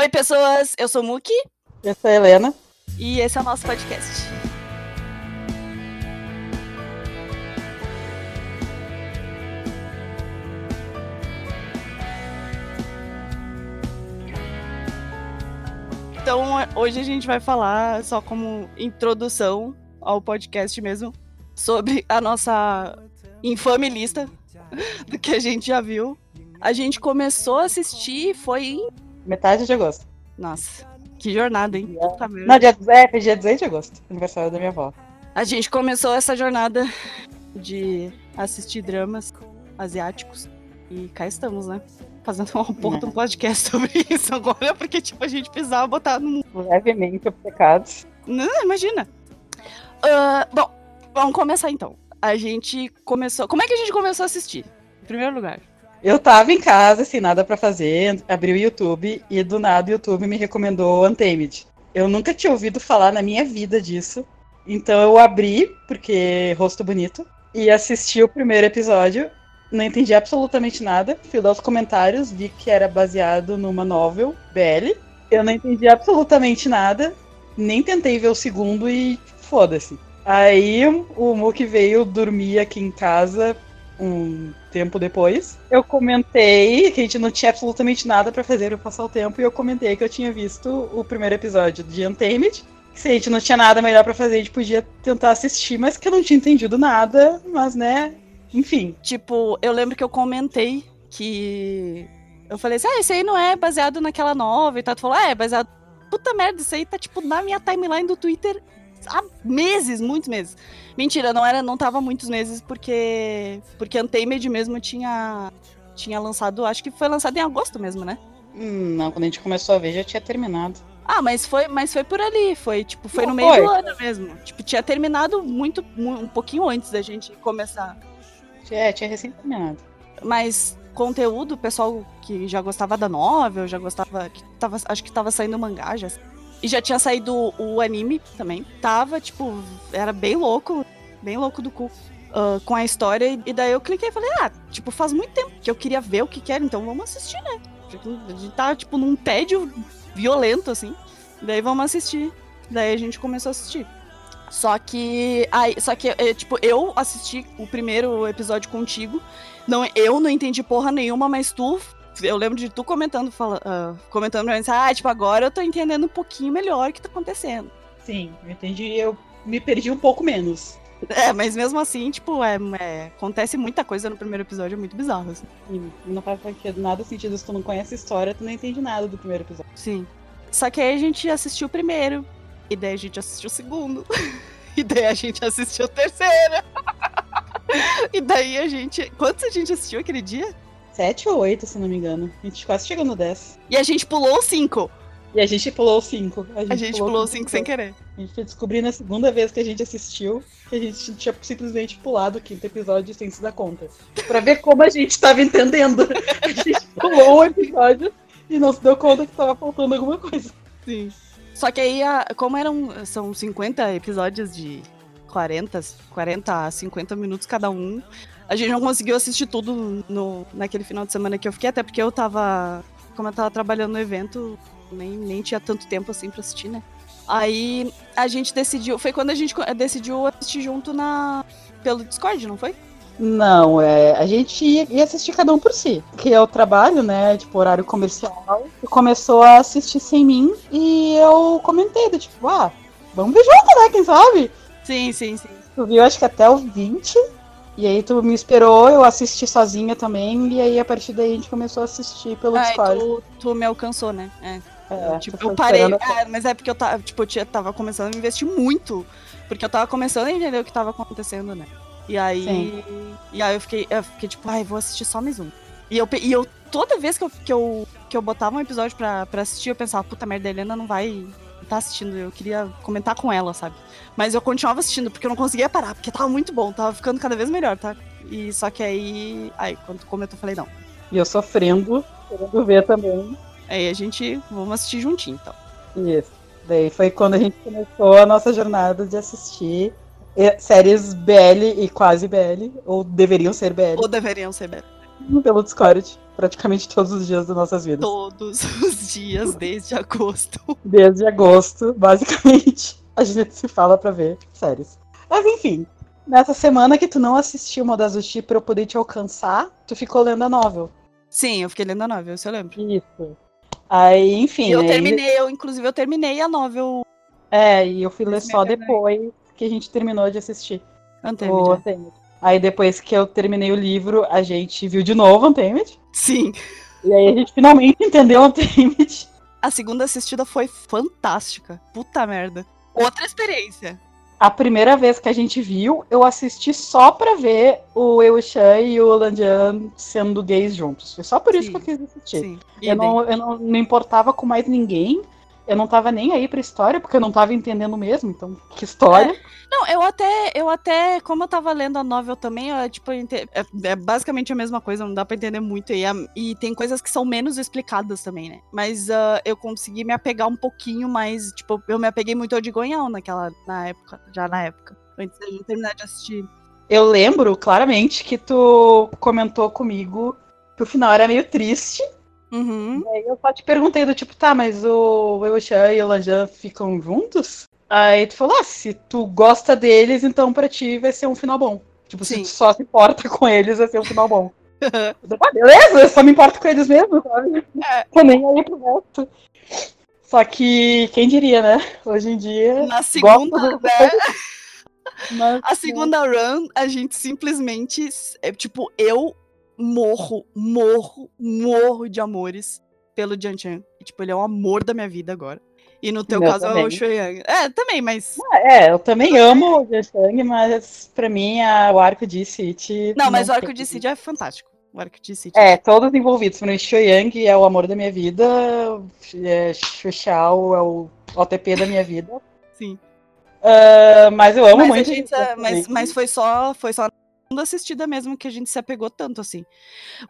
Oi, pessoas, eu sou Muki. Eu sou a Helena. E esse é o nosso podcast. Então, hoje a gente vai falar, só como introdução ao podcast mesmo, sobre a nossa infame lista do que a gente já viu. A gente começou a assistir, foi em... Metade de agosto. Nossa, que jornada, hein? Puta Não, dia, é, dia 18 de agosto, aniversário da minha avó. A gente começou essa jornada de assistir dramas asiáticos e cá estamos, né? fazendo um ponto um podcast sobre isso agora, porque, tipo, a gente precisava botar no. Levemente obcecados. Não, imagina. Uh, bom, vamos começar então. A gente começou. Como é que a gente começou a assistir? Em primeiro lugar. Eu tava em casa, sem nada para fazer, abri o YouTube e do nada o YouTube me recomendou Untamed. Eu nunca tinha ouvido falar na minha vida disso. Então eu abri, porque rosto bonito, e assisti o primeiro episódio não entendi absolutamente nada. Fui dar os comentários, vi que era baseado numa novel BL. Eu não entendi absolutamente nada, nem tentei ver o segundo e foda-se. Aí o Mook veio dormir aqui em casa um tempo depois. Eu comentei que a gente não tinha absolutamente nada para fazer para passar o tempo e eu comentei que eu tinha visto o primeiro episódio de Untamed. Que se a gente não tinha nada melhor para fazer, a gente podia tentar assistir, mas que eu não tinha entendido nada, mas né, enfim. Tipo, eu lembro que eu comentei que. Eu falei assim, ah, esse aí não é baseado naquela nova e tal. Tu falou, ah, é baseado. Puta merda, isso aí tá, tipo, na minha timeline do Twitter há meses, muitos meses. Mentira, não era, não tava muitos meses, porque. Porque Untamed mesmo tinha. Tinha lançado, acho que foi lançado em agosto mesmo, né? Hum, não, quando a gente começou a ver já tinha terminado. Ah, mas foi, mas foi por ali, foi tipo, foi não, no meio foi. do ano mesmo. Tipo, tinha terminado muito, um pouquinho antes da gente começar. É, tinha recém terminado. Mas conteúdo, o pessoal que já gostava da novel, já gostava. Que tava, acho que tava saindo mangá já. E já tinha saído o anime também. Tava, tipo, era bem louco, bem louco do cu. Uh, com a história, e daí eu cliquei e falei, ah, tipo, faz muito tempo que eu queria ver o que quer, então vamos assistir, né? A gente tá, tipo, num tédio violento, assim. Daí vamos assistir. Daí a gente começou a assistir. Só que. Aí, só que, é, tipo, eu assisti o primeiro episódio contigo. Não, eu não entendi porra nenhuma, mas tu. Eu lembro de tu comentando, fala, uh, comentando pra mim, ah, tipo, agora eu tô entendendo um pouquinho melhor o que tá acontecendo. Sim, eu entendi, eu me perdi um pouco menos. É, mas mesmo assim, tipo, é, é, acontece muita coisa no primeiro episódio, é muito bizarro. Assim. Sim, não faz nada sentido se tu não conhece a história, tu não entende nada do primeiro episódio. Sim. Só que aí a gente assistiu o primeiro, e daí a gente assistiu o segundo. e daí a gente assistiu o terceiro. e daí a gente. Quantos a gente assistiu aquele dia? Sete ou oito, se não me engano. A gente quase chegou no dez. E a gente pulou cinco. E a gente pulou cinco. A gente, a gente pulou, pulou cinco sem querer. A gente foi descobrir na segunda vez que a gente assistiu que a gente tinha simplesmente pulado o quinto episódio sem se dar conta. Pra ver como a gente tava entendendo. A gente pulou o episódio e não se deu conta que tava faltando alguma coisa. Sim. Só que aí, como eram. São 50 episódios de 40, 40 a 50 minutos cada um. A gente não conseguiu assistir tudo no, naquele final de semana que eu fiquei, até porque eu tava. Como eu tava trabalhando no evento, nem, nem tinha tanto tempo assim pra assistir, né? Aí a gente decidiu. Foi quando a gente decidiu assistir junto na. pelo Discord, não foi? Não, é, a gente ia, assistir cada um por si. Que é o trabalho, né? Tipo, horário comercial. E começou a assistir sem mim. E eu comentei, do tipo, ah, vamos ver junto, né? Quem sabe? Sim, sim, sim. Tu viu, acho que até o 20. E aí tu me esperou, eu assisti sozinha também. E aí a partir daí a gente começou a assistir pelo ah, Discord. Tu, tu me alcançou, né? É. É, tipo, eu parei, é, mas é porque eu tava, tipo, eu tava começando a investir muito. Porque eu tava começando a entender o que tava acontecendo, né? E aí. Sim. E aí eu fiquei, eu fiquei tipo, ai, vou assistir só mais um. E eu, e eu toda vez que eu, que, eu, que eu botava um episódio pra, pra assistir, eu pensava, puta merda, a Helena não vai tá assistindo. Eu queria comentar com ela, sabe? Mas eu continuava assistindo, porque eu não conseguia parar, porque tava muito bom, tava ficando cada vez melhor, tá? E só que aí. Aí, quando comentou, eu falei, não. E eu sofrendo, querendo ver também. Aí a gente. Vamos assistir juntinho, então. Isso. Daí foi quando a gente começou a nossa jornada de assistir séries BL e quase BL, ou deveriam ser BL. Ou deveriam ser BL. Pelo Discord. Praticamente todos os dias das nossas vidas. Todos os dias, desde agosto. Desde agosto, basicamente, a gente se fala pra ver séries. Mas enfim, nessa semana que tu não assistiu Modazushi pra eu poder te alcançar, tu ficou lendo a novel. Sim, eu fiquei lendo a novel, isso eu lembro. Isso. Aí, enfim. E eu aí- terminei, eu, inclusive, eu terminei a novel É, e eu fui ler só agarrei. depois que a gente terminou de assistir. o Untamed. Aí depois que eu terminei o livro, a gente viu de novo Untamed. Sim. E aí a gente finalmente entendeu Untamed. A segunda assistida foi fantástica. Puta merda. Outra experiência. A primeira vez que a gente viu, eu assisti só pra ver o Eushan e o Landian sendo gays juntos. Foi só por isso Sim. que eu quis assistir. Sim. Eu, não, eu não, não importava com mais ninguém. Eu não tava nem aí pra história, porque eu não tava entendendo mesmo. Então, que história? Não, eu até, eu até, como eu tava lendo a novel também, eu, tipo, eu ente- é, é basicamente a mesma coisa, não dá pra entender muito. E, a- e tem coisas que são menos explicadas também, né? Mas ah, eu consegui me apegar um pouquinho mais, tipo, eu me apeguei muito ao de Gonhão naquela, na época, já na época, antes da gente terminar de assistir. Eu lembro claramente que tu comentou comigo que o final era meio triste. Uhum. Aí eu só te perguntei do tipo, tá, mas o Eushan e o Lanjan ficam juntos? Aí tu falou, ah, se tu gosta deles, então pra ti vai ser um final bom. Tipo, Sim. se tu só se importa com eles, vai ser um final bom. Eu ah, beleza, eu só me importo com eles mesmo, sabe? É. Tô nem aí pro resto. Só que, quem diria, né? Hoje em dia. Na segunda, do- né? Mas, A segunda run, a gente simplesmente. É, tipo, eu morro, morro, morro de amores pelo Jian Chan. Tipo, ele é o amor da minha vida agora. E no teu Meu caso é também. o Shueyang. É, também, mas. É, eu também amo o Jessang, mas pra mim a- o arco de City. Não, mas o tem- arco de Cid é fantástico. O arco de Cid. É, todos envolvidos. Pra mim, Shoyang é o amor da minha vida, é, Xuxiao é o OTP da minha vida. Sim. Ah, mas eu amo Mas, muito. gente, é, mas, mas foi só. Foi só assistida mesmo que a gente se apegou tanto, assim.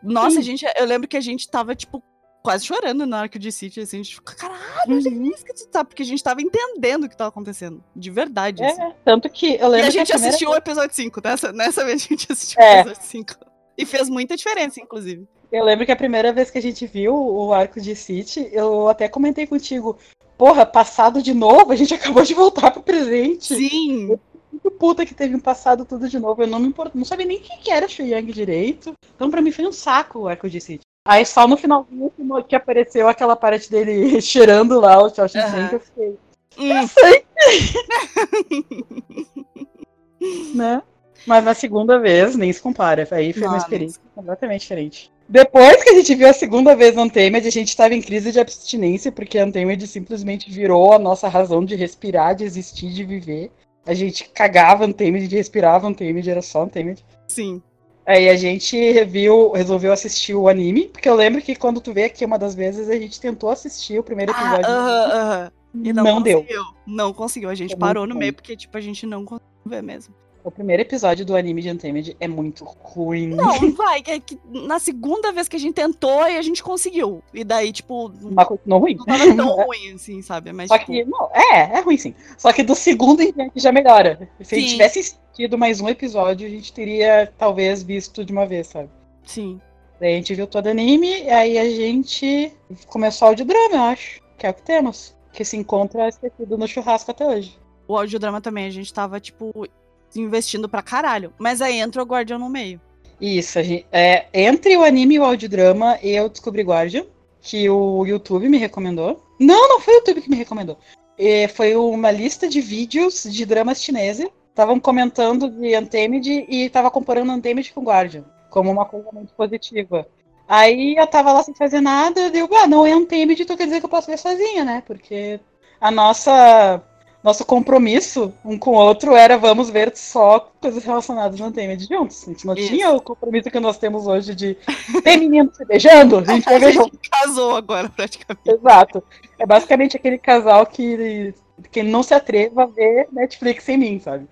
Nossa, Sim. a gente. Eu lembro que a gente tava, tipo, quase chorando no arco de City, assim. A gente ficou, caralho, Uhum. olha isso que tu tá. Porque a gente tava entendendo o que tava acontecendo. De verdade, assim. É, tanto que eu E lembro a que gente primeira assistiu o episódio 5. Nessa, nessa vez a gente assistiu É. o episódio 5. E fez muita diferença, inclusive. Eu lembro que a primeira vez que a gente viu o arco de City, eu até comentei contigo. Porra, passado de novo, a gente acabou de voltar pro presente. Sim. Muito puta que teve um passado tudo de novo. Eu não me importo, não sabia nem quem que era Yang direito. Então pra mim foi um saco o arco de City. Aí só no finalzinho que apareceu aquela parte dele cheirando lá o Chao Aham. que eu fiquei, Hum, né? Mas na segunda vez nem se compara. Aí foi uma experiência completamente diferente. Depois que a gente viu a segunda vez Untamed, a gente estava em crise de abstinência, porque Untamed simplesmente virou a nossa razão de respirar, de existir, de viver. A gente cagava Untamed, respirava Untamed, era só Untamed. sim. Aí a gente viu, resolveu assistir o anime, porque eu lembro que quando tu veio aqui uma das vezes, a gente tentou assistir o primeiro Ah, episódio. aham, aham. E não, não deu. conseguiu. Não conseguiu. A gente Foi parou no meio porque, tipo, a gente não conseguiu ver mesmo. O primeiro episódio do anime de Untamed é muito ruim. Não, vai, que, que na segunda vez que a gente tentou e a gente conseguiu. E daí, tipo, não Mas continuou ruim. tava tão ruim assim, sabe? Mas, Só tipo, que, não, é, é ruim sim. Só que do segundo em diante já melhora. Se a gente Sim. tivesse assistido mais um episódio, a gente teria talvez visto de uma vez, sabe? sim. Daí a gente viu todo o anime, e aí a gente começou o audiodrama, eu acho. Que é o que temos. Que se encontra esquecido no churrasco até hoje. O audiodrama também, a gente tava, tipo, investindo pra caralho. Mas aí entra o Guardião no meio. Isso, gente, é, entre o anime e o audiodrama, eu descobri Guardian, que o YouTube me recomendou. Não, não foi o YouTube que me recomendou. É, foi uma lista de vídeos de dramas chineses. Estavam comentando de Untamed e tava comparando Untamed com Guardian, como uma coisa muito positiva. Aí eu tava lá sem fazer nada, eu digo, ah, não é Untamed, então quer dizer que eu posso ver sozinha, né? Porque a nossa nosso compromisso um com o outro era vamos ver só coisas relacionadas ao Untamed juntos. A gente não Isso. tinha o compromisso que nós temos hoje de ter meninos se beijando, a gente vai A ver junto. gente casou agora, praticamente. Exato. É basicamente aquele casal que, que não se atreva a ver Netflix sem mim, sabe?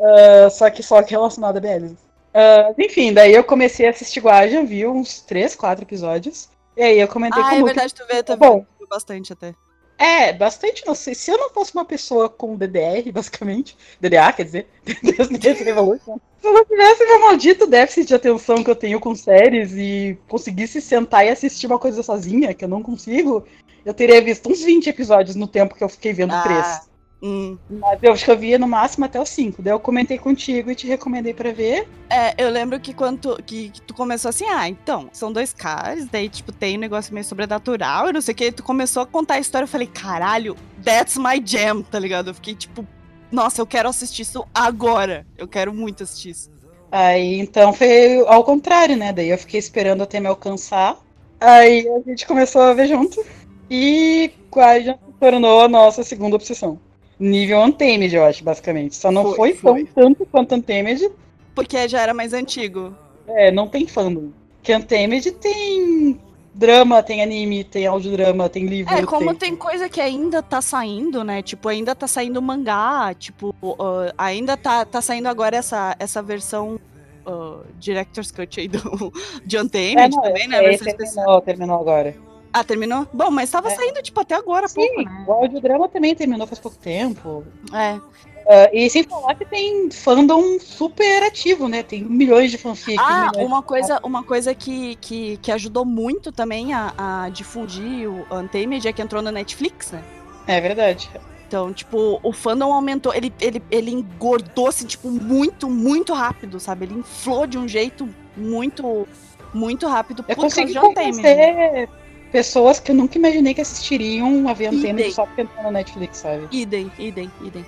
Ah, só que só que relacionado a BL. Ah, enfim, daí eu comecei a assistir Guardian, vi uns três, quatro episódios. E aí eu comentei Ah, com o é Luke, verdade, tu vê, tu Tá bom. bastante até. É, bastante, não sei. Se eu não fosse uma pessoa com DDR, basicamente, DDA, quer dizer, Revolution, se eu não tivesse meu maldito déficit de atenção que eu tenho com séries e conseguisse sentar e assistir uma coisa sozinha, que eu não consigo, eu teria visto uns 20 episódios no tempo que eu fiquei vendo Ah. três. Hum. Mas eu acho que eu via no máximo até os 5. Daí eu comentei contigo e te recomendei pra ver. É, eu lembro que quando tu, que, que tu começou assim, ah, então, são dois caras, daí, tipo, tem um negócio meio sobrenatural e não sei o que, tu começou a contar a história, eu falei, caralho, that's my jam, tá ligado? Eu fiquei, tipo, nossa, eu quero assistir isso agora, eu quero muito assistir isso. Aí então foi ao contrário, né? Daí eu fiquei esperando até me alcançar. Aí a gente começou a ver junto. E Guardian se tornou a nossa segunda obsessão. Nível Untamed, eu acho, basicamente. Só não Foi, foi, foi. tão tanto quanto Untamed. Porque já era mais antigo. É, não tem fandom. Que Untamed tem drama, tem anime, tem audiodrama, tem livro. É, como tem coisa que ainda tá saindo, né? Tipo, ainda tá saindo mangá, tipo, ah, ainda tá, tá saindo agora essa, essa versão ah, Director's Cut aí do, de Untamed É, não, também, né? é, Versão especial. terminou, terminou agora. Ah, terminou? Bom, mas tava É. saindo, tipo, até agora há pouco, né? o audiodrama também terminou faz pouco tempo. É. Ah, e sem falar que tem fandom super ativo, né? Tem milhões de fanfics. Ah, uma coisa, uma coisa que, que, que ajudou muito também a, a difundir o Untamed é que entrou na Netflix, né? É verdade. Então, tipo, o fandom aumentou, ele, ele, ele engordou, assim, tipo, muito, muito rápido, sabe? Ele inflou de um jeito muito, muito rápido Eu consegui convencer pessoas que eu nunca imaginei que assistiriam a ver. Untamed só porque entrou na Netflix, sabe? Idem, idem, idem.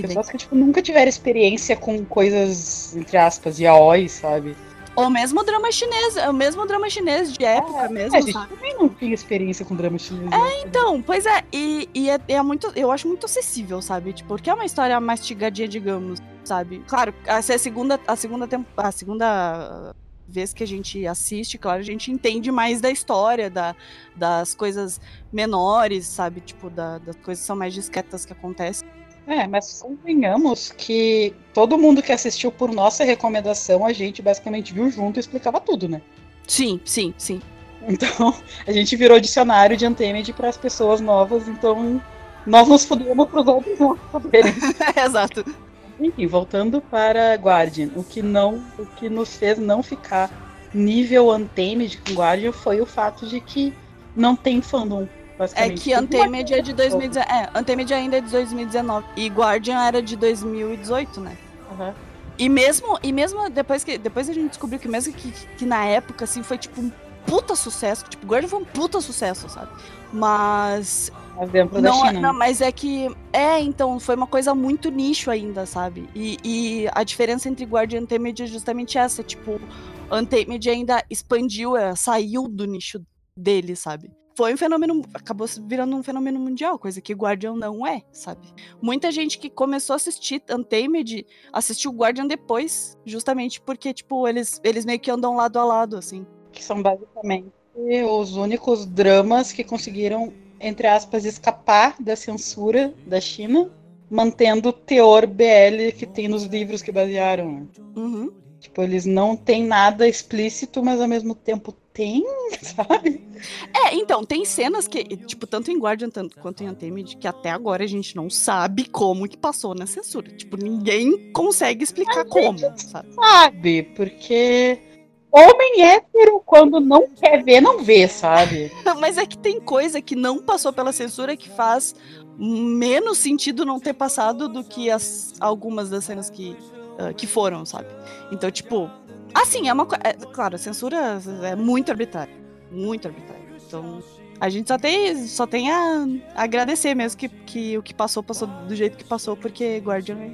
Pessoas que tipo, nunca tiveram experiência com coisas, entre aspas, yaoi, sabe? Ou mesmo drama chinês, o mesmo drama chinês de época mesmo, É, a gente sabe? também não tinha experiência com drama chinês. Então, pois é, e, e é, é muito, eu acho muito acessível, sabe? Tipo, porque é uma história mastigadinha, digamos, sabe? Claro, essa é a segunda, a segunda, temp- a segunda vez que a gente assiste, claro, a gente entende mais da história, da, das coisas menores, sabe? Tipo, da- das coisas que são mais discretas que acontecem. É, mas convenhamos que todo mundo que assistiu por nossa recomendação, a gente basicamente viu junto e explicava tudo, né? Sim, sim, sim. Então, a gente virou dicionário de Untamed para as pessoas novas, então nós nos fudemos para os outros não saberem. Exato. Enfim, voltando para Guardian, o que não, o que nos fez não ficar nível Untamed com Guardian foi o fato de que não tem fandom, É que Untamed é de 2019. É, Untamed ainda é de 2019. E Guardian era de 2018, né? Aham. E mesmo, e mesmo depois que depois a gente descobriu que mesmo que, que na época assim foi tipo um puta sucesso, tipo, Guardian foi um puta sucesso, sabe? Mas não, China. não, mas é que é, então, foi uma coisa muito nicho ainda, sabe? E, e a diferença entre Guardian e Untamed é justamente essa, tipo, Untamed ainda expandiu, é, saiu do nicho dele, sabe? Foi um fenômeno, acabou se virando um fenômeno mundial, coisa que Guardian não é, sabe? Muita gente que começou a assistir Untamed assistiu Guardian depois, justamente porque, tipo, eles, eles meio que andam lado a lado, assim. que são basicamente os únicos dramas que conseguiram, entre aspas, escapar da censura da China, mantendo o teor BL que tem nos livros que basearam. Uhum. Tipo, eles não têm nada explícito, mas ao mesmo tempo tem, sabe? É, então, tem cenas que, tipo, tanto em Guardian tanto quanto em Untamed, que até agora a gente não sabe como que passou na censura. Tipo, ninguém consegue explicar como, sabe? Sabe? Porque homem hétero, quando não quer ver, não vê, sabe? Mas é que tem coisa que não passou pela censura que faz menos sentido não ter passado do que as algumas das cenas que, ah, que foram, sabe? Então, tipo, assim, é uma coisa. claro, a censura é muito arbitrária. Muito arbitrária. Então, a gente só tem, só tem a, a agradecer mesmo que, que o que passou, passou do jeito que passou, porque Guardian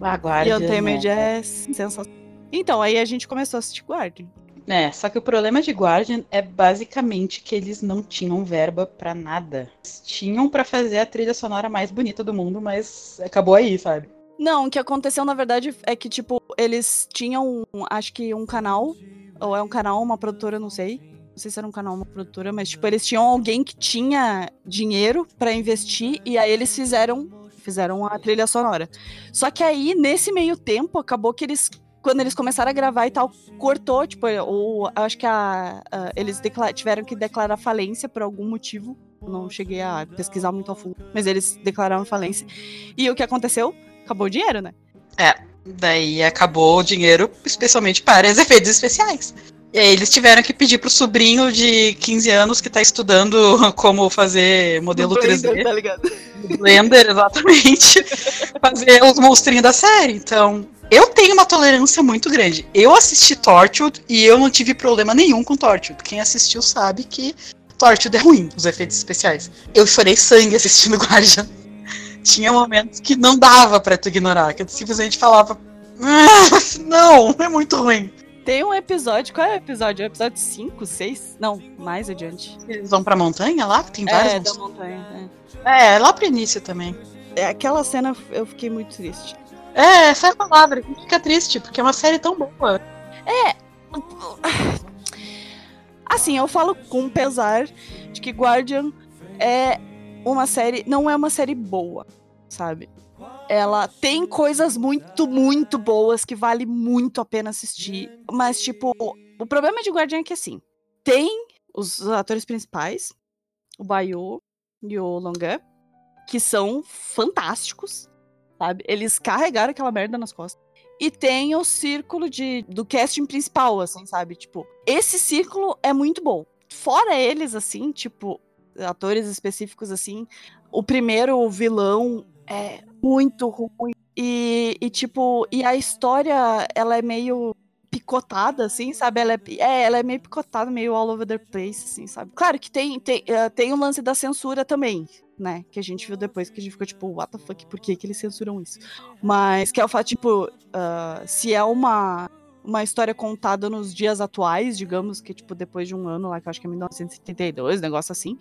Aguarde. e Untamed é sensacional. Então, aí a gente começou a assistir Guardian. É, só que o problema de Guardian é basicamente que eles não tinham verba pra nada. Eles tinham pra fazer a trilha sonora mais bonita do mundo, mas acabou aí, sabe? Não, o que aconteceu, na verdade, é que, tipo, eles tinham, acho que um canal, ou é um canal, uma produtora, não sei. Não sei se era um canal ou uma produtora, mas, tipo, eles tinham alguém que tinha dinheiro pra investir, e aí eles fizeram, fizeram a trilha sonora. Só que aí, nesse meio tempo, acabou que eles, quando eles começaram a gravar e tal, cortou, tipo, ou acho que a, a- eles tiveram que declarar falência por algum motivo. não cheguei a pesquisar muito a fundo. Mas eles declararam falência. E o que aconteceu? Acabou o dinheiro, né? É, daí acabou o dinheiro, especialmente para os efeitos especiais. E aí eles tiveram que pedir pro sobrinho de 15 anos que tá estudando como fazer modelo No 3D. Blender, tá ligado? Blender, exatamente. fazer os monstrinhos da série. Então, eu tenho uma tolerância muito grande. Eu assisti Torchwood e eu não tive problema nenhum com Torchwood. Quem assistiu sabe que Torchwood é ruim, os efeitos especiais. Eu chorei sangue assistindo Guardian. Tinha momentos que não dava pra tu ignorar, que eu simplesmente falava. "Ah, Não, é muito ruim. Tem um episódio, qual é o episódio? É o episódio 5, 6? Não, mais adiante. Eles vão pra montanha lá, tem vários. É, da montanha. É, é lá pro início também. É. É, aquela cena eu fiquei muito triste. É, essa é a palavra. Fica triste, porque é uma série tão boa. Assim, eu falo com pesar de que Guardian é uma série. Não é uma série boa, sabe? Ela tem coisas muito, muito boas que vale muito a pena assistir. Mas, tipo, o problema de Guardian é que, assim, tem os atores principais, o Bayu e o Longan, que são fantásticos, sabe? Eles carregaram aquela merda nas costas. E tem o círculo de, do casting principal, assim, sabe? Tipo, esse círculo é muito bom. Fora eles, assim, tipo, atores específicos, assim, o primeiro vilão é muito ruim. E, e, tipo, e a história, ela é meio picotada, assim, sabe? Ela é, é, ela é meio picotada, meio all over the place, assim, sabe? Claro que tem, tem, uh, tem o lance da censura também, né? Que a gente viu depois, que a gente ficou tipo, what the fuck, por que, que eles censuram isso? Mas que é o fato, tipo, uh, se é uma, uma história contada nos dias atuais, digamos que, tipo, depois de um ano lá, que eu acho que é 1972, negócio assim,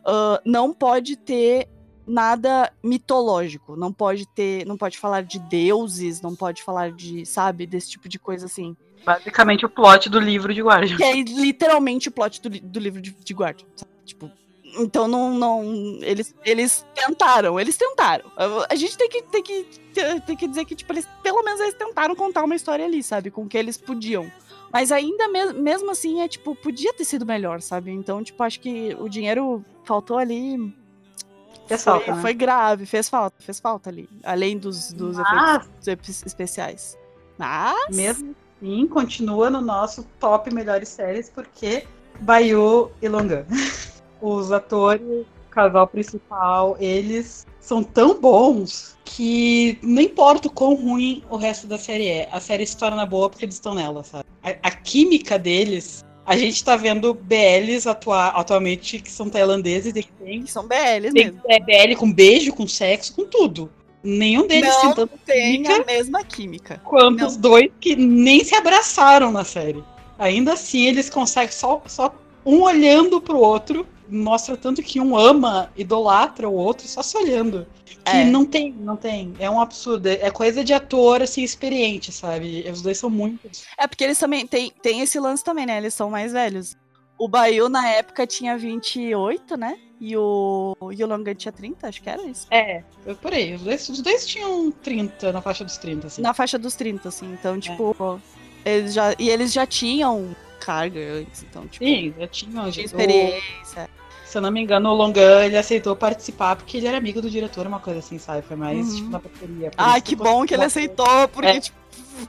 uh, não pode ter nada mitológico, não pode ter, não pode falar de deuses, não pode falar de, sabe, desse tipo de coisa assim. Basicamente o plot do livro de Guardian. Que é literalmente o plot do, li- do livro de, de Guardian, sabe? Tipo, então não, não eles, eles tentaram, eles tentaram. A gente tem que, tem que, tem que dizer que, tipo, eles, pelo menos eles tentaram contar uma história ali, sabe? Com o que eles podiam. Mas ainda mes mesmo assim, é tipo, podia ter sido melhor, sabe? Então, tipo, acho que o dinheiro faltou ali. Fez foi, falta, né? foi grave, fez falta, fez falta ali. Além dos, dos Mas- efeitos especiais. Mas. Mesmo assim, continua no nosso top melhores séries, porque Bayu e Longan. Os atores, o casal principal, eles são tão bons que não importa o quão ruim o resto da série é, a série se torna boa porque eles estão nela, sabe? A, a química deles. A gente tá vendo BLs atua, atualmente que são tailandeses e que tem, que são BLs tem mesmo. é, BL com beijo, com sexo, com tudo. Nenhum deles Não tem Tem química a mesma química. quanto Não. os dois que nem se abraçaram na série. Ainda assim, eles conseguem só, só um olhando pro outro. Mostra tanto que um ama, idolatra o outro só se olhando. Que É. não tem, não tem. É um absurdo. É coisa de ator, assim, experiente, sabe? Os dois são muito. É porque eles também tem, tem esse lance também, né? Eles são mais velhos. O Bayu, na época, tinha 28, né? E o, e o Longan tinha 30, acho que era isso. É, eu por aí. Os dois, os dois tinham 30, na faixa dos 30, assim. Na faixa dos 30, assim. Então, tipo, eles já. E eles já tinham carga antes, então, tipo, Sim, já tinham. tinha o- experiência. Se eu não me engano, o Longan ele aceitou participar porque ele era amigo do diretor, uma coisa assim, sabe? Foi mais Uhum. tipo na parceria. Ai, isso que bom que ele aceitou, porque, É. tipo,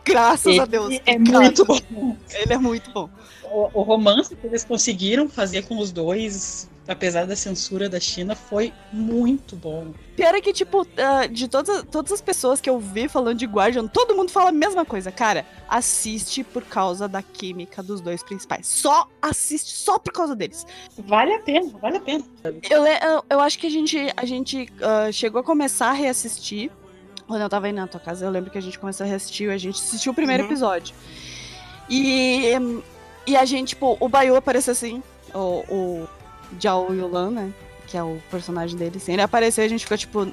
graças a Deus. Ele é Cara, muito bom. Ele é muito bom. O, o romance que eles conseguiram fazer com os dois, apesar da censura da China, foi muito bom. Pior é que, tipo, ah, de todas, todas as pessoas que eu vi falando de Guardian, todo mundo fala a mesma coisa. Cara, assiste por causa da química dos dois principais. Só assiste, só por causa deles. Vale a pena, vale a pena. Eu, eu, eu acho que a gente, a gente ah, chegou a começar a reassistir. Quando eu tava aí na tua casa, eu lembro que a gente começou a reassistir. A gente assistiu o primeiro Uhum. episódio. E, e a gente, tipo, o Bayu apareceu assim. O, o Jao Yulan, né? Que é o personagem dele. Assim, ele apareceu a gente ficou tipo.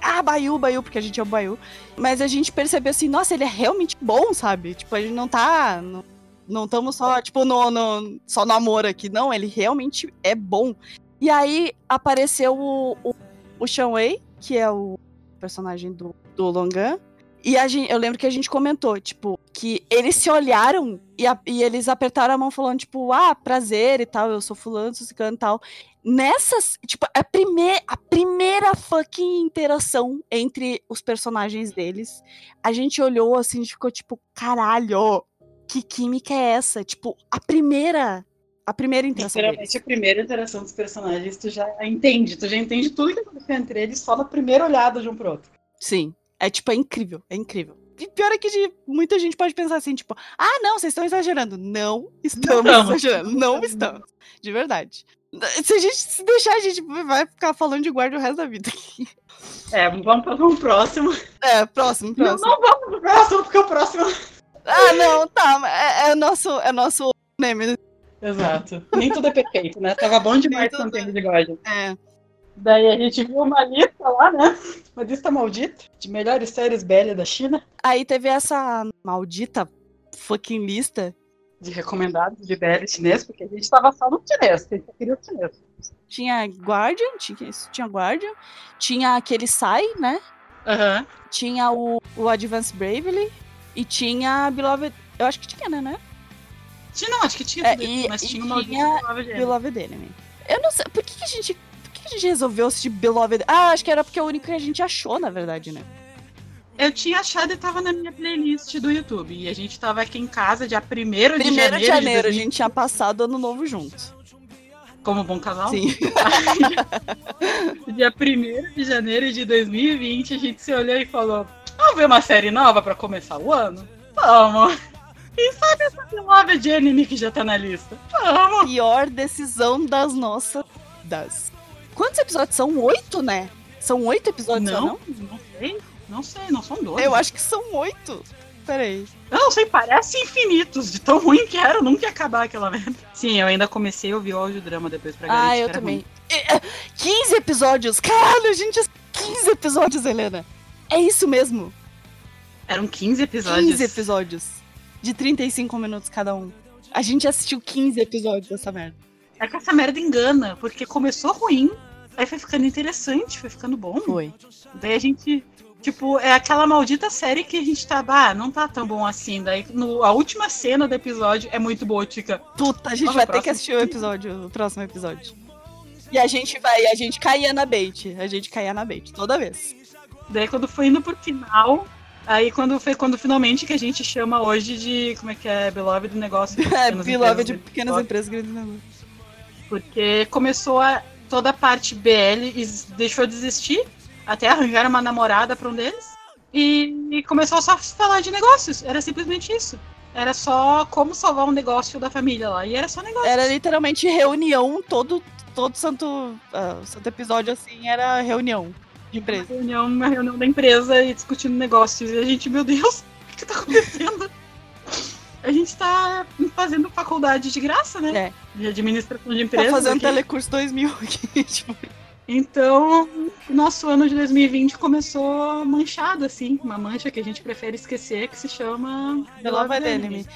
Ah, Bayu, Bayu, porque a gente é o Bayu. Mas a gente percebeu assim, nossa, ele é realmente bom, sabe? Tipo, a gente não tá. Não, não estamos só, tipo, no, no, só no amor aqui. Não, ele realmente é bom. E aí apareceu o, o, o Shan Wei, que é o personagem do, do Longan. E a gente, eu lembro que a gente comentou, tipo, que eles se olharam e, a- e eles apertaram a mão falando, tipo, ah, prazer e tal, eu sou fulano, sou ciclano e tal. nessas, tipo, a, primeir, a primeira fucking interação entre os personagens deles, a gente olhou assim e ficou tipo, caralho, que química é essa? Tipo, a primeira a primeira interação Literalmente deles. a primeira interação dos personagens, tu já entende, tu já entende tudo que aconteceu entre eles só na primeira olhada de um pro outro. Sim, é tipo, é incrível, é incrível. E pior é que de, muita gente pode pensar assim, tipo, ah, não, vocês estão exagerando. Não estamos Não exagerando, não estamos. De verdade. Se a gente se deixar, a gente vai ficar falando de guarda o resto da vida. É, vamos para um próximo. É, próximo, Não, próximo. não vamos pro próximo, porque o próximo. Ah, não, tá, é, é nosso, é nosso meme. Exato. Nem tudo é perfeito, né? Tava bom demais tudo com o tempo de Guardian. É. Daí a gente viu uma lista lá, né? Uma lista maldita de melhores séries BL da China, Aí teve essa maldita fucking lista. de recomendados de BL chinês, porque a gente tava só no chinês, a gente queria o chinês. Tinha Guardian, tinha, tinha Guardian, tinha aquele Sai, né? Aham. Tinha o, o Advance Bravely e tinha Beloved. Eu acho que tinha, né? né? Tinha, não, acho que tinha É, tudo e- mas e tinha uma tinha lista de Beloved Enemy. Eu não sei. Por que, que a gente. Que, a gente resolveu assistir Beloved? Ah, acho que era porque é o único que a gente achou, na verdade, né? Eu tinha achado e tava na minha playlist do YouTube. E a gente tava aqui em casa dia 1 de Primeiro janeiro. de janeiro, a 2000, gente tinha passado ano novo junto. Como bom casal. Sim. Dia 1 de janeiro de 2020, a gente se olhou e falou: Vamos ver uma série nova pra começar o ano? Vamos! E sabe essa Beloved de anime que já tá na lista? Vamos! Pior decisão das nossas. Das. Quantos episódios são? Oito, né? São oito episódios, só, Não, não sei. Não sei, não são dois. Eu acho que são oito. Peraí. Eu não sei, parece infinitos, de tão ruim que era, nunca ia acabar aquela merda. Sim, eu ainda comecei a ouvir o audiodrama depois pra garantir Ah, eu também. ruim. É, é, 15 episódios! Caralho, a gente. 15 episódios, Helena! É isso mesmo! Eram 15 episódios. 15 episódios. De 35 minutos cada um. A gente assistiu 15 episódios dessa merda. É que essa merda engana, porque começou ruim, aí foi ficando interessante, foi ficando bom. Foi. Daí a gente, tipo, é aquela maldita série que a gente tá, ah, não tá tão bom assim. Daí no, a última cena do episódio é muito boa, fica. Puta, a gente Nossa, vai ter que assistir o episódio, o próximo episódio. E a gente vai, a gente caía na bait. A gente caía na bait, toda vez. Daí quando foi indo pro final, aí quando foi quando finalmente que a gente chama hoje de, como é que é, Beloved do negócio. É, Beloved de pequenas empresas, grandes negócios. Porque começou a, toda a parte BL e deixou de existir, até arranjar uma namorada pra um deles. E, e começou só a falar de negócios. Era simplesmente isso. Era só como salvar um negócio da família lá. E era só negócio. Era literalmente reunião, todo, todo santo, ah, santo episódio assim, era reunião de uma empresa. reunião, uma reunião da empresa e discutindo negócios. E a gente, meu Deus, o que tá acontecendo? A gente tá fazendo faculdade de graça, né? É. De administração de Tá empresas. fazendo aqui. telecurso 2000 aqui, tipo. Então, nosso ano de 2020 começou manchado, assim. Uma mancha que a gente prefere esquecer, que se chama Beloved Enemy.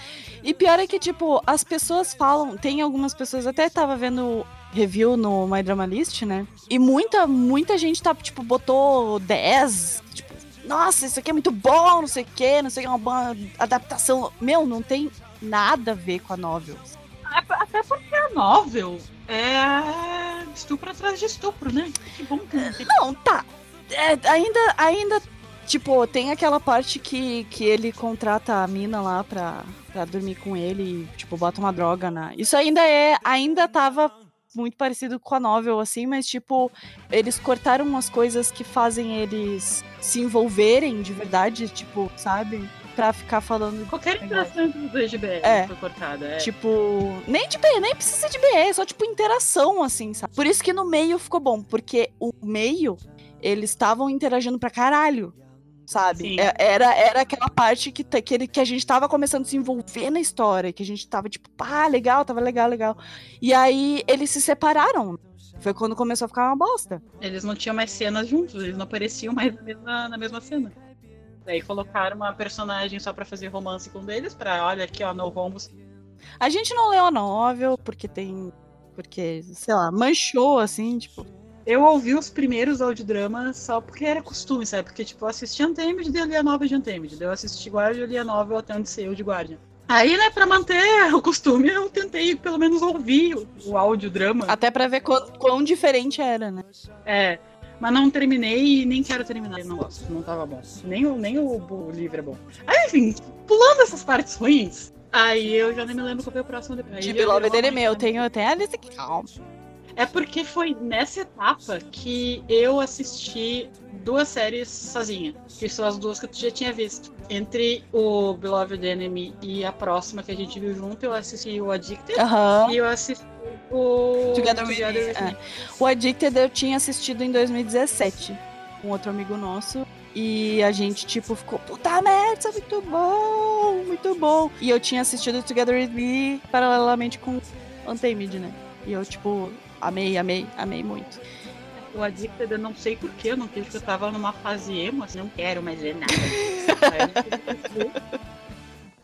E pior é que, tipo, as pessoas falam, tem algumas pessoas, até tava vendo review no My Drama List, né? E muita, muita gente tá, tipo, botou 10, tipo, nossa, isso aqui é muito bom, não sei o quê, não sei o que, é uma boa adaptação. Meu, não tem nada a ver com a novel. Até porque a novel é estupro atrás de estupro, né? Que bom que não tem. Não, tá. É, ainda, ainda, tipo, tem aquela parte que, que ele contrata a mina lá pra, pra dormir com ele e, tipo, bota uma droga na. Isso ainda é. Ainda tava muito parecido com a novel, assim, mas, tipo, eles cortaram umas coisas que fazem eles se envolverem de verdade, tipo, sabe? Pra ficar falando. Qualquer interação entre os dois de BL É. foi cortada. É. Tipo, nem de BE, nem precisa de BE, é só tipo interação, assim, sabe? Por isso que no meio ficou bom, porque o meio, eles estavam interagindo pra caralho, sabe? Sim. É- Era, era aquela parte que, que, ele- que a gente tava começando a se envolver na história, que a gente tava tipo, pá, legal, tava legal, legal. E aí eles se separaram. Foi quando começou a ficar uma bosta. Eles não tinham mais cenas juntos, eles não apareciam mais na mesma, na mesma cena. Daí colocaram uma personagem só pra fazer romance com um deles, pra olha aqui, ó, no romos. A gente não leu a novel, porque tem. Porque, sei lá, manchou, assim, tipo. Eu ouvi os primeiros audiodramas só porque era costume, sabe? Porque, tipo, eu assisti Untamed e daí eu li a nova de Untamed. Daí eu assisti Guardian e eu li a nova até onde saiu de Guardian. Aí, né, pra manter o costume, eu tentei pelo menos ouvir o, o audiodrama. Até pra ver quão, quão diferente era, né? É. Mas não terminei e nem quero terminar. Não gosto, não tava bom. Nem, o, nem o, o livro é bom. Aí, enfim, pulando essas partes ruins, aí eu já nem me lembro qual foi o próximo depois. De Beloved Enemy, eu tenho até a lista aqui. Calma. É porque foi nessa etapa que eu assisti duas séries sozinha, que são as duas que eu já tinha visto. Entre o Beloved Enemy e a próxima que a gente viu junto, eu assisti o Addicted Aham. e eu assisti o Together With Me, With é. Me. O Addicted eu tinha assistido em 2017 com outro amigo nosso. E a gente, tipo, ficou, puta merda, isso é muito bom, muito bom. E eu tinha assistido Together With Me paralelamente com Untamed, né? E eu, tipo, amei, amei, amei muito. O Addicted eu não sei porquê, eu não sei porque eu tava numa fase emo, assim, não quero mais ver nada. Eu.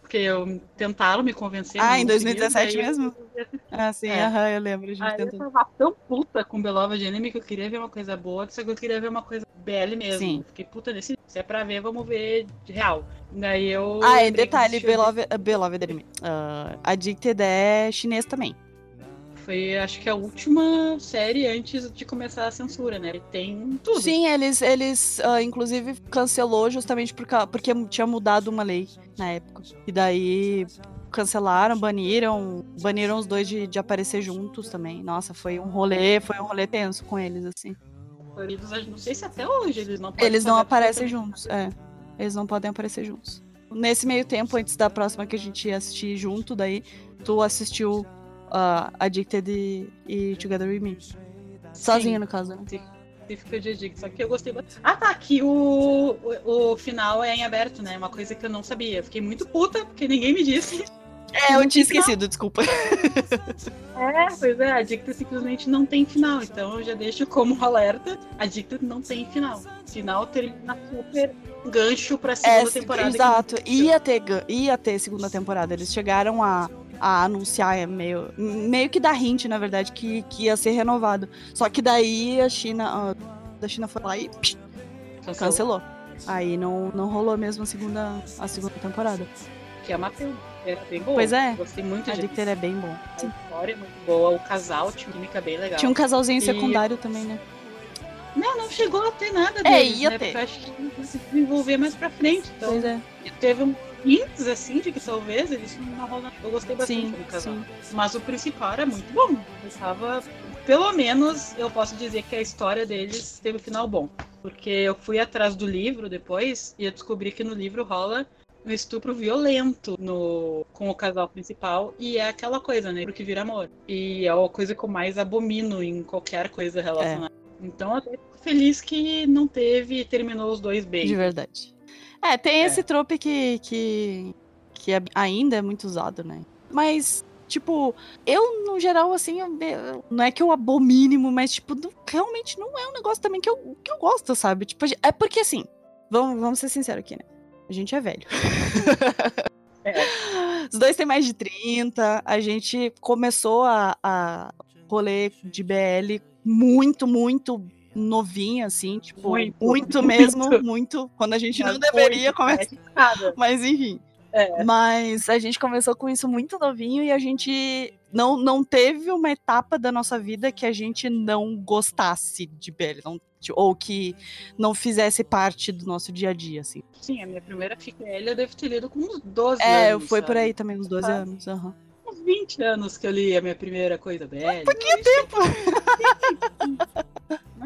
Porque eu tentaram me convencer. Ah, em não conseguiram, 2017 daí eu mesmo? assistir. Ah, sim, É. aham, eu lembro, a gente Aí eu tava tão puta com Beloved Enemy que eu queria ver uma coisa boa, só que eu queria ver uma coisa BL mesmo. Sim. Fiquei puta nesse. Se é pra ver, vamos ver de real. Daí eu. Ah, que detalhe, uh, Beloved Enemy. Uh, Addicted é chinês também. Foi, acho que a última série antes de começar a censura, né? Ele tem tudo. Sim, eles, eles uh, inclusive cancelou justamente por, porque tinha mudado uma lei na época. E daí cancelaram, baniram, baniram os dois de, de aparecer juntos também. Nossa, foi um rolê, foi um rolê tenso com eles, assim. Eles, não sei se até hoje eles não Eles não aparecem juntos, é. Eles não podem aparecer juntos. Nesse meio tempo, antes da próxima que a gente ia assistir junto, daí tu assistiu uh, Addicted e, e Together With Me. Sozinho, no caso, né? específica de Addict, só que eu gostei bastante. Ah, tá, que o, o, o final é em aberto, né? Uma coisa que eu não sabia. Fiquei muito puta, porque ninguém me disse. É, eu tinha esquecido, desculpa. É, pois é, Addicted simplesmente não tem final. Então eu já deixo como alerta: Addicted não tem final. Final termina super gancho pra segunda É, temporada. que- exato. Ia ter, ia ter segunda temporada. Eles chegaram a, a anunciar, é meio, meio que dar hint, na verdade, que, que ia ser renovado. Só que daí a China, a, da China foi lá e psh, Cancelou. Aí não, não rolou mesmo a segunda, a segunda temporada. Que é uma. É bem boa. Pois é. Gostei muito A Dicter é bem bom. A história é muito boa, o casal tinha uma química bem legal. Tinha um casalzinho E- secundário também, né? Não, não chegou a ter nada É, deles, ia né? ter. Porque eu acho que ia se desenvolver mais pra frente. Então, Pois é. teve um hints, assim, de que talvez eles não rolam. Eu gostei bastante Sim, do casal. sim. Mas o principal era muito bom. Eu tava... Pelo menos eu posso dizer que a história deles teve um final bom. Porque eu fui atrás do livro depois e eu descobri que no livro rola um estupro violento no, com o casal principal. E é aquela coisa, né? Que vira amor. E é a coisa que eu mais abomino em qualquer coisa relacionada. Então eu até fico feliz que não teve e terminou os dois bem. De verdade. É, tem É. esse trope que, que, que é- ainda é muito usado, né? Mas, tipo, eu, no geral, assim, eu- não é que eu abomínimo, mas, tipo, não- realmente não é um negócio também que eu, que eu gosto, sabe? Tipo, é porque, assim, vamos, vamos ser sinceros aqui, né? A gente é velho. É. Os dois têm mais de 30, a gente começou a, a rolê de BL muito, muito novinho, assim, tipo, Muito, muito, mesmo, muito. muito, quando a gente não Mas deveria foi, começar. é. Mas enfim. É. Mas a gente começou com isso muito novinho e a gente não, não teve uma etapa da nossa vida que a gente não gostasse de BL, não- ou que não fizesse parte do nosso dia a dia, assim. Sim, a minha primeira FPL eu devo ter lido com uns 12 É, anos. foi por sabe? aí também, uns 12 Ah. anos. aham. Uns 20 anos que eu li a minha primeira coisa BL. Pouquinho tempo!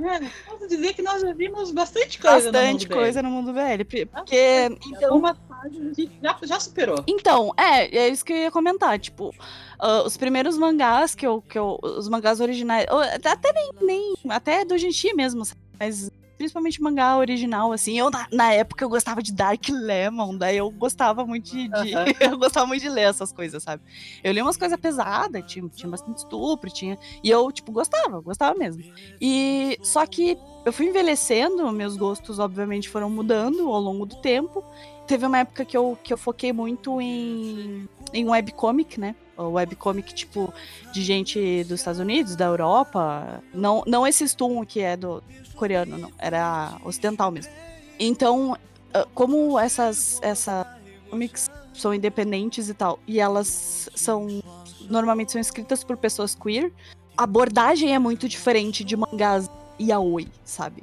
É, posso dizer que nós já vimos bastante coisa no Bastante mundo BL. coisa no mundo BL. Porque, Então, então, uma fase já, já superou. Então, é, é isso que eu ia comentar. Tipo, ah, os primeiros mangás que eu, que eu. Os mangás originais. Até nem. nem até do Genshi mesmo, mas principalmente mangá original, assim. Eu, na, na época, eu gostava de Dark Lemon, daí eu gostava muito de. de- eu gostava muito de ler essas coisas, sabe? Eu li umas coisas pesadas, tinha, tinha bastante estupro, tinha. E eu, tipo, gostava, gostava mesmo. E. Só que eu fui envelhecendo, meus gostos, obviamente, foram mudando ao longo do tempo teve uma época que eu, que eu foquei muito em, em webcomic, né? Webcomic, tipo, de gente dos Estados Unidos, da Europa. Não, não esse Stum que é do coreano, não. Era ocidental mesmo. Então, ah, como essas, essa comics são independentes e tal. E elas são. Normalmente são escritas por pessoas queer. A abordagem é muito diferente de mangás yaoi, sabe?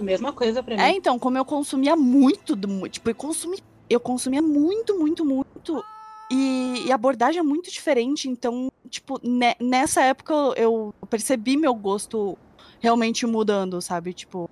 Mesma coisa pra mim. É, então, como eu consumia muito do. Tipo, eu consumi. Eu consumia muito, muito, muito. E, e a abordagem é muito diferente. Então, tipo, ne- nessa época eu percebi meu gosto realmente mudando, sabe? Tipo.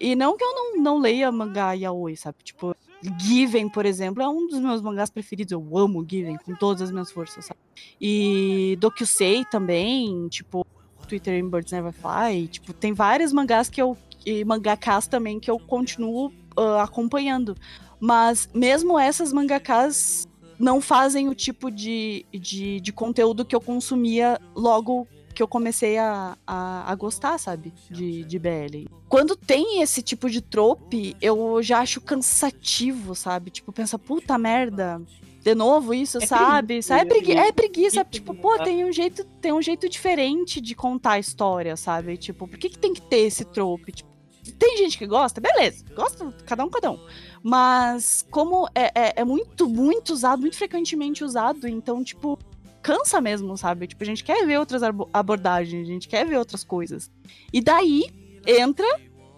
E não que eu não, não leia mangá yaoi, sabe? Tipo, Given, por exemplo, é um dos meus mangás preferidos. Eu amo Given com todas as minhas forças, sabe? E Dokusei também, tipo, Twitter in Birds Never Fly. Tipo, tem vários mangás que eu. E mangakas também que eu continuo ah, acompanhando. Mas mesmo essas mangakas não fazem o tipo de, de, de conteúdo que eu consumia logo que eu comecei a, a, a gostar, sabe? De, de BL. Quando tem esse tipo de trope, eu já acho cansativo, sabe? Tipo, pensa, puta merda. De novo isso, É sabe? preguiça? É, né? pregui é preguiça. Preguiça Tipo, pô, mudar. tem um jeito, tem um jeito diferente de contar a história, sabe? Tipo, por que, que tem que ter esse trope? Tipo, tem gente que gosta, beleza. Gosta, cada um, cada um. Mas como é, é, é muito, muito usado, muito frequentemente usado, então, tipo, cansa mesmo, sabe? Tipo, a gente quer ver outras abo- abordagens, a gente quer ver outras coisas. E daí entra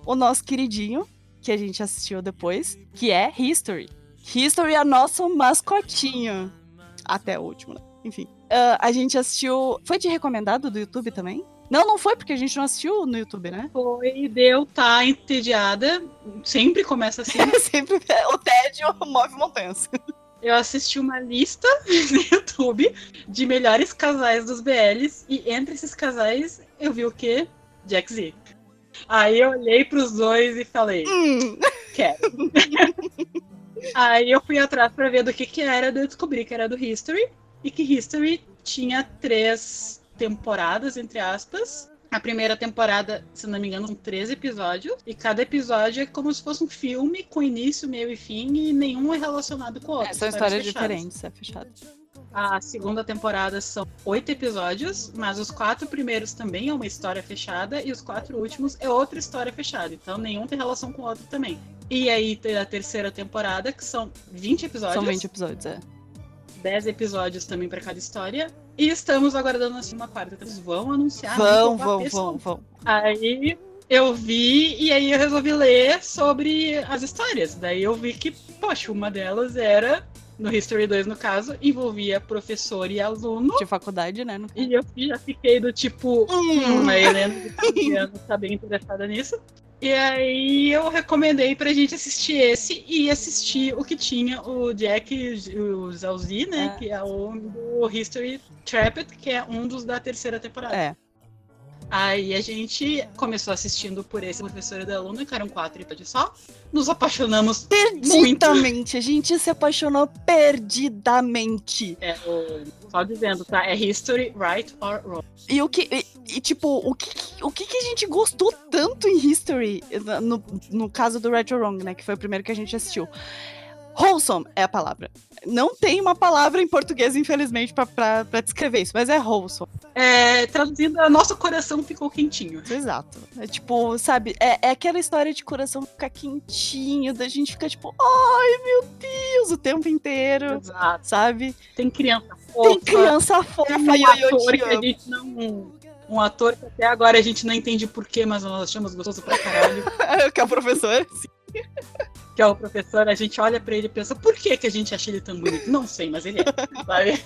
o nosso queridinho, que a gente assistiu depois, que é History. History é nosso mascotinho. Até o último, né? Enfim. Ah, a gente assistiu. Foi de recomendado do YouTube também? Não, não foi, porque a gente não assistiu no YouTube, né? Foi, deu, tá entediada. Sempre começa assim. Sempre o tédio move montanhas. Eu assisti uma lista no YouTube de melhores casais dos BLs e entre esses casais eu vi o quê? Jack Z. Aí eu olhei pros dois e falei, Hum, quero. Aí eu fui atrás pra ver do que que era, eu descobri que era do History e que History tinha três temporadas, entre aspas. A primeira temporada, se não me engano, são três episódios. E cada episódio é como se fosse um filme com início, meio e fim, e nenhum é relacionado com o outro. são histórias diferentes, é fechado. A segunda temporada são oito episódios, mas os quatro primeiros também é uma história fechada, e os quatro últimos é outra história fechada. Então nenhum tem relação com o outro também. E aí tem a terceira temporada, que são 20 episódios. São 20 episódios, é. 10 episódios também para cada história. E estamos aguardando assim uma quarta. Eles vão anunciar. vão, vão vão, vão. Aí eu vi e aí eu resolvi ler sobre as histórias. Daí eu vi que, poxa, uma delas era, no History 2 no caso, envolvia professor e aluno. De faculdade, né? E eu já fiquei do tipo, Hum. hum, a Helena de 15 anos tá bem interessada nisso. E aí eu recomendei pra gente assistir esse e assistir o que tinha o Jack e o Zalzi, né? É. Que é o do History Trapped, que é um dos da terceira temporada. É. Aí a gente começou assistindo por esse professor e da aluna, que eram quatro episódios só. Nos apaixonamos. Perdidamente. A gente se apaixonou perdidamente. É, só dizendo, tá? É History, Right or Wrong. E o que. E, e, tipo, o que, o que que a gente gostou tanto em History? No, no caso do Retro Wrong, né? Que foi o primeiro que a gente assistiu. Wholesome é a palavra. Não tem uma palavra em português, infelizmente, pra descrever isso, mas é wholesome. É, traduzindo, nosso coração ficou quentinho. Exato. É tipo, sabe, é, é aquela história de coração ficar quentinho, da gente ficar tipo, ai meu Deus, o tempo inteiro, Exato. sabe? Tem criança fofa. Tem criança fofa Tem um e ator que a gente não. Um ator que até agora a gente não entende porquê, mas nós achamos gostoso pra caralho. que é o professor. que é o professor, a gente olha pra ele e pensa, por que, que a gente acha ele tão bonito? Não sei, mas ele é, sabe?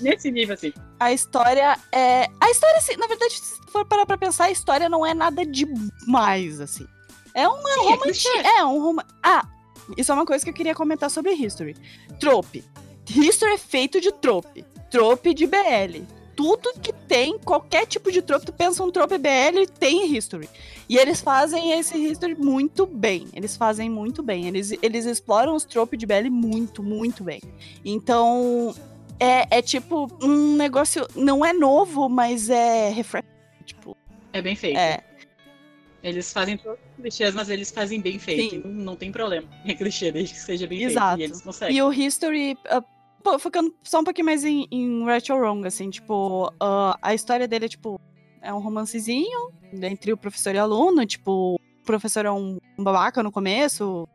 Nesse nível, assim. A história é. A história, assim, na verdade, se for parar pra pensar, a história não é nada demais, assim. É um Sim, é romance. clichê. É, um romance. Ah, isso é uma coisa que eu queria comentar sobre History. Trope. History é feito de trope. Trope de BL. Tudo que tem, qualquer tipo de trope, tu pensa um trope BL, tem History. E eles fazem esse History muito bem. Eles fazem muito bem. Eles, eles exploram os tropes de BL muito, muito bem. Então, é, é tipo um negócio. Não é novo, mas é refrescante. Tipo, É bem feito. é. Eles fazem todos os clichês, mas eles fazem bem feito. Não, não tem problema. É clichê, desde que seja bem Exato. feito. E eles conseguem. E o History. ah, pô, focando só um pouquinho mais em, em or Wrong, assim, tipo, ah, a história dele é tipo. É um romancezinho entre o professor e o aluno, tipo, o professor é um, um babaca no começo,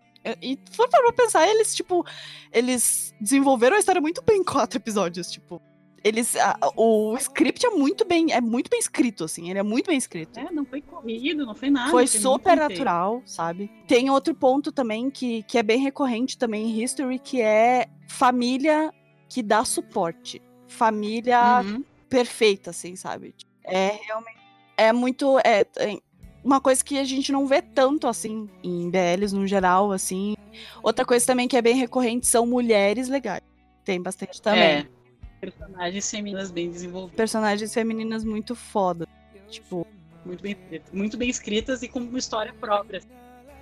E se for pra pensar, eles, tipo, eles desenvolveram a história muito bem em quatro episódios, tipo. Eles. A, o script é muito bem. É muito bem escrito, assim. Ele é muito bem escrito. É, não foi corrido, não foi nada. Foi super natural, sabe? Tem outro ponto também que, que é bem recorrente também em History, que é família que dá suporte. Família uhum. perfeita, assim, sabe? É realmente. É muito. É, uma coisa que a gente não vê tanto, assim, em BLs no geral, assim. Outra coisa também que é bem recorrente são mulheres legais. Tem bastante também. É. Personagens femininas bem desenvolvidas. Personagens femininas muito foda. Tipo. Muito bem, muito bem escritas e com uma história própria.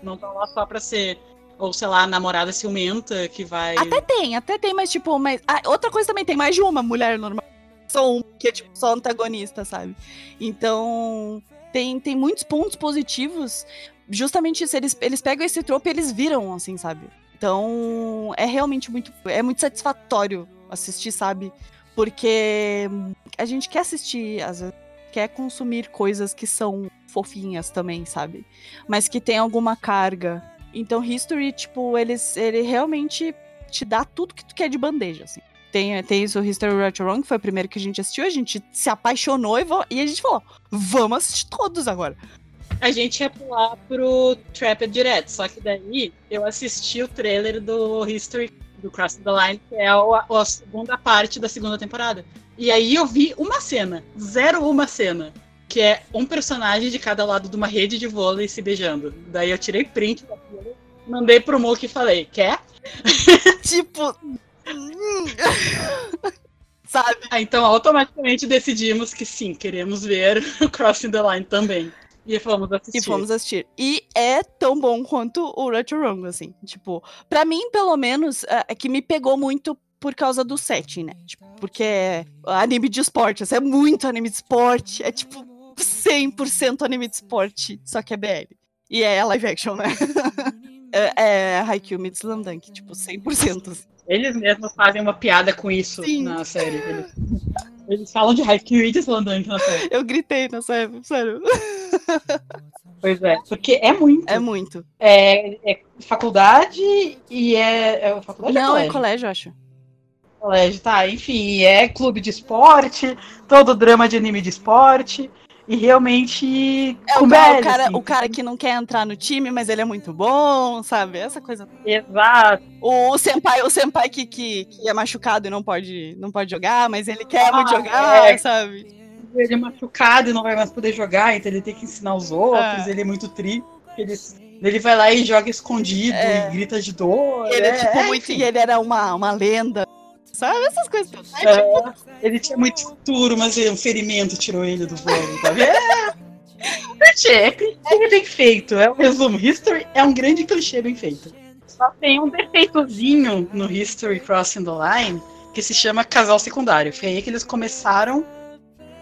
Não estão lá só pra ser ou, sei lá, namorada ciumenta que vai. Até tem, até tem, mas tipo, mas. Ah, outra coisa também, tem mais de uma mulher normal. Só um, que é tipo só antagonista, sabe? Então. Tem, tem muitos pontos positivos. Justamente eles, eles pegam esse tropo e eles viram, assim, sabe? Então, é realmente muito. É muito satisfatório assistir, sabe? Porque a gente quer assistir, às vezes, quer consumir coisas que são fofinhas também, sabe? Mas que tem alguma carga então, History, tipo, eles, ele realmente te dá tudo que tu quer de bandeja, assim. Tem, tem isso, History Right Wrong, que foi o primeiro que a gente assistiu, a gente se apaixonou e, e a gente falou, vamos assistir todos agora. A gente ia pular pro Trapped direto, só que daí eu assisti o trailer do History do Cross the Line, que é a, a segunda parte da segunda temporada. E aí eu vi uma cena, zero uma cena que é um personagem de cada lado de uma rede de vôlei se beijando. Daí eu tirei print daquilo, mandei pro Mook e falei, quer? tipo. Sabe? Ah, então automaticamente decidimos que sim, queremos ver o Crossing the Line também. E fomos assistir. E fomos assistir. E é tão bom quanto o Right or Wrong, assim. Tipo, pra mim, pelo menos, é, é que me pegou muito por causa do setting, né? Tipo, porque é anime de esporte, assim, é muito anime de esporte. É tipo 100% anime de esporte, só que é BL. E é live action, né? é, é Haikyuu Meets tipo, 100%. Eles mesmos fazem uma piada com isso Sim. na série. Eles, eles falam de Haikyuu e de na série. Eu gritei na série, sério. Pois é, porque é muito. É muito. É, é faculdade e é. é faculdade Não, é colégio, é colégio acho. Colégio, tá, enfim, é clube de esporte, todo drama de anime de esporte. E realmente. É o, cara, o, cara, assim. o cara que não quer entrar no time, mas ele é muito bom, sabe? Essa coisa. Exato. O, o senpai, o senpai que, que, que, é machucado e não pode, não pode jogar, mas ele quer ah, muito jogar, é. sabe? Ele é machucado e não vai mais poder jogar, então ele tem que ensinar os outros, é. ele é muito triste. Ele, ele vai lá e joga escondido é. e grita de dor. Ele é, tipo muito. E ele era uma, uma lenda Sabe essas coisas? É, tipo... Ele tinha muito futuro, mas um ferimento tirou ele do voo, tá vendo? É, é clichê bem feito. É o resumo. History é um grande clichê bem feito. Só tem um defeitozinho no History Crossing the Line que se chama casal secundário. Foi aí que eles começaram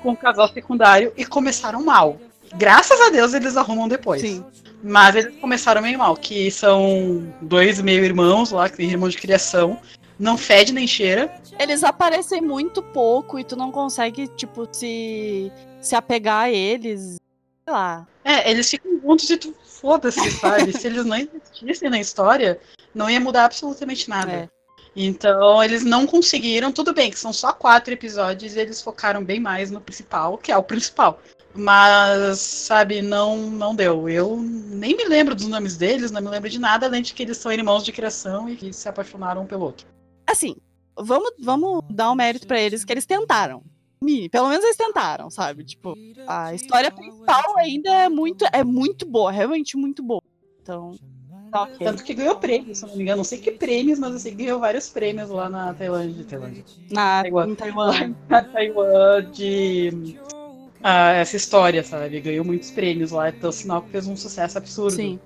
com o casal secundário e começaram mal. Graças a Deus eles arrumam depois. Sim. Mas eles começaram meio mal, que são dois meio-irmãos lá, que irmãos de criação, não fede nem cheira. Eles aparecem muito pouco e tu não consegue, tipo, se, se apegar a eles. Sei lá. É, eles ficam juntos e tu foda-se, sabe? se eles não existissem na história, não ia mudar absolutamente nada. É. Então, eles não conseguiram. Tudo bem que são só quatro episódios e eles focaram bem mais no principal, que é o principal. Mas, sabe, não, não deu. Eu nem me lembro dos nomes deles, não me lembro de nada, além de que eles são irmãos de criação e que se apaixonaram um pelo outro assim, vamos, vamos dar um mérito para eles que eles tentaram. Pelo menos eles tentaram, sabe? Tipo, a história principal ainda é muito, é muito boa, realmente muito boa. Então, tá okay. Tanto que ganhou prêmios, se não me engano. Não sei que prêmios, mas eu sei que ganhou vários prêmios lá na Tailândia. Tailândia. Na Taiwan. Taiwan. na Taiwan de ah, essa história, sabe? Ganhou muitos prêmios lá, então sinal que fez um sucesso absurdo. Sim.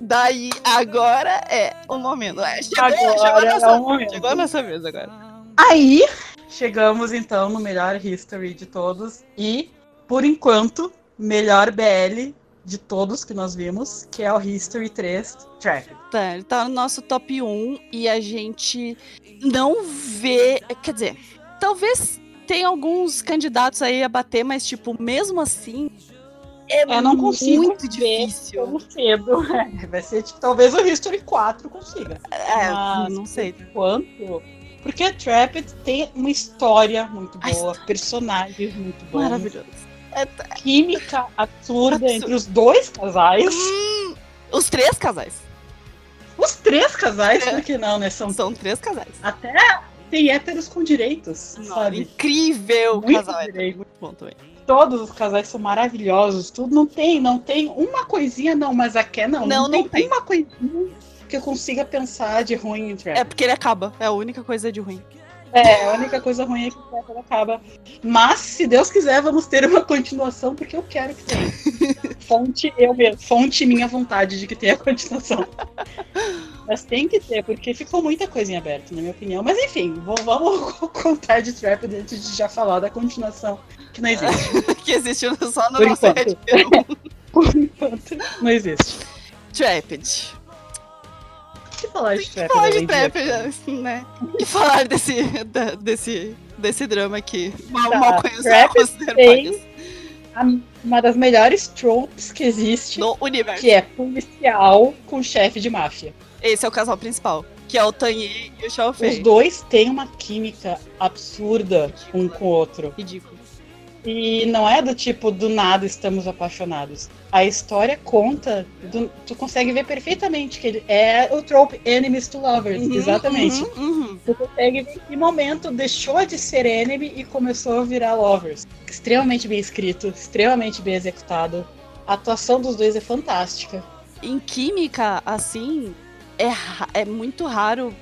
Daí, agora é o momento. É, chegou, agora chegou, a nossa, é o momento. chegou a nossa vez agora. Aí, chegamos então no melhor history de todos. E, por enquanto, melhor BL de todos que nós vimos, que é o History 3 Track. Tá, ele tá no nosso top 1 e a gente não vê. Quer dizer, talvez tenha alguns candidatos aí a bater, mas, tipo, mesmo assim, é Eu não consigo muito difícil. Tão cedo. É, vai ser, tipo, talvez o History 4 consiga. É, Mas- não sei. Quanto? Porque a Trapped tem uma história muito boa, personagens muito bons, Maravilhoso. É, química absurda Absurdo. entre os dois casais. Hum, os três casais. Os três casais, É. por que não, né? São São três casais. até tem héteros com direitos, Nossa, sabe? incrível Muito casal. É direito. muito bom também. Todos os casais são maravilhosos, tudo não tem, não tem uma coisinha não, mas a Ken não, Não, não tem. uma coisinha que eu consiga pensar de ruim em Trap. É porque ele acaba. É a única coisa de ruim. É, a única coisa ruim é que o Trap acaba. Mas, se Deus quiser, vamos ter uma continuação, porque eu quero que tenha. Fonte eu mesmo, fonte minha vontade de que tenha continuação. Mas tem que ter, porque ficou muita coisa em aberto, na minha opinião. Mas enfim, vou- vamos contar de Trap antes de já falar da continuação, que não existe. que existe só no Por nosso enquanto. Red Por enquanto, não existe. Trapped. Que falar de Trap? Falar de além Trapped, assim, né? E falar desse, da- desse, desse drama aqui. Mal, Tá, mal Trapped tem- demônios A- Uma das melhores tropes que existe, no universo. que é policial com chefe de máfia. Esse é o casal principal. Que é o Tanyi e o Xiao Os dois têm uma química absurda um com o outro. Ridículo. E não é do tipo, do nada estamos apaixonados. A história conta, do- tu consegue ver perfeitamente que ele é o trope enemies to lovers, Uhum, exatamente. uhum, uhum. Tu consegue ver em que momento deixou de ser enemy e começou a virar lovers. Extremamente bem escrito, extremamente bem executado. A atuação dos dois é fantástica. Em química, assim, é, é muito raro,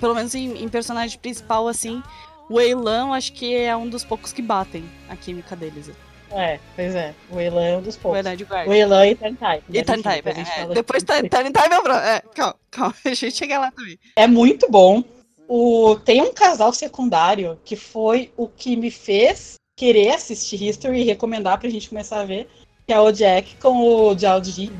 pelo menos em, em personagem principal, assim, o Eilan acho que é um dos poucos que batem a química deles. É, pois é. O Elan é um dos poucos. De. O Elan e Tantai. E Tantai, é, depois Tantai é meu brother. É, calma, calma, a gente chega lá também. É muito bom. O... Tem um casal secundário que foi o que me fez querer assistir History e recomendar pra gente começar a ver, que é o Jack com o. Josie,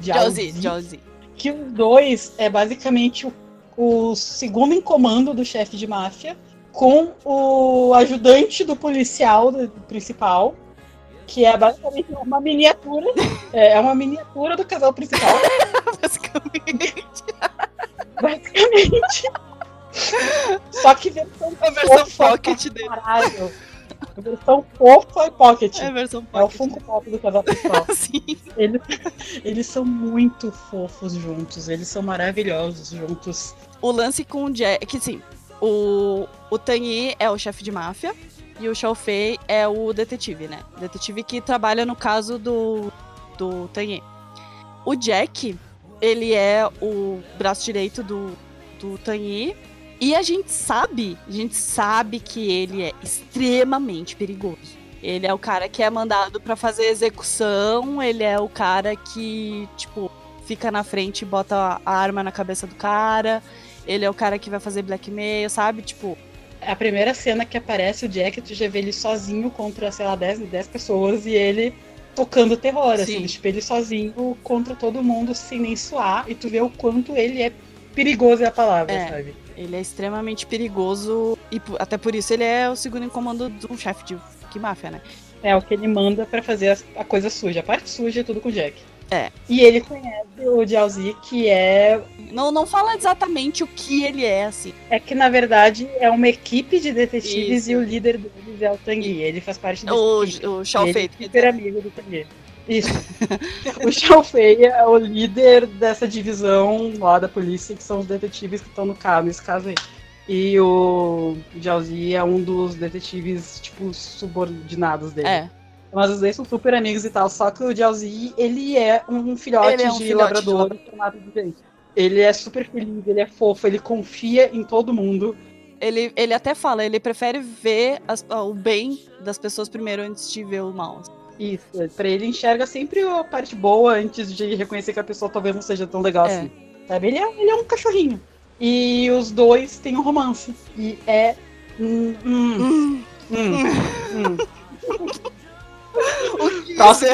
Josie. Que os dois é basicamente o, o segundo em comando do chefe de máfia com o ajudante do policial do, principal, que é basicamente uma miniatura. é, é uma miniatura do casal principal. Basicamente. Basicamente. Só que versão A versão pocket dele. A versão fofa e pocket. É a versão É o pocket. Funko Pop do casal principal. Sim. Eles, eles são muito fofos juntos. Eles são maravilhosos juntos. O lance com o Jack. Que sim, o, o Tanyi é o chefe de máfia e o Xiao Fei é o detetive, né? Detetive que trabalha no caso do, do Tanyi. O Jack, ele é o braço direito do, do Tanyi. E a gente sabe, a gente sabe que ele é extremamente perigoso. Ele é o cara que é mandado pra fazer execução, ele é o cara que, tipo, fica na frente e bota a arma na cabeça do cara. Ele é o cara que vai fazer blackmail, sabe? Tipo, A primeira cena que aparece o Jack, tu já vê ele sozinho contra, sei lá, 10, 10 pessoas e ele tocando terror, Sim. assim, tipo, ele sozinho contra todo mundo sem nem suar, e tu vê o quanto ele é perigoso é a palavra, É. sabe? ele é extremamente perigoso e até por isso ele é o segundo em comando um chefe de que máfia, né? É o que ele manda pra fazer a coisa suja. A parte suja é tudo com o Jack. É. E ele conhece o Jiaozi, que é. Não, não fala exatamente o que ele é, assim. É que na verdade é uma equipe de detetives Isso. e o líder deles é o Tanguy. Ele faz parte desse O, o Xiao Ele Fei, é super amigo do Tanguy. Isso. o Xiao Fei é o líder dessa divisão lá da polícia, que são os detetives que estão no caso, nesse caso aí. E o Jiaozi é um dos detetives, tipo, subordinados dele. É, Mas os dois são super amigos e tal. Só que o Jiaozi, ele é um filhote é um de filhote de labrador labrador. chamado de gente. Ele é super feliz, ele é fofo, ele confia em todo mundo. ele, ele até fala, ele prefere ver as- o bem das pessoas primeiro antes de ver o mal. Isso, pra ele enxerga sempre a parte boa antes de reconhecer que a pessoa talvez não seja tão legal É. assim. Sabe? Ele é, ele é um cachorrinho. E os dois têm um romance. E é. Hum, hum, Hum, Nossa.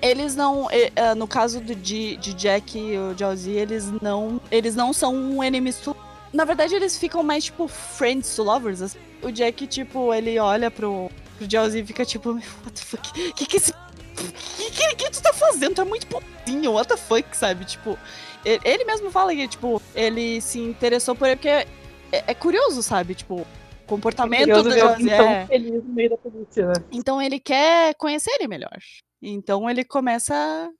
Eles não, eh, no caso do, de, de Jack e o Josie, eles não, eles não são um enemies to... Na verdade, eles ficam mais, tipo, friends to lovers. assim. O Jack, tipo, ele olha pro, pro e fica tipo, what the fuck? O que, que esse que, que, que tu tá fazendo? Tu é muito pouquinho, what the fuck, sabe? Tipo, ele, ele mesmo fala que, tipo, ele se interessou por ele porque é, é curioso, sabe? Tipo, comportamento é do Josie é. feliz no meio da polícia, né? Então ele quer conhecer ele melhor. Então ele começa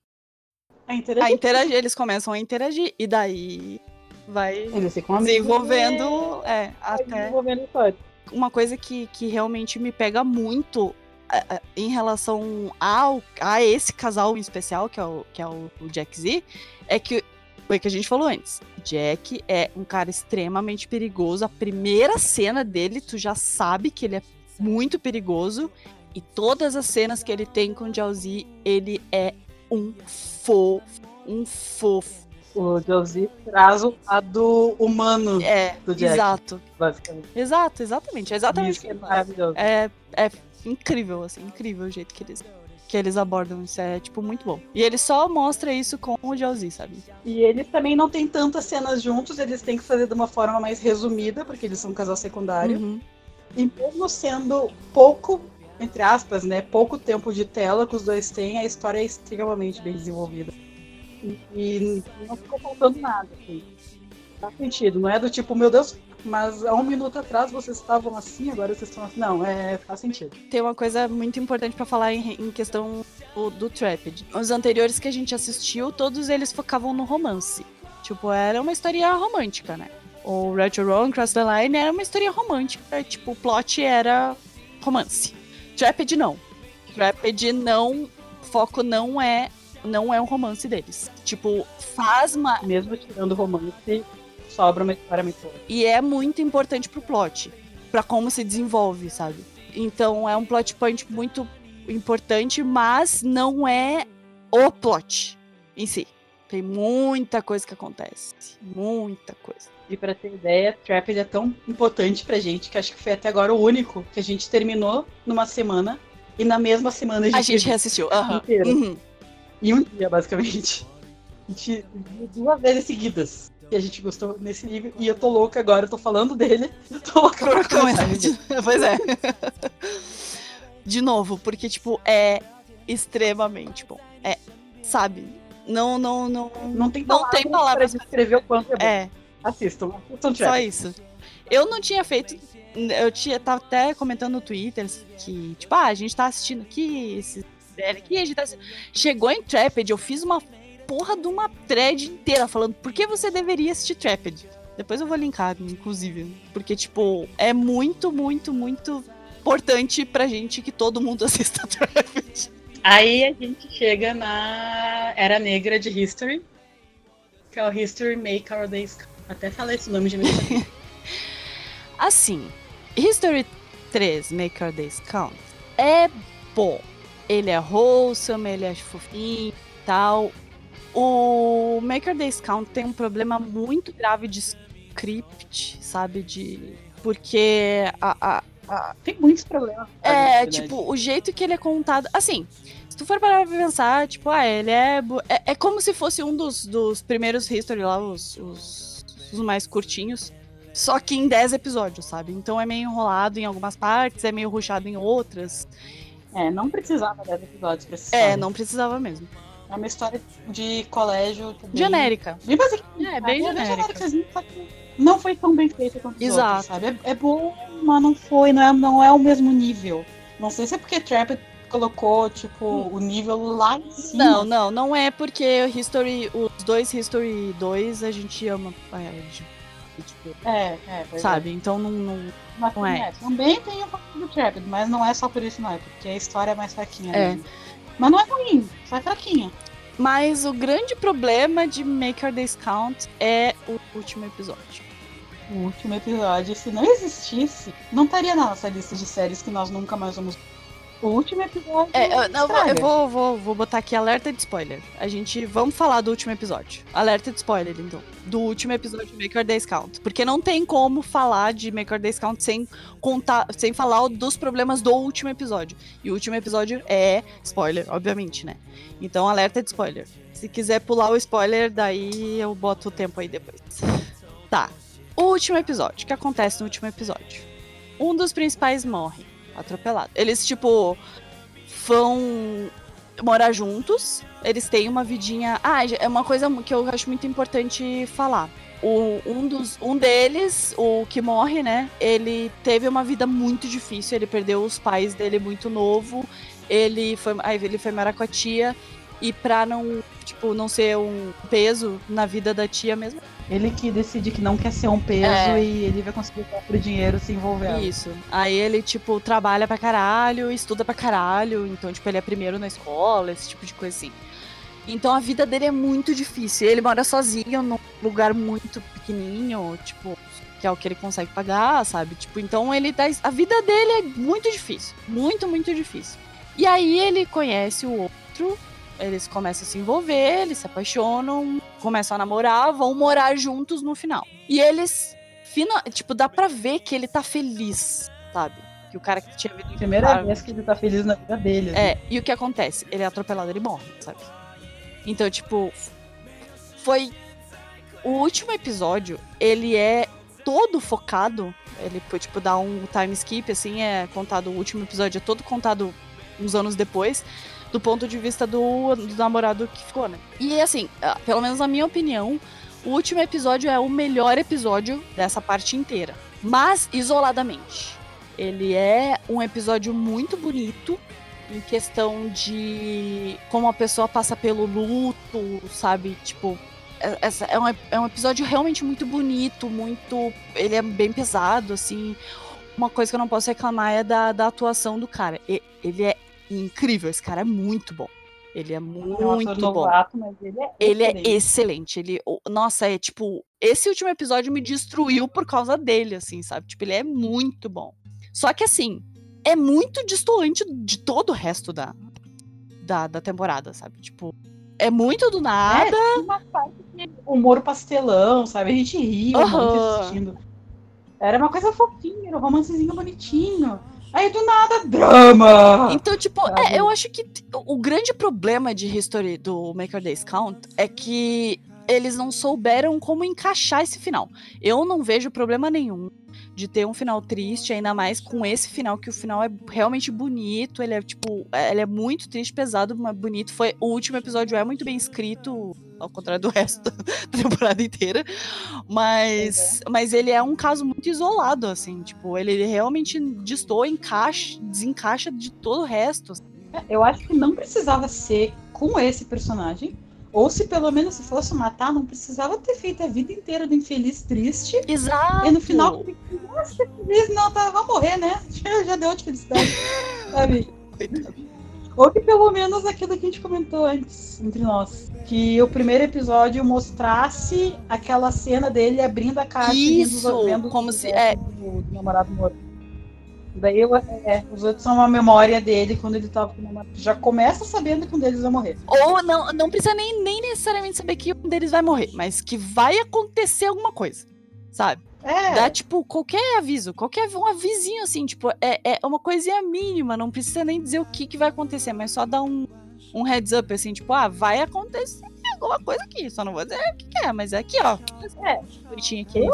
A interagir. a interagir, eles começam a interagir e daí vai amigos desenvolvendo, é, vai até desenvolvendo a história. Uma coisa que, que realmente me pega muito é, é, em relação ao, a esse casal em especial, que é o, que é o, o Jack Z, é que foi o que a gente falou antes. Jack é um cara extremamente perigoso. A primeira cena dele, tu já sabe que ele é muito perigoso. E todas as cenas que ele tem com o Jalzi, ele é um fofo. Um fofo. O Josie traz o lado humano É, do Jack, exato. basicamente. Exato, exatamente. Exatamente Isso é maravilhoso. É, é incrível, assim, incrível o jeito que eles, que eles abordam isso. É, tipo, muito bom. E ele só mostra isso com o Jalzi, sabe? E eles também não têm tantas cenas juntos, eles têm que fazer de uma forma mais resumida, porque eles são um casal secundário. Uhum. E mesmo sendo pouco, entre aspas, né, pouco tempo de tela que os dois têm, a história é extremamente bem desenvolvida. E, não ficou faltando nada, assim. Faz sentido, não é do tipo, meu Deus, mas há um minuto atrás vocês estavam assim, agora vocês estão assim. Não, é, faz sentido. Tem uma coisa muito importante pra falar em, em questão do, do Trapped. Os anteriores que a gente assistiu, todos eles focavam no romance. Tipo, era uma história romântica, né? O Retro Wrong Cross the Line era uma história romântica. Tipo, o plot era romance. Trapped não. Trapped não. O foco não é. Não é um romance deles. Tipo, faz uma, Mesmo tirando o romance, sobra uma história muito boa. E é muito importante pro plot, pra como se desenvolve, sabe? Então é um plot point muito importante, mas não é o plot em si. Tem muita coisa que acontece, muita coisa. E pra ter ideia, Trapped é tão importante pra gente que acho que foi até agora o único que a gente terminou numa semana e na mesma semana a gente, A gente reassistiu. aham. inteiro. Uhum. Em um dia, basicamente. A gente viu duas vezes seguidas. E a gente gostou nesse nível. E eu tô louca agora, eu tô falando dele. Eu tô louca pra de- Pois é. De novo, porque, tipo, é extremamente bom. É, sabe? Não, não, não. Não tem Não palavras, tem palavras pra descrever o quanto é bom. É, Assistam, assistam Só isso. Eu não tinha feito. Eu tinha, tava até comentando no Twitter que, tipo, ah, a gente tá assistindo aqui, esse série aqui, a gente tá assistindo. Chegou em Trapped, eu fiz uma porra de uma thread inteira falando por que você deveria assistir Trapped. Depois eu vou linkar, inclusive. Porque, tipo, é muito, muito, muito importante pra gente que todo mundo assista Trapped. Aí a gente chega na Era Negra de History, que é o History Make Our Days. Count. Até falei esse nome de mim. Assim, History 3, Make Our Days Count, é bom. Ele é wholesome, ele é fofinho e tal. O Make Our Days Count tem um problema muito grave de script, sabe? De. Porque a- a, Tem muitos problemas. é, tipo, o jeito que ele é contado. Assim, se tu for parar pra pensar, tipo, ah, ele é. É, é como se fosse um dos, dos primeiros history lá, os, os, os mais curtinhos. Só que em 10 episódios, sabe? Então é meio enrolado em algumas partes, é meio rushado em outras. É, não precisava 10 episódios pra essa É, não precisava mesmo. É uma história de colégio. Bem, Genérica. Bem basiquinha. É, bem sabe? genérica. genéricazinha, só que Não foi tão bem feita quanto Exato. outros, sabe? É, é bom, mas não foi, não é, não é o mesmo nível. Não sei se é porque Trap colocou, tipo, o nível lá em cima. Não, não, não é porque History, os dois History 2 a gente ama. É, a gente- tipo, É, é, pois sabe? Então não, não- Mas Não é. Também tem um pouco do Trapped, mas não é só por isso, não. É porque a história é mais fraquinha. É. mesmo. Mas não é ruim, só é fraquinha. Mas o grande problema de Make Our Days Count é o último episódio. O último episódio, se não existisse, não estaria na nossa lista de séries que nós nunca mais vamos. O último episódio. É, eu, não, eu vou- vou, vou, botar aqui alerta de spoiler. A gente. Vamos falar do último episódio. Alerta de spoiler, então. Do último episódio de Make Days Count. Porque não tem como falar de Make Our Days Count sem contar. Sem falar dos problemas do último episódio. E o último episódio é spoiler, obviamente, né? Então, alerta de spoiler. Se quiser pular o spoiler, daí eu boto o tempo aí depois. Tá. O último episódio. O que acontece no último episódio? Um dos principais morre. Atropelado. Eles, tipo, vão morar juntos. Eles têm uma vidinha. Ah, é uma coisa que eu acho muito importante falar. O, um, dos, um deles, o que morre, né? Ele teve uma vida muito difícil. Ele perdeu os pais dele muito novo. Ele foi, ele foi morar com a tia. E pra não, tipo, não ser um peso na vida da tia mesmo, ele que decide que não quer ser um peso é. e ele vai conseguir o próprio dinheiro se envolvendo. Isso. Aí ele, tipo, trabalha pra caralho, estuda pra caralho. Então, tipo, ele é primeiro na escola, esse tipo de coisa assim. Então a vida dele é muito difícil. Ele mora sozinho num lugar muito pequenininho, tipo, que é o que ele consegue pagar, sabe? Tipo, então ele tá. A vida dele é muito difícil. Muito, muito difícil. E aí ele conhece o outro, eles começam a se envolver, eles se apaixonam, começam a namorar, vão morar juntos no final. E eles, fina, tipo, dá pra ver que ele tá feliz, sabe? Que o cara que tinha vindo. Primeira vez que ele tá feliz na vida dele. Assim. É, e o que acontece? Ele é atropelado, ele morre, sabe? Então, tipo, foi. O último episódio, ele é todo focado. Ele foi, tipo, dar um time skip, assim, é contado. O último episódio é todo contado uns anos depois do ponto de vista do, do namorado que ficou, né? E assim, pelo menos na minha opinião, o último episódio é o melhor episódio dessa parte inteira. Mas isoladamente. Ele é um episódio muito bonito em questão de como a pessoa passa pelo luto, sabe? Tipo, é, é um, é um episódio realmente muito bonito, muito. Ele é bem pesado, assim. Uma coisa que eu não posso reclamar é da, da atuação do cara. Ele é incrível. Esse cara é muito bom. Ele é muito é bom. mas ele é ele excelente. é excelente. Ele, nossa, é tipo, esse último episódio me destruiu por causa dele, assim, sabe? Tipo, ele é muito bom. Só que assim, é muito distoante de todo o resto da, da, da temporada, sabe? Tipo, é muito do nada. É, uma parte de humor pastelão, sabe? A gente ria uhum. muito assistindo. Era uma coisa fofinha, era um romancezinho bonitinho. Aí do nada, drama! Então, tipo, é, eu acho que o grande problema de History do Maker Days Count é que eles não souberam como encaixar esse final. Eu não vejo problema nenhum de ter um final triste, ainda mais com esse final, que o final é realmente bonito, ele é, tipo, é, ele é muito triste, pesado, mas bonito. Foi, o último episódio é muito bem escrito, ao contrário do resto da temporada inteira, mas, é. mas ele é um caso muito isolado, assim, tipo, ele realmente destoa, encaixa, desencaixa de todo o resto. É, eu acho que não precisava ser com esse personagem, ou se pelo menos se fosse matar, não precisava ter feito a vida inteira do infeliz triste. Exato. E no final, nossa, não, tá, vai morrer, né? Já, já deu de felicidade. sabe? Ou que pelo menos aquilo que a gente comentou antes entre nós. Que o primeiro episódio mostrasse aquela cena dele abrindo a caixa Isso, e vendo como se é do, do namorado morto. Daí eu, é, os outros são uma memória dele quando ele tava com uma... Já começa sabendo que um deles vai morrer. Ou não, não precisa nem, nem necessariamente saber que um deles vai morrer, mas que vai acontecer alguma coisa, sabe? É. Dá, tipo, qualquer aviso, qualquer um avisinho, assim, tipo, é, é uma coisinha mínima, não precisa nem dizer o que, que vai acontecer, mas só dar um, um heads up, assim, tipo, ah, vai acontecer alguma coisa aqui. Só não vou dizer o que é, mas é aqui, ó. É. Bonitinho aqui, eu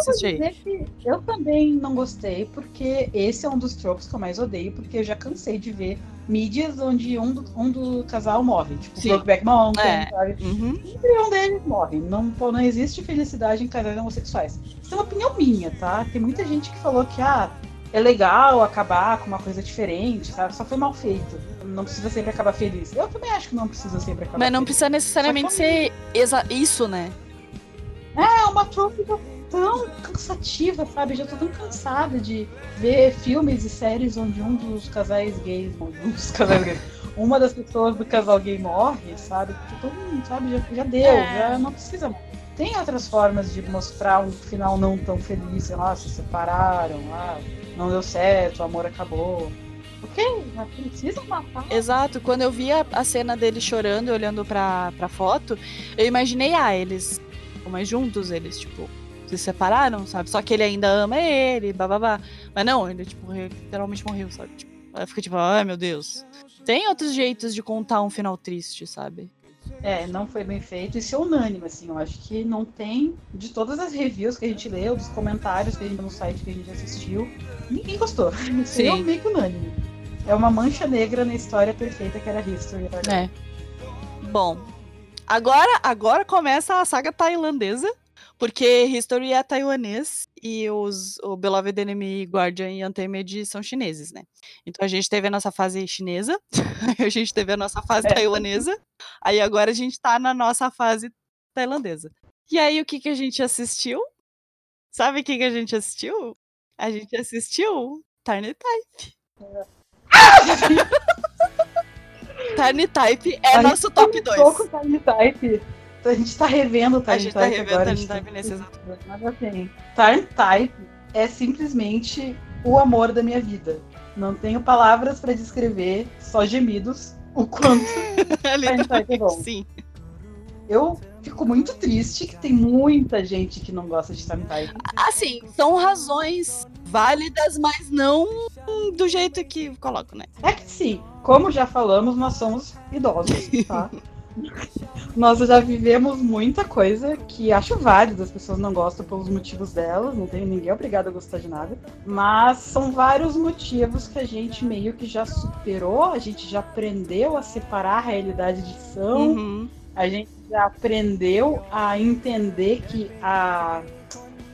que eu também não gostei, porque esse é um dos tropos que eu mais odeio, porque eu já cansei de ver mídias onde um do, um do casal morre. Tipo, Sim. Brokeback Mountain, é. sabe? Uhum. Sempre um deles morre. Não, não existe felicidade em casais homossexuais. Isso é uma opinião minha, tá? Tem muita gente que falou que, ah, é legal acabar com uma coisa diferente, sabe? Só foi mal feito. Não precisa sempre acabar feliz. Eu também acho que não precisa sempre acabar Mas não feliz. precisa necessariamente ser isso, né? É, uma trope tão cansativa, sabe? Já tô tão cansada de ver filmes e séries onde um dos casais gays, um dos casais gays, uma das pessoas do casal gay morre, sabe? Todo mundo, sabe? Já, já deu, é. já não precisa tem outras formas de mostrar um final não tão feliz, sei lá, se separaram, ah, não deu certo, o amor acabou. Ok, precisa matar. Exato, quando eu vi a, a cena dele chorando, olhando pra, pra foto, eu imaginei, ah, eles mais juntos, eles, tipo, se separaram, sabe? Só que ele ainda ama ele, bababá. Mas não, ele, tipo, literalmente morreu, sabe? Tipo, ela fica tipo, ai meu Deus. Tem outros jeitos de contar um final triste, sabe? É, não foi bem feito. Isso é unânime, assim. Eu acho que não tem. De todas as reviews que a gente leu, dos comentários que a gente no site que a gente assistiu, ninguém gostou. Isso é meio que unânime. É uma mancha negra na história perfeita que era History. É. Bom, agora, agora começa a saga tailandesa, porque History é taiwanês e os, o Beloved Enemy, Guardian e Untamed são chineses, né? Então a gente teve a nossa fase chinesa, a gente teve a nossa fase É. taiwanesa, aí agora a gente tá na nossa fase tailandesa. E aí o que, que a gente assistiu? Sabe o que, que a gente assistiu? A gente assistiu Tiny Type. Tiny Type é A nosso top começou 2. com o Tiny Type. A gente tá revendo o Tiny A gente tá Type revendo agora. Tiny a gente Type nesse exato Mas assim, Tiny Type é simplesmente o amor da minha vida. Não tenho palavras pra descrever, só gemidos, o quanto Tiny Type é bom. Sim. Eu fico muito triste que tem muita gente que não gosta de Tiny Type. Assim, são razões válidas, mas não do jeito que coloco, né? É que sim, como já falamos, nós somos idosos, tá? nós já vivemos muita coisa que acho válido, as pessoas não gostam pelos motivos delas, não tem ninguém obrigado a gostar de nada. Mas são vários motivos que a gente meio que já superou, a gente já aprendeu a separar a realidade de ficção, Uhum. a gente já aprendeu a entender que a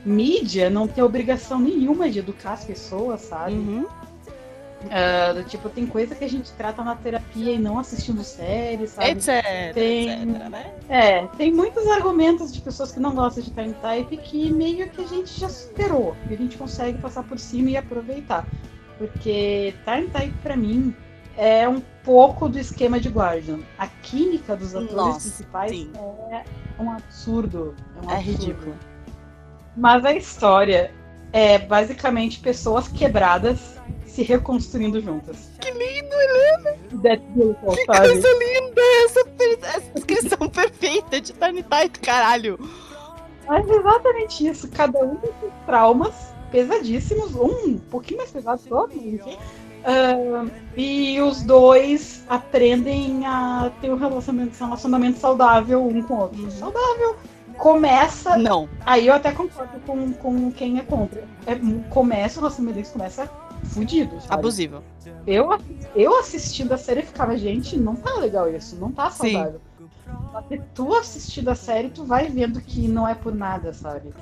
mídia não tem obrigação nenhuma de educar as pessoas, sabe? Uhum. Ah, do tipo, tem coisa que a gente trata na terapia e não assistindo séries, sabe? Etc, Tem- etc, né? É, tem muitos argumentos de pessoas que não gostam de time type que meio que a gente já superou, que a gente consegue passar por cima e aproveitar. Porque time type pra mim é um pouco do esquema de Guardian. A química dos atores Nossa, principais sim. é um absurdo. É, um É absurdo. ridículo. Mas a história é basicamente pessoas quebradas se reconstruindo juntas. Que lindo, Helena! Beautiful, Que sabe? coisa linda! Essa, essa descrição perfeita de Tiny Type, caralho! Mas é exatamente isso. Cada um tem traumas pesadíssimos, um um pouquinho mais pesado que o outro, mas enfim. Ah, e os dois aprendem a ter um relacionamento, um relacionamento saudável um com o outro. Uhum. Saudável. Começa. Não. Aí eu até concordo com, com quem é contra. É, começa, o relacionamento deles começa fudido. Sabe? Abusivo. Eu, eu assistindo a série ficava, gente, não tá legal isso, não tá Sim. saudável. Só que tu assistindo a série, tu vai vendo que não é por nada, sabe?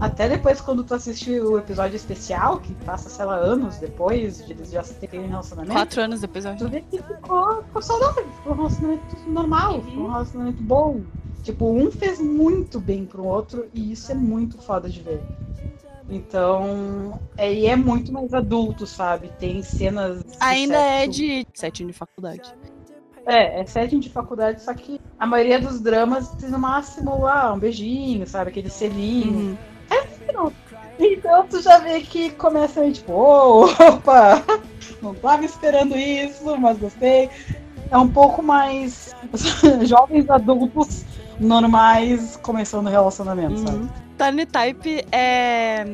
Até depois, quando tu assiste o episódio especial, que passa, sei lá, anos depois de eles já terem um relacionamento, Quatro anos depois eu tu vê que ficou, ficou saudável, ficou um relacionamento normal, ficou um relacionamento bom. Tipo, um fez muito bem pro outro e isso é muito foda de ver. Então, é, e é muito mais adulto, sabe? Tem cenas. Ainda é sexo de sétimo de faculdade. é, é setting de faculdade, só que a maioria dos dramas tem no máximo ah, um beijinho, sabe? Aquele selinho. Uhum. Então tu já vê que começa aí, tipo, "Ô, opa, não tava esperando isso, mas gostei. É um pouco mais jovens adultos normais começando o relacionamento, sabe? Uhum. Tiny Type é.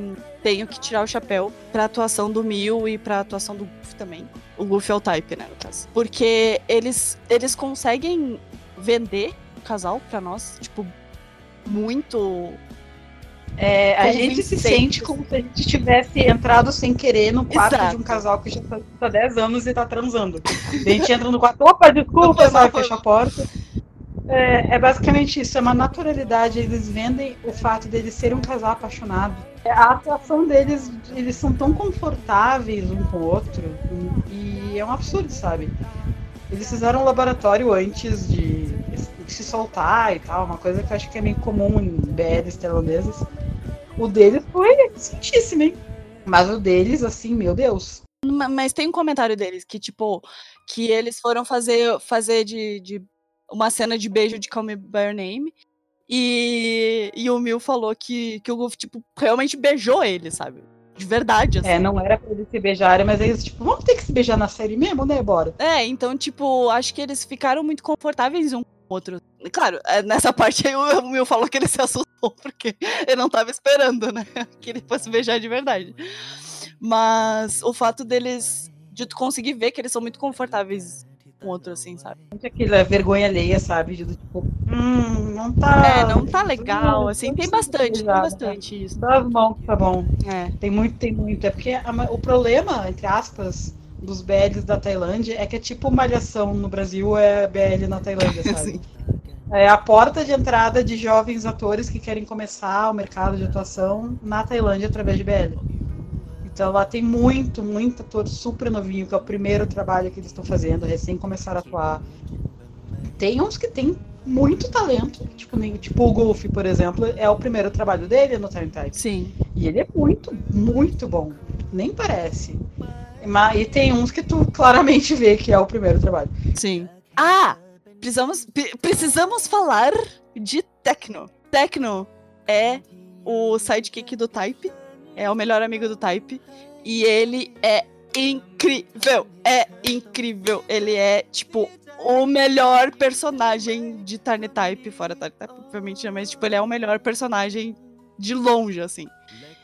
Tenho que tirar o chapéu pra atuação do Mil e pra atuação do Goofy também. O Goofy é o Type, né, no caso. Porque eles, eles conseguem vender o casal pra nós, tipo, muito. É, a gente se sente como se a gente tivesse entrado sem querer no quarto Exato. de um casal que já tá há 10 anos e tá transando. A gente entra no quarto, opa, desculpa, sabe, fecha a porta. É, é basicamente isso, é uma naturalidade. Eles vendem o fato deles serem um casal apaixonado. É, A atuação deles, eles são tão confortáveis um com o outro, e é um absurdo, sabe? Eles fizeram um laboratório antes de, se soltar e tal, uma coisa que eu acho que é meio comum em BLs tailandeses. O deles foi eficientíssimo, hein? Mas o deles, assim, meu Deus. Ma- Mas tem um comentário deles que, tipo, que eles foram fazer, fazer de, de uma cena de beijo de Call Me By Your Name. E, e o Mil falou que, que o Goofy, tipo, realmente beijou ele, sabe? De verdade, assim. É, não era pra eles se beijarem, mas eles, tipo, vamos ter que se beijar na série mesmo, né? Bora. É, então, tipo, acho que eles ficaram muito confortáveis um com o outro. E, Claro, é, nessa parte aí o Mil falou que ele se assustou, porque ele não tava esperando, né? Que ele fosse beijar de verdade. Mas o fato deles. De tu conseguir ver que eles são muito confortáveis com o outro, assim, sabe? Muito aquela vergonha alheia, sabe? De, tipo, hum, não tá. É, não tá legal, Não, assim. não Tem bastante, tem né? bastante isso. As mãos, tá bom. É. Tem muito, tem muito. É porque a o problema, entre aspas, dos BLs da Tailândia é que é tipo malhação no Brasil, é BL na Tailândia, sabe? É a porta de entrada de jovens atores que querem começar o mercado de atuação na Tailândia através de BL. Então lá tem muito, muito ator super novinho, que é o primeiro trabalho que eles estão fazendo, recém começaram a atuar. Tem uns que tem muito talento, tipo, nem, tipo o Golf, por exemplo, é o primeiro trabalho dele no Time Type. Sim. E ele é muito, muito bom. Nem parece. Mas, e tem uns que tu claramente vê que é o primeiro trabalho. Sim. Ah! Precisamos, precisamos falar de Tecno. Tecno é o sidekick do Type, é o melhor amigo do Type, e ele é incrível! É incrível! Ele é, tipo, o melhor personagem de Type, fora Type, obviamente, mas, tipo, ele é o melhor personagem de longe, assim.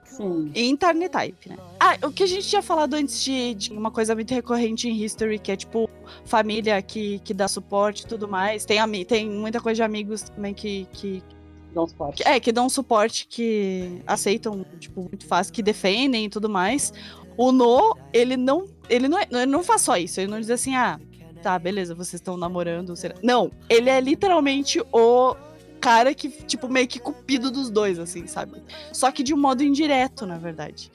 Sim. Em Type, né? Ah, o que a gente tinha falado antes de, de, uma coisa muito recorrente em History, que é tipo família que, que dá suporte e tudo mais. Tem, tem muita coisa de amigos também que, que dão suporte. É, que dão suporte, que aceitam, tipo, muito fácil, que defendem e tudo mais. O No, ele não. Ele não, é, ele não faz só isso. Ele não diz assim, ah, tá, beleza, vocês estão namorando. Será? Não, ele é literalmente o cara que, tipo, meio que cupido dos dois, assim, sabe? Só que de um modo indireto, na verdade.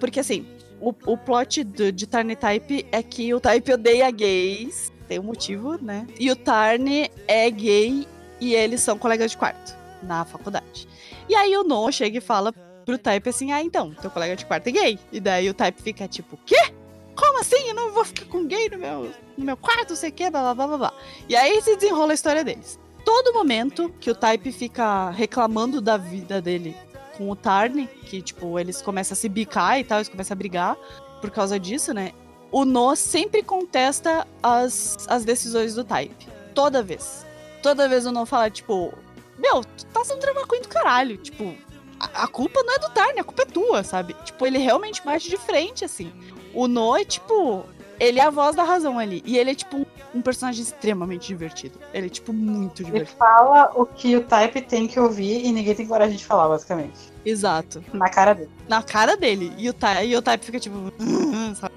Porque, assim, o, o plot do, de Tarn Type é que o Type odeia gays, tem um motivo, né? E o Tarn é gay e eles são colegas de quarto na faculdade. E aí o No chega e fala pro Type assim: ah, então, teu colega de quarto é gay. E daí o Type fica tipo: quê? Como assim? Eu não vou ficar com gay no meu, no meu quarto, não sei o quê, blá blá blá blá. E aí se desenrola a história deles todo momento que o Type fica reclamando da vida dele com o Tarn, que, tipo, eles começam a se bicar e tal, eles começam a brigar por causa disso, né? O No sempre contesta as, as decisões do Type. Toda vez. Toda vez o No fala, tipo, meu, tu tá sendo drama queen do caralho. Tipo, a, a, culpa não é do Tarn, a culpa é tua, sabe? Tipo, ele realmente bate de frente, assim. O No é, tipo, ele é a voz da razão ali. E ele é, tipo, um personagem extremamente divertido. Ele é, tipo, muito divertido. Ele fala o que o Type tem que ouvir e ninguém tem coragem de falar, basicamente. Exato. Na cara dele. Na cara dele. E o, type, e o Type fica, tipo, sabe?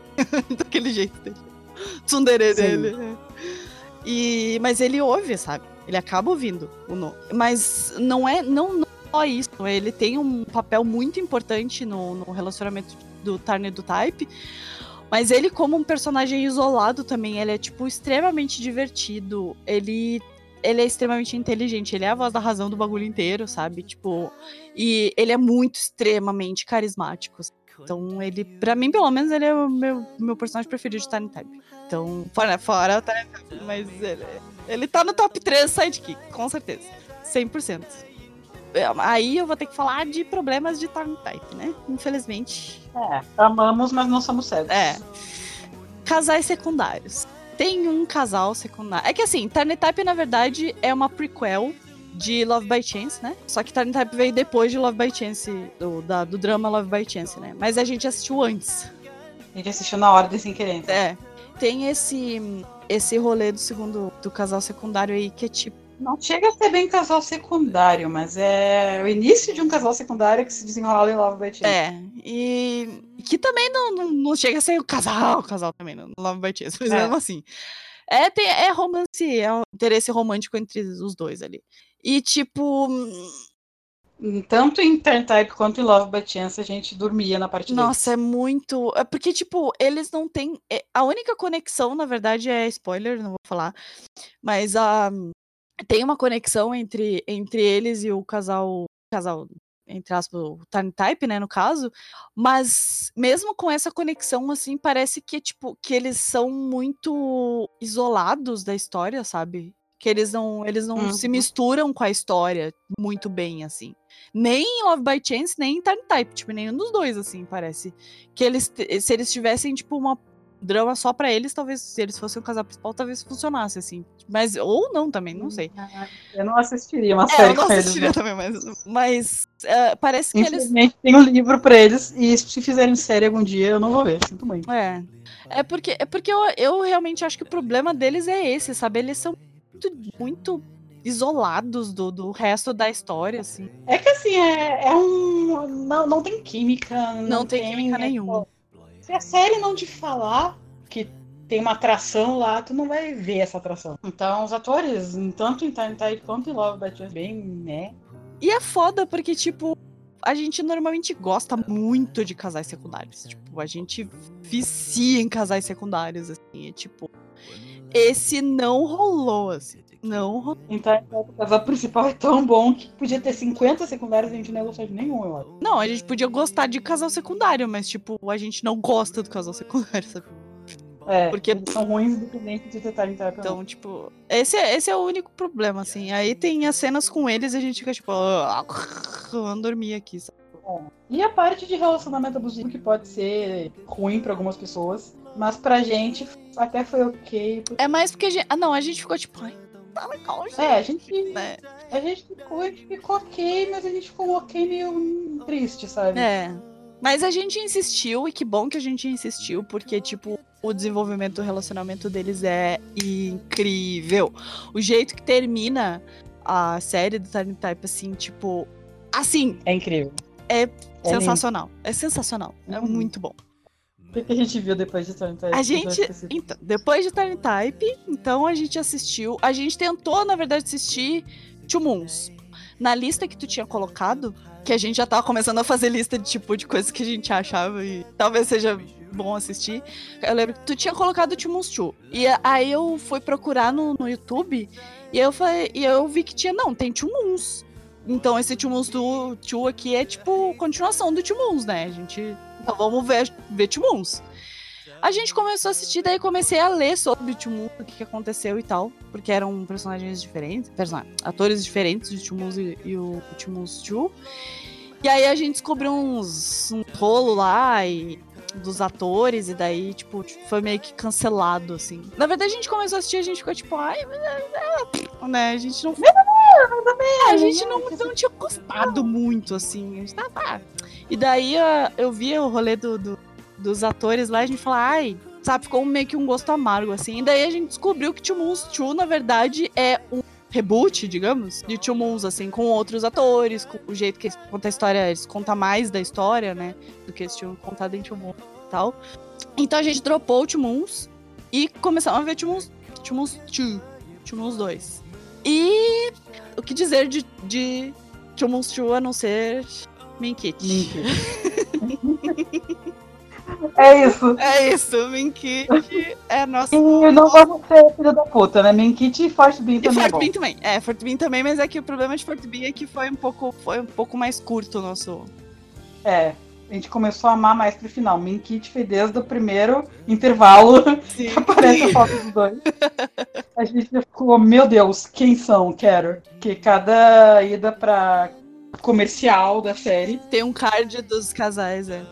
Daquele jeito dele. Tsundere dele. E, mas ele ouve, sabe? Ele acaba ouvindo o no. Mas não é não, não só isso. Ele tem um papel muito importante no, no relacionamento do Tarn e do Type mas ele, como um personagem isolado também, ele é, tipo, extremamente divertido. Ele. Ele é extremamente inteligente, ele é a voz da razão do bagulho inteiro, sabe? Tipo, e ele é muito extremamente carismático. Então, ele, pra mim, pelo menos, ele é o meu, meu personagem preferido de Tiny Type. Então, fora, fora o Tiny Type, mas ele, ele tá no top 3 sidekick, com certeza. 100% aí eu vou ter que falar de problemas de time type, né? Infelizmente. É, amamos, mas não somos cegos. É. Casais secundários. Tem um casal secundário. É que assim, Tarn Type, na verdade, é uma prequel de Love by Chance, né? Só que Tarn Type veio depois de Love by Chance, do, da, do drama Love by Chance, né? Mas a gente assistiu antes. A gente assistiu na ordem sem querer. Então. É. Tem esse, esse rolê do segundo, do casal secundário aí, que é tipo, não chega a ser bem casal secundário, mas é o início de um casal secundário que se desenrola em Love Chance. É, e que também não, não, não chega a ser o casal, casal também, no Love Chance, mas é. mesmo assim. É, tem, é romance, é um interesse romântico entre os dois ali. E tipo. Tanto em Turn Type quanto em Love by Chance a gente dormia na parte Nossa, deles. é muito. É porque, tipo, eles não têm. É, a única conexão, na verdade, é spoiler, não vou falar. Mas a. Um tem uma conexão entre, entre eles e o casal, casal entre aspas, o Time Type, né, no caso, mas mesmo com essa conexão, assim, parece que, tipo, que eles são muito isolados da história, sabe? Que eles não, eles não uhum. se misturam com a história muito bem, assim. Nem em Love by Chance, nem em Time Type, tipo, nenhum dos dois, assim, parece. Que eles, se eles tivessem, tipo, uma drama só para eles, talvez se eles fossem o casal principal, talvez funcionasse assim. Mas ou não também, não sei. Eu não assistiria uma é, série eu não assistiria eles, também, mas, mas uh, parece que eles tem um livro para eles e se fizerem série algum dia eu não vou ver, sinto muito. É. É porque é porque eu, eu realmente acho que o problema deles é esse, sabe? Eles são muito, muito isolados do, do resto da história, assim. É que assim, é, é um. Não, não tem química. Não, não tem, tem, química nenhuma. Se a série não te falar, que tem uma atração lá, tu não vai ver essa atração. Então, os atores, tanto em Time Type quanto em Love Batman, bem, né? E é foda porque, tipo, a gente normalmente gosta muito de casais secundários. Tipo, a gente vicia em casais secundários, assim. É tipo. Esse não rolou, assim. Não rolou. Então, o casal principal é tão bom que podia ter 50 secundários e a gente não ia gostar de nenhum, eu acho. Não, a gente podia gostar de casal secundário, mas, tipo, a gente não gosta do casal secundário, sabe? É, porque são ruins independente de tentar entrar Então, tipo, esse é, esse é o único problema, assim. Aí tem as cenas com eles e a gente fica, tipo, ah, vamos dormir aqui, sabe? É. E a parte de relacionamento abusivo que pode ser ruim para algumas pessoas, mas pra gente até foi ok. Porque... É mais porque a gente. Ah, não, a gente ficou tipo, ai, tá legal, gente. É, a gente. Né? A gente ficou, a gente ficou ok, mas a gente ficou ok meio triste, sabe? É. Mas a gente insistiu, e que bom que a gente insistiu, porque, tipo, o desenvolvimento do relacionamento deles é incrível. O jeito que termina a série do Time Type, assim, tipo. Assim. É incrível. É, é sensacional. Lindo. É sensacional. É uhum. muito bom. O que a gente viu depois de Time Type? A gente. Então, depois de Time Type, então a gente assistiu. A gente tentou, na verdade, assistir Two Moons. Na lista que tu tinha colocado, que a gente já tava começando a fazer lista de tipo de coisas que a gente achava e talvez seja bom assistir. Eu lembro que tu tinha colocado Timoons 2. E aí eu fui procurar no, no YouTube e eu falei, e eu vi que tinha, não, tem Timoons. Então esse Timoons 2 aqui é tipo continuação do Timoons, né? A gente. Então vamos ver, ver Timoons. A gente começou a assistir, daí comecei a ler sobre o Timoons, o que, aconteceu e tal. Porque eram personagens diferentes, personagens, atores diferentes, o Timoons e, e o, o Timoons 2. E aí a gente descobriu uns um rolo lá e dos atores, e daí, tipo, foi meio que cancelado, assim. Na verdade, a gente começou a assistir, a gente ficou tipo, ai, né? A gente não. A gente não, não tinha gostado muito, assim. A gente tava. Ah. E daí eu vi o rolê do, do, dos atores lá, a gente falou, ai, sabe, ficou meio que um gosto amargo, assim. E daí a gente descobriu que Two Moons 2, na verdade, é um reboot, digamos, de Two Moons, assim, com outros atores, com o jeito que eles contam a história, eles contam mais da história, né, do que eles tinham contado em Two Moons e tal. Então a gente dropou o Two Moons e começamos a ver Two Moons, Two Moons 2, Two Moons 2. E o que dizer de, de 2 a não ser Minkit? É isso. É isso, Minkit é nosso. E não vamos ser filho da puta, né? Minkit e Fort Bean também. E Fort é Bean também. É, Fort Bean também, mas é que o problema de Fort Bean é que foi um pouco, foi um pouco mais curto o nosso. É. A gente começou a amar mais pro final. Minkit foi desde o primeiro intervalo Sim. que aparece a foto dos dois. A gente ficou, meu Deus, quem são? Quero. Que cada ida pra comercial da série. Tem um card dos casais, é.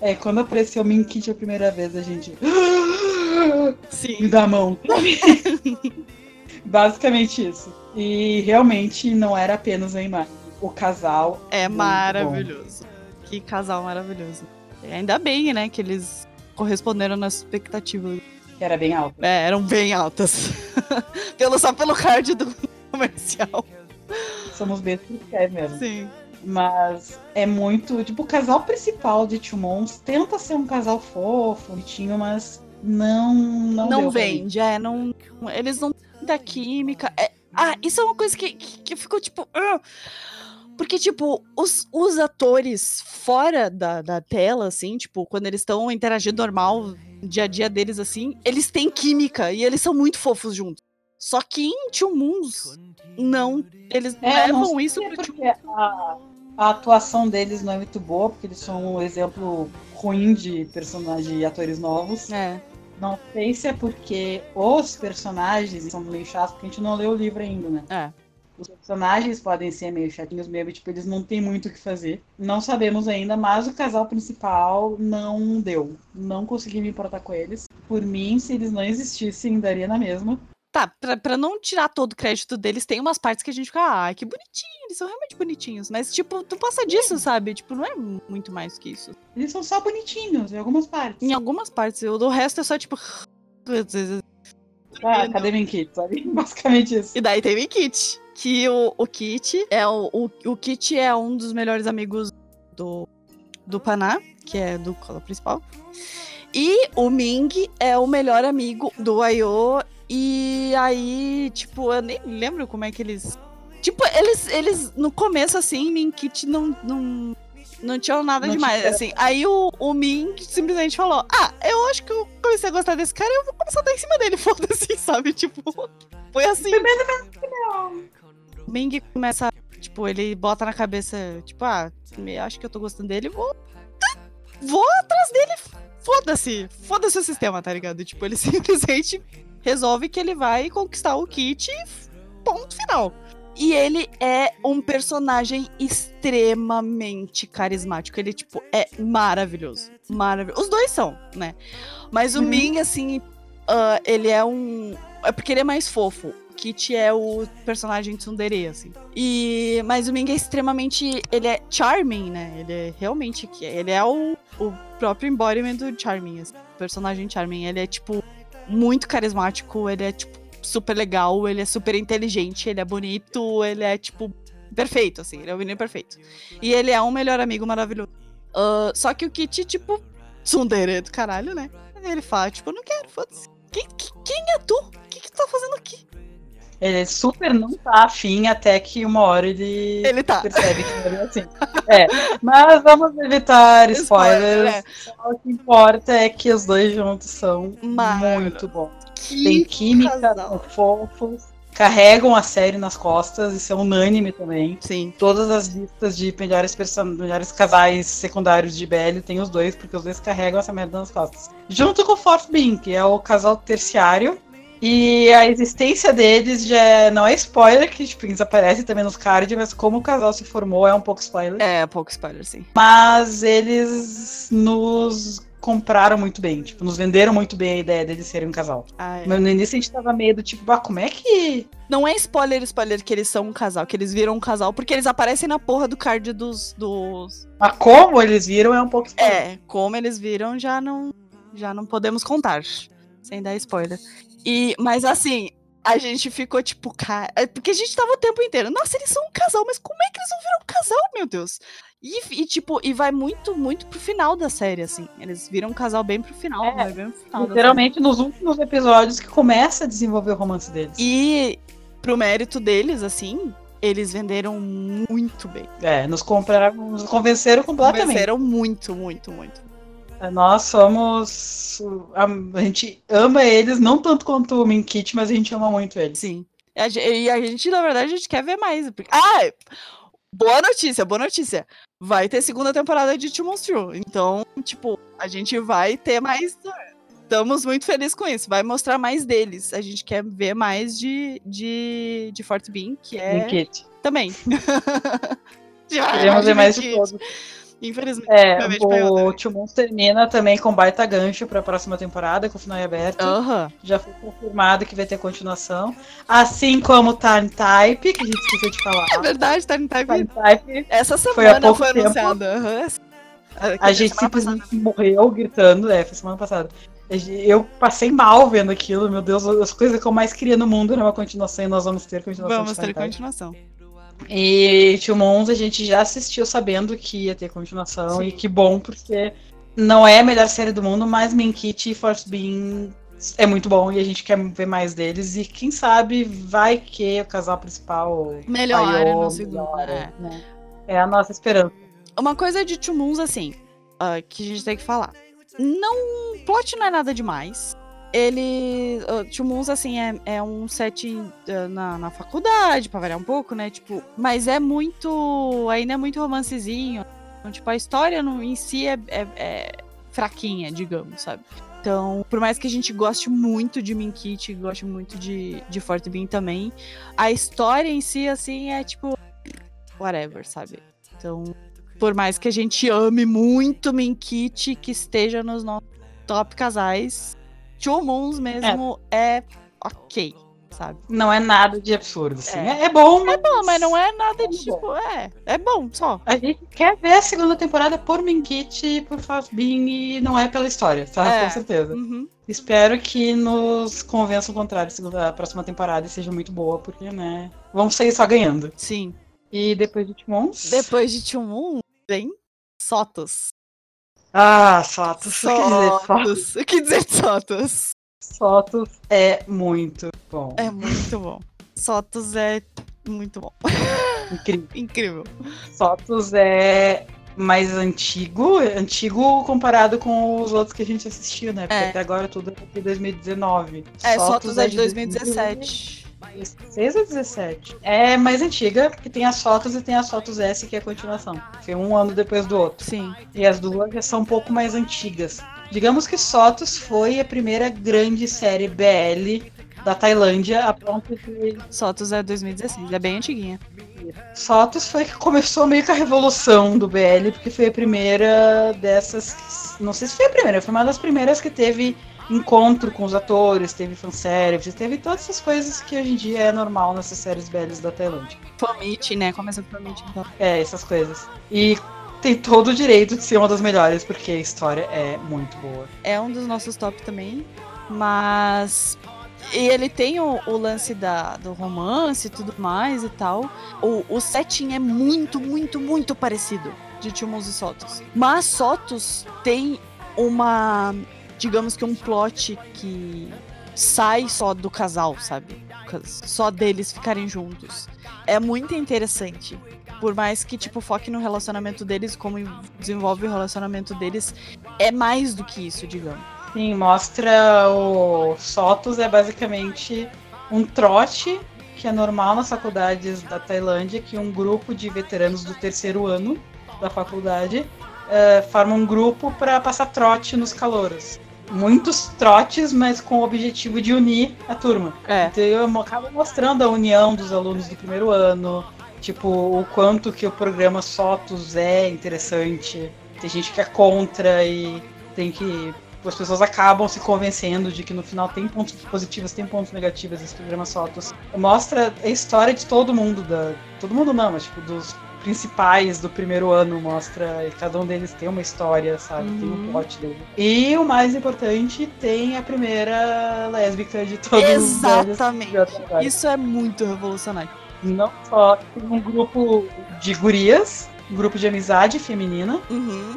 É, quando apareceu o Minkit a primeira vez, a gente. Sim. Me dá a mão. Basicamente isso. E realmente não era apenas a imagem. O casal. É maravilhoso. Que casal maravilhoso. E ainda bem, né, que eles corresponderam nas expectativas. Que era bem alta. É, eram bem altas. pelo, só pelo card do comercial. Somos bem é mesmo. Sim. Mas é muito. Tipo, o casal principal de Tumons tenta ser um casal fofo, bonitinho, mas não. Não, não vende, é. Não, eles não têm da química. É, ah, isso é uma coisa que, que, que ficou tipo. Uh, porque, tipo, os, os atores fora da, da tela, assim, tipo, quando eles estão interagindo normal, dia a dia deles, assim, eles têm química e eles são muito fofos juntos. Só que em Two Moons, não. Eles é, levam isso pro Two a, a atuação deles não é muito boa, porque eles são um exemplo ruim de personagem e atores novos. É. Não sei se é porque os personagens são meio chatos, porque a gente não leu o livro ainda, né? É. Os personagens podem ser meio chatinhos mesmo, tipo, eles não têm muito o que fazer. Não sabemos ainda, mas o casal principal não deu. Não consegui me importar com eles. Por mim, se eles não existissem, daria na mesma. Tá, pra, pra não tirar todo o crédito deles, tem umas partes que a gente fica, ah, que bonitinho, eles são realmente bonitinhos. Mas, tipo, tu passa disso, sabe? Tipo, não é muito mais que isso. Eles são só bonitinhos, em algumas partes. Em algumas partes. O do resto é só, tipo. Ah, cadê Min Kit, sabe? Basicamente isso. E daí tem Min Kit. Que o, o Kit é o, o, o Kit é um dos melhores amigos do, do Paná, que é do cola principal. E o Ming é o melhor amigo do Ayo. E aí, tipo, eu nem lembro como é que eles. Tipo, eles, eles no começo, assim, Ming Kit não, não, não tinham nada Não demais. tinha- Assim. Aí o, o Ming simplesmente falou: Ah, eu acho que eu comecei a gostar desse cara, eu vou começar a dar em cima dele, foda-se, sabe? Tipo, foi assim. O Ming começa, tipo, ele bota na cabeça, tipo, ah, acho que eu tô gostando dele, vou. Vou atrás dele, foda-se. Foda-se o sistema, tá ligado? Tipo, ele simplesmente resolve que ele vai conquistar o kit e ponto final. E ele é um personagem extremamente carismático. Ele, tipo, é maravilhoso. Maravilhoso. Os dois são, né? Mas o Uhum. Ming, assim, ah, ele é um. É porque ele é mais fofo. Kit é o personagem tsundere, assim. E... Mas o Ming é extremamente... Ele é charming, né? Ele é realmente... Ele é o, o próprio embodiment do charming, assim. O personagem charming. Ele é, tipo, muito carismático. Ele é, tipo, super legal. Ele é super inteligente. Ele é bonito. Ele é, tipo, perfeito, assim. Ele é o menino perfeito. E ele é um melhor amigo maravilhoso. Ah, só que o Kit, tipo, tsundere do caralho, né? Ele fala, tipo, não quero, foda-se. Quem, que- quem é tu? O que, que tu tá fazendo aqui? Ele super não tá afim até que uma hora ele, Ele tá. percebe que ele é assim. É, mas vamos evitar Spoiler, spoilers. Só o que importa é que os dois juntos são Maravilhoso. muito bons. Que Tem química, casal. são fofos, carregam a série nas costas, isso é unânime também. Sim. Todas as listas de melhores, melhores casais secundários de BL tem os dois, porque os dois carregam essa merda nas costas. Junto com o Fourth Bean, que é o casal terciário. E a existência deles já é- não é spoiler, que tipo, eles aparecem também nos cards, mas como o casal se formou é um pouco spoiler. É, pouco spoiler, sim. Mas eles nos compraram muito bem, tipo, nos venderam muito bem a ideia deles serem um casal. Ah, é. Mas no início a gente tava meio do tipo, ah, como é que. Não é spoiler, spoiler que eles são um casal, que eles viram um casal, porque eles aparecem na porra do card dos. dos... Mas como eles viram é um pouco spoiler. É, como eles viram, já não. Já não podemos contar. Sem dar spoiler. E, mas assim, a gente ficou tipo, cara. é Porque a gente tava o tempo inteiro. Nossa, eles são um casal, mas como é que eles vão virar um casal, meu Deus? E, e, tipo, e vai muito, muito pro final da série, assim. Eles viram um casal bem pro final. É, vai bem pro final. Literalmente nos últimos episódios que começa a desenvolver o romance deles. E pro mérito deles, assim, eles venderam muito bem. É, nos compraram, nos convenceram completamente. Venceram muito, muito, muito. Nós somos. A, gente ama eles, não tanto quanto o Minkit, mas a gente ama muito eles. Sim. E e a gente, na verdade, a gente quer ver mais. porque- Ah! Boa notícia, boa notícia. Vai ter segunda temporada de Two Months True. Então, tipo, a gente vai ter mais. Estamos muito felizes com isso. Vai mostrar mais deles. A gente quer ver mais de, de, de Fort Bean, que é. Também. Queremos ver mais de todos. Infelizmente. É, outra. o Two Months termina também com baita gancho pra próxima temporada, com o final aberto. Aham. Já foi confirmado que vai ter continuação. Assim como Time Type, que a gente esqueceu de É falar. verdade, tá, tá Time Type, Essa Foi semana foi, tempo. anunciada. aham. a gente simplesmente morreu gritando. É, foi semana passada. Eu passei mal vendo aquilo, meu Deus, as coisas que eu mais queria no mundo era uma continuação e nós vamos ter continuação. Vamos ter Time Type. continuação. E Tio Mons a gente já assistiu sabendo que ia ter continuação Sim. e que bom, porque não é a melhor série do mundo, mas Minkit e Force Bean é muito bom e a gente quer ver mais deles. E quem sabe vai que o casal principal Melhore Ayo no segundo. melhore, é. né? É a nossa esperança. Uma coisa de Two Moons, assim, ah, que a gente tem que falar. Não. Plot não é nada demais. Ele. Moons, assim, é, é um setting ah, na, na faculdade, pra variar um pouco, né? Tipo, mas é muito. Ainda é muito romancezinho. Então, tipo, a história no, em si é, é- é fraquinha, digamos, sabe? Então, por mais que a gente goste muito de Minkit, goste muito de, de Fort Bean também, a história em si, assim, é tipo. Whatever, sabe? Então, por mais que a gente ame muito Minkit, que esteja nos nossos top casais, Two Moons mesmo é, ok, sabe? Não é nada de absurdo, assim. É. É, é bom, mas Não, mas não é nada de É bom. tipo, é, é bom só. a gente quer ver a segunda temporada por Minkit e por Bean e não é pela história, tá? É. Com certeza. Uhum. Espero que nos convença o contrário a próxima temporada e seja muito boa, porque, né? Vamos sair só ganhando. Sim. E depois de Timons. Depois de Two Moons, vem Sotos. Ah, Sotos. Sotos? Sotos. O que dizer de Sotos? Sotos é muito bom. É muito bom. Sotos é muito bom. Incrível. Incrível. Sotos é mais antigo, antigo comparado com os outros que a gente assistiu, né? Porque É. até agora tudo é de 2019. É, Sotos é de 2017. 16 ou 17? É mais antiga, porque tem as fotos e tem as fotos S, que é a continuação. Foi um ano depois do outro. Sim. E as duas já são um pouco mais antigas. Digamos que Sotos foi a primeira grande série BL da Tailândia, a ponto de Sotos é 2016. É bem antiguinha. Sotos foi que começou meio que a revolução do BL, porque foi a primeira dessas. Não sei se foi a primeira, foi uma das primeiras que teve encontro com os atores, teve fanservice, teve todas essas coisas que hoje em dia é normal nessas séries BLs da Tailândia. Famit, né? Começa com Famit, então. É, essas coisas. E tem todo o direito de ser uma das melhores, porque a história é muito boa. É um dos nossos top também. Mas. E ele tem o, o lance da, do romance e tudo mais e tal. O, o setting é muito, muito, muito parecido de Timos e Sotos. Mas Sotos tem uma. Digamos que um plot que sai só do casal, sabe? Só deles ficarem juntos. É muito interessante. Por mais que, tipo, foque no relacionamento deles, como desenvolve o relacionamento deles, é mais do que isso, digamos. Sim, mostra o Sotos é basicamente um trote que é normal nas faculdades da Tailândia, que um grupo de veteranos do terceiro ano da faculdade eh, forma um grupo para passar trote nos calouros. Muitos trotes, mas com o objetivo de unir a turma. É. Então eu acabo mostrando a união dos alunos do primeiro ano, tipo, o quanto que o programa Sotos é interessante. Tem gente que é contra e tem que. As pessoas acabam se convencendo de que no final tem pontos positivos, tem pontos negativos esse programa Sotos. Mostra a história de todo mundo, da. Todo mundo não, mas tipo, dos principais do primeiro ano, mostra. E cada um deles tem uma história, sabe? Tem um Uhum. plot dele. E o mais importante, tem a primeira lésbica de todos os Exatamente. de outra Isso é muito revolucionário. não só tem um grupo de gurias, um grupo de amizade feminina, Uhum.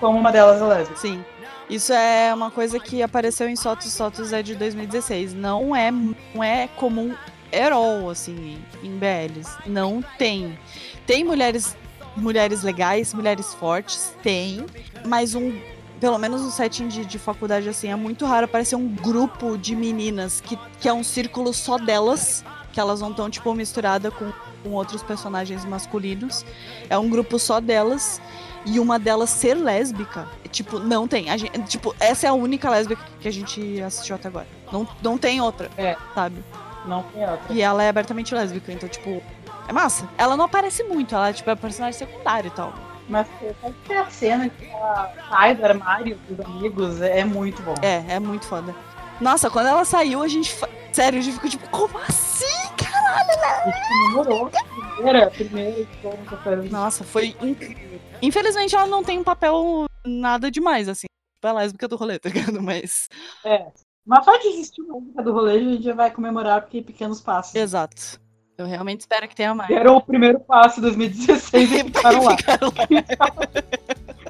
como uma delas é lésbica. Sim. Isso é uma coisa que apareceu em Sotos Sotos é de 2016. Não é, não é comum herói, assim, em BLs. Não tem. Tem mulheres, mulheres legais, mulheres fortes, tem. Mas um. Pelo menos no setting de, de faculdade, assim, é muito raro aparecer um grupo de meninas que, que é um círculo só delas. Que elas não estão, tipo, misturada com, com outros personagens masculinos. É um grupo só delas e uma delas ser lésbica. Tipo, não tem. A gente, tipo, essa é a única lésbica que a gente assistiu até agora. Não, não tem outra. É. Sabe? Não tem outra. E ela é abertamente lésbica, então, tipo, é massa. Ela não aparece muito, ela tipo, é personagem secundário e tal. Mas sabe que a cena que ela sai do armário dos amigos é muito bom. É, é muito foda. Nossa, quando ela saiu, a gente. Sério, a gente ficou tipo, como assim, cara? E tipo, namorou. Primeira, primeira. Nossa, foi incrível. Infelizmente, ela não tem um papel nada demais, assim. Tipo, é lésbica do rolê, tá ligado? Mas. É. Mas só de existir uma música do rolê, a gente já vai comemorar porque pequenos passos. Exato. Eu realmente espero que tenha mais. Deram o primeiro passo em 2016 e ficaram lá. Ficaram lá.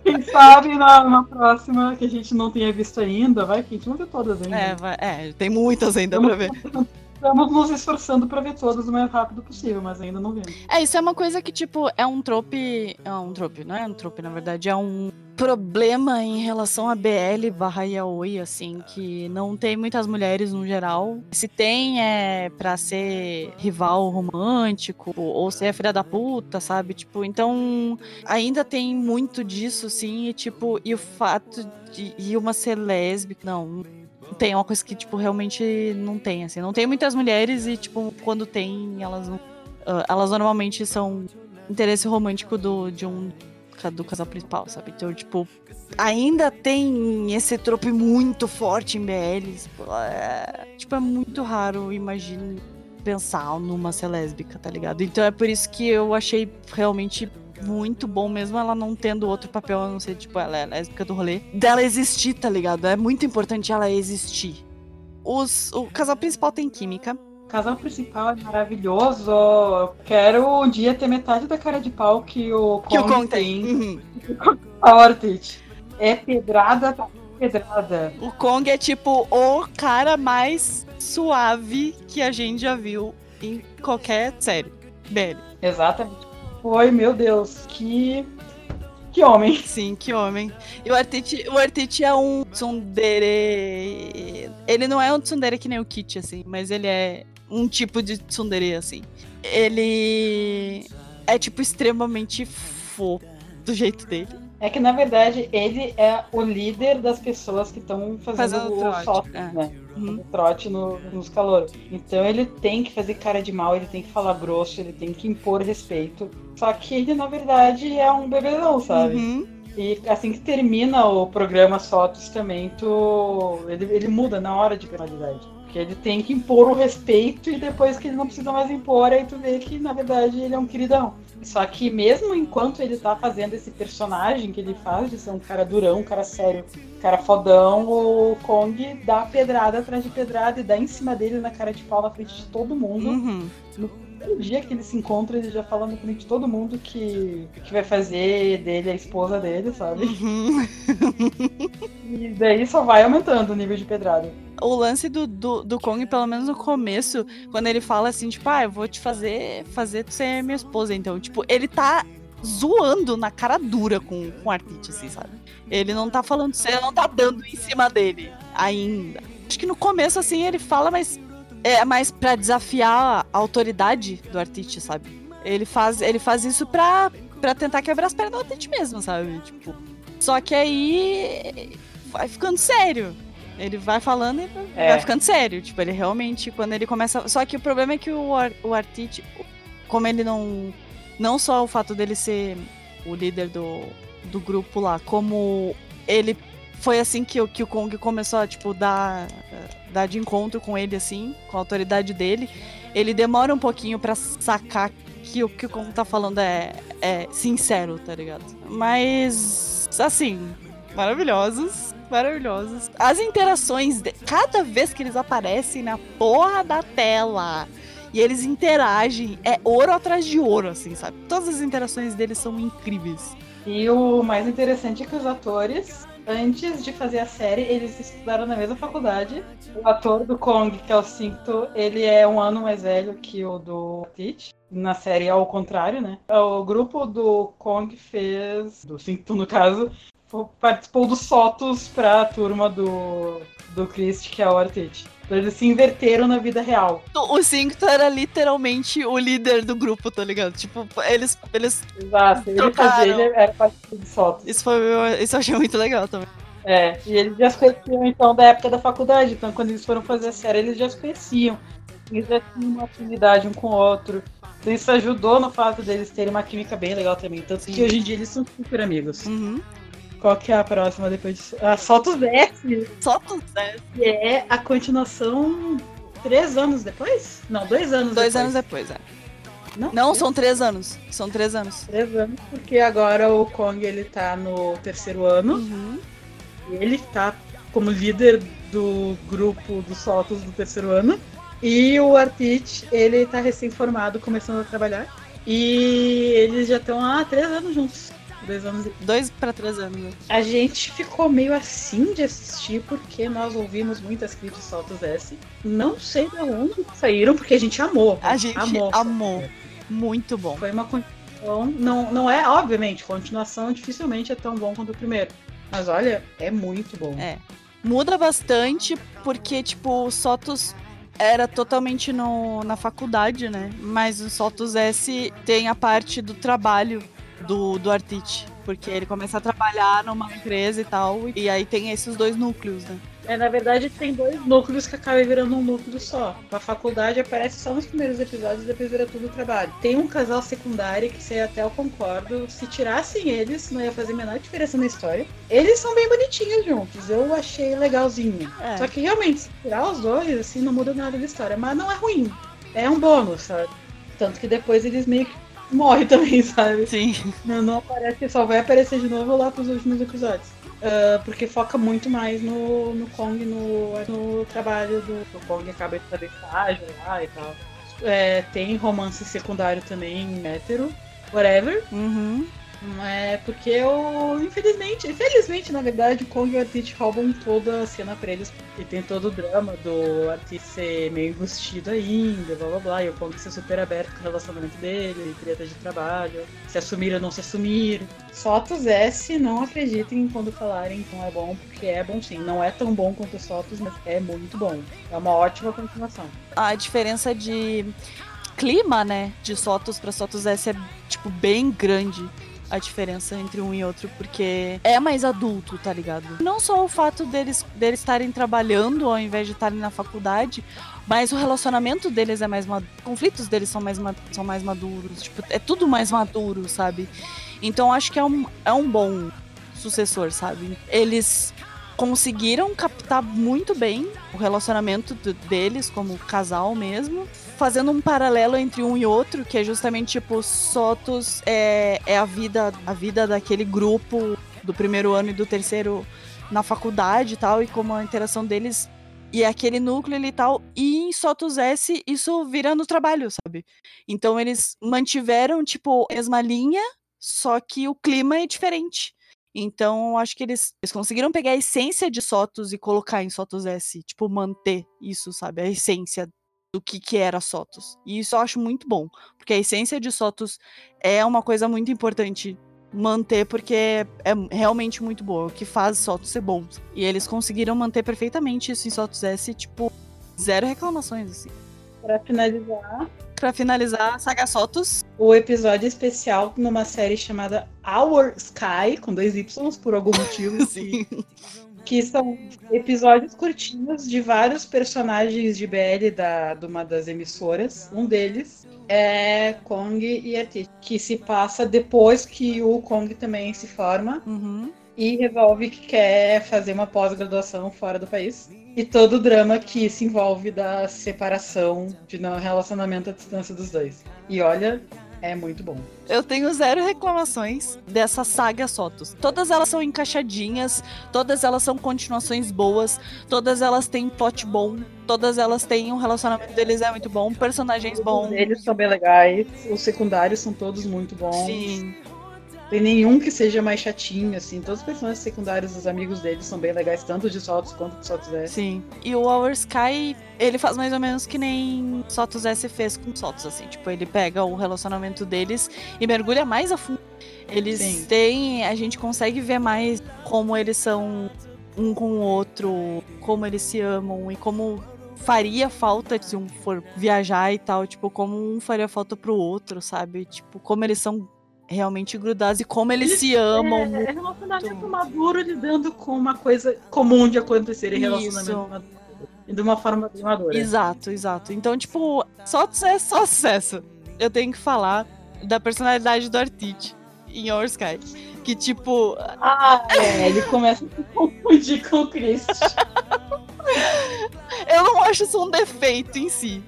Quem sabe na, na próxima que a gente não tenha visto ainda, vai que a gente não vê todas ainda. É, vai- é, tem muitas ainda pra ver. Estamos nos esforçando pra ver todas o mais rápido possível, mas ainda não vemos. É, isso é uma coisa que, tipo, é um trope. É um trope, não é um trope, na verdade. É um problema em relação a BL barra Yaoi, assim, que não tem muitas mulheres no geral. Se tem, é pra ser rival romântico, ou ser a filha da puta, sabe? Tipo, então ainda tem muito disso, sim, e tipo, e o fato de e uma ser lésbica, não. Tem uma coisa que, tipo, realmente não tem, assim. Não tem muitas mulheres e, tipo, quando tem, elas não ah, elas normalmente são interesse romântico do, de um do casal principal, sabe? Então, tipo, ainda tem esse trope muito forte em BLs. É, tipo, é muito raro, imagino, pensar numa ser lésbica, tá ligado? Então é por isso que eu achei realmente muito bom, mesmo ela não tendo outro papel, a não ser, tipo, ela é lésbica do rolê. Dela existir, tá ligado? É muito importante ela existir. Os, o casal principal tem química. O casal principal é maravilhoso. Quero um dia ter metade da cara de pau que o Que o Kong Kong tem. Uhum. A Ortiz. É pedrada, pedrada. O Kong é tipo o cara mais suave que a gente já viu em qualquer série. BL. Exatamente. Foi, meu Deus, que. Que homem. Sim, que homem. E o Artite, o Artite é um tsundere. Ele não é um tsundere que nem o Kit, assim, mas ele é um tipo de tsundere, assim. Ele é, tipo, extremamente fofo do jeito dele. É que, na verdade, ele é o líder das pessoas que estão fazendo, Fazendo o trote, trote, é. né? Uhum. O trote no- nos calouros. Então ele tem que fazer cara de mal, ele tem que falar grosso, ele tem que impor respeito. Só que ele, na verdade, é um bebezão, sabe? Uhum. E assim que termina o programa Sotos também, tu... ele, ele muda na hora de personalidade. Porque ele tem que impor o respeito e depois que ele não precisa mais impor, aí tu vê que, na verdade, ele é um queridão. Só que mesmo enquanto ele tá fazendo esse personagem que ele faz, de ser um cara durão, um cara sério, um cara fodão, o Kong dá pedrada atrás de pedrada e dá em cima dele na cara de pau na frente de todo mundo. Uhum. No dia que eles se encontram, ele já fala na frente de todo mundo que, que vai fazer dele a esposa dele, sabe? Uhum. E daí só vai aumentando o nível de pedrada. O lance do, do, do Kong, pelo menos no começo, quando ele fala assim, tipo, ah, eu vou te fazer, fazer tu ser minha esposa, então, tipo, ele tá zoando na cara dura com, com o Artite, assim, sabe? Ele não tá falando sério, não tá dando em cima dele ainda. Acho que no começo, assim, ele fala, mas é mais pra desafiar a autoridade do Artite, sabe? Ele faz, ele faz isso pra, pra tentar quebrar as pernas do Artite mesmo, sabe? Tipo, só que aí vai ficando sério. Ele vai falando e É. vai ficando sério. Tipo, ele realmente, quando ele começa. Só que o problema é que o, Ar- o Artite, como ele não. Não só o fato dele ser o líder do, do grupo lá, como ele. Foi assim que, o- que o Kong começou a, tipo, dar, dar de encontro com ele, assim, com a autoridade dele. Ele demora um pouquinho pra sacar que o que o Kong tá falando é, é sincero, tá ligado? Mas, assim, maravilhosos, maravilhosos. As interações, de- cada vez que eles aparecem na porra da tela e eles interagem, é ouro atrás de ouro, assim, sabe? Todas as interações deles são incríveis. E o mais interessante é que os atores, antes de fazer a série, eles estudaram na mesma faculdade. O ator do Kong, que é o Cinto, ele é um ano mais velho que o do Teach. Na série ao contrário, né? O grupo do Kong fez, do Cinto no caso, participou dos Sotos pra turma do, do Christ, que é o Artite. Eles se inverteram na vida real. O Cincto era literalmente o líder do grupo, tá ligado? Tipo, eles. eles Exato. Ele fazia, ele era dos Sotos. isso, foi, isso eu achei muito legal também. É, e eles já se conheciam então da época da faculdade, então quando eles foram fazer a série, eles já se conheciam. Eles já tinham uma afinidade um com o outro. Então isso ajudou no fato deles terem uma química bem legal também. Tanto que Sim. hoje em dia eles são super amigos. Uhum. Qual que é a próxima depois disso? A Soltos S, Só tu, né? que é a continuação três anos depois? Não, dois anos Dois depois. anos depois, é. Não, Não, são três anos. São três anos. três anos, porque agora o Kong ele tá no terceiro ano. Uhum. Ele tá como líder do grupo dos Soltos do terceiro ano. E o Artite, ele tá recém-formado, começando a trabalhar. E eles já estão há três anos juntos. Dois anos. Dois pra três anos. né? A gente ficou meio assim de assistir, porque nós ouvimos muitas críticas Soltos S. Não sei de onde saíram, porque a gente amou. A gente amou. amou. Muito bom. Foi uma continuação. Não, não é, obviamente, continuação dificilmente é tão bom quanto o primeiro. Mas olha, é muito bom. É. Muda bastante porque, tipo, o Sotos era totalmente no, na faculdade, né? Mas o Sotos S tem a parte do trabalho do, do Artite. Porque ele começa a trabalhar numa empresa e tal. E aí tem esses dois núcleos, né? É, na verdade, tem dois núcleos que acabam virando um núcleo só. A faculdade aparece só nos primeiros episódios e depois vira tudo trabalho. Tem um casal secundário que, se até eu concordo, se tirassem eles, não ia fazer a menor diferença na história. Eles são bem bonitinhos juntos, eu achei legalzinho. É. Só que realmente, se tirar os dois, assim, não muda nada da história. Mas não é ruim. É um bônus, sabe? Tanto que depois eles meio que morrem também, sabe? Sim. Não, não aparece, só vai aparecer de novo lá pros últimos episódios. Ah, porque foca muito mais no, no Kong, no, no trabalho do o Kong acaba de fazer estágio lá e tal. É, tem romance secundário também, hétero, whatever. Uhum. É porque eu, infelizmente, infelizmente, na verdade, o Kong e o Artist roubam toda a cena pra eles. E tem todo o drama do Artist ser meio enrustido ainda, blá blá blá. E o Kong ser super aberto com o relacionamento dele, treta de trabalho, se assumir ou não se assumir. Sotos S, não acreditem quando falarem que não é bom, porque é bom sim. Não é tão bom quanto o Sotos, mas é muito bom. É uma ótima continuação. A diferença de clima, né, de Sotos para Sotos S é, tipo, bem grande a diferença entre um e outro, porque é mais adulto, tá ligado? Não só o fato deles deles estarem trabalhando ao invés de estarem na faculdade, mas o relacionamento deles é mais maduro, conflitos deles são mais, são mais maduros, tipo, é tudo mais maduro, sabe? Então acho que é um, é um bom sucessor, sabe? Eles conseguiram captar muito bem o relacionamento deles como casal mesmo, fazendo um paralelo entre um e outro, que é justamente tipo Sotos é, é a vida a vida daquele grupo do primeiro ano e do terceiro na faculdade e tal, e como a interação deles e aquele núcleo e tal, e em Sotos S isso vira no trabalho, sabe? Então eles mantiveram tipo a mesma linha, só que o clima é diferente. Então, acho que eles, eles conseguiram pegar a essência de Sotos e colocar em Sotos S, tipo, manter isso, sabe? A essência do que, que era Sotos. E isso eu acho muito bom, porque a essência de Sotos é uma coisa muito importante manter, porque é, é realmente muito boa, o que faz Sotos ser bom. E eles conseguiram manter perfeitamente isso em Sotos S, tipo, zero reclamações, assim. Pra finalizar, para finalizar, Saga Sotos. O episódio especial numa série chamada Our Sky, com dois Y por algum motivo. Sim. Que são episódios curtinhos de vários personagens de BL da, de uma das emissoras. Um deles é Kong e Artist, que se passa depois que o Kong também se forma. Uhum e resolve que quer fazer uma pós-graduação fora do país. E todo o drama que se envolve da separação, de não relacionamento à distância dos dois. E olha, é muito bom. Eu tenho zero reclamações dessa saga Sotos. Todas elas são encaixadinhas, todas elas são continuações boas, todas elas têm plot bom, todas elas têm um relacionamento deles é muito bom, personagens bons. Eles são bem legais, os secundários são todos muito bons. Sim tem nenhum que seja mais chatinho, assim. Todos os personagens secundários, os amigos deles são bem legais, tanto de Sotos quanto de Sotos S. Sim. E o Our Sky, ele faz mais ou menos que nem Sotos S fez com Sotos, assim. Tipo, ele pega o relacionamento deles e mergulha mais a fundo. Eles Sim. têm. A gente consegue ver mais como eles são um com o outro, como eles se amam e como faria falta se um for viajar e tal, tipo, como um faria falta pro outro, sabe? Tipo, como eles são realmente grudados e como eles, eles se amam. É, muito. é relacionamento maduro lidando com uma coisa comum de acontecer em relacionamento maduro. E de uma forma madura. Exato, exato. Então, tipo, só sucesso, só sucesso. Eu tenho que falar da personalidade do Artite em Our Sky. Que, tipo. Ah, é, ele começa a se confundir com o Christ. Eu não acho isso um defeito em si.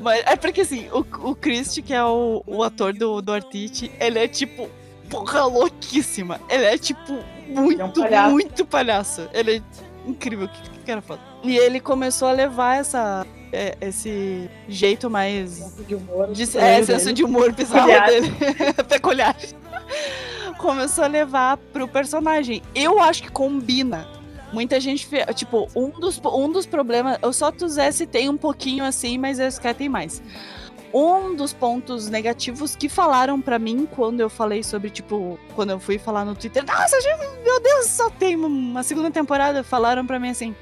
Mas é porque assim, o, o Christ, que é o, o ator do, do Artite, ele é tipo, porra louquíssima. Ele é tipo muito, é um palhaço. muito palhaço. Ele é incrível, que, que era foda. E ele começou a levar essa. É, esse jeito mais. Senso de humor. De, é, senso de humor bizarro Peculiar. dele. Peculiar. Começou a levar pro personagem. Eu acho que combina Muita gente, tipo, um dos, um dos problemas. O Sotus S tem um pouquinho assim, mas o SK tem mais. Um dos pontos negativos que falaram para mim quando eu falei sobre, tipo, quando eu fui falar no Twitter, nossa, meu Deus, só tem uma segunda temporada. Falaram para mim assim,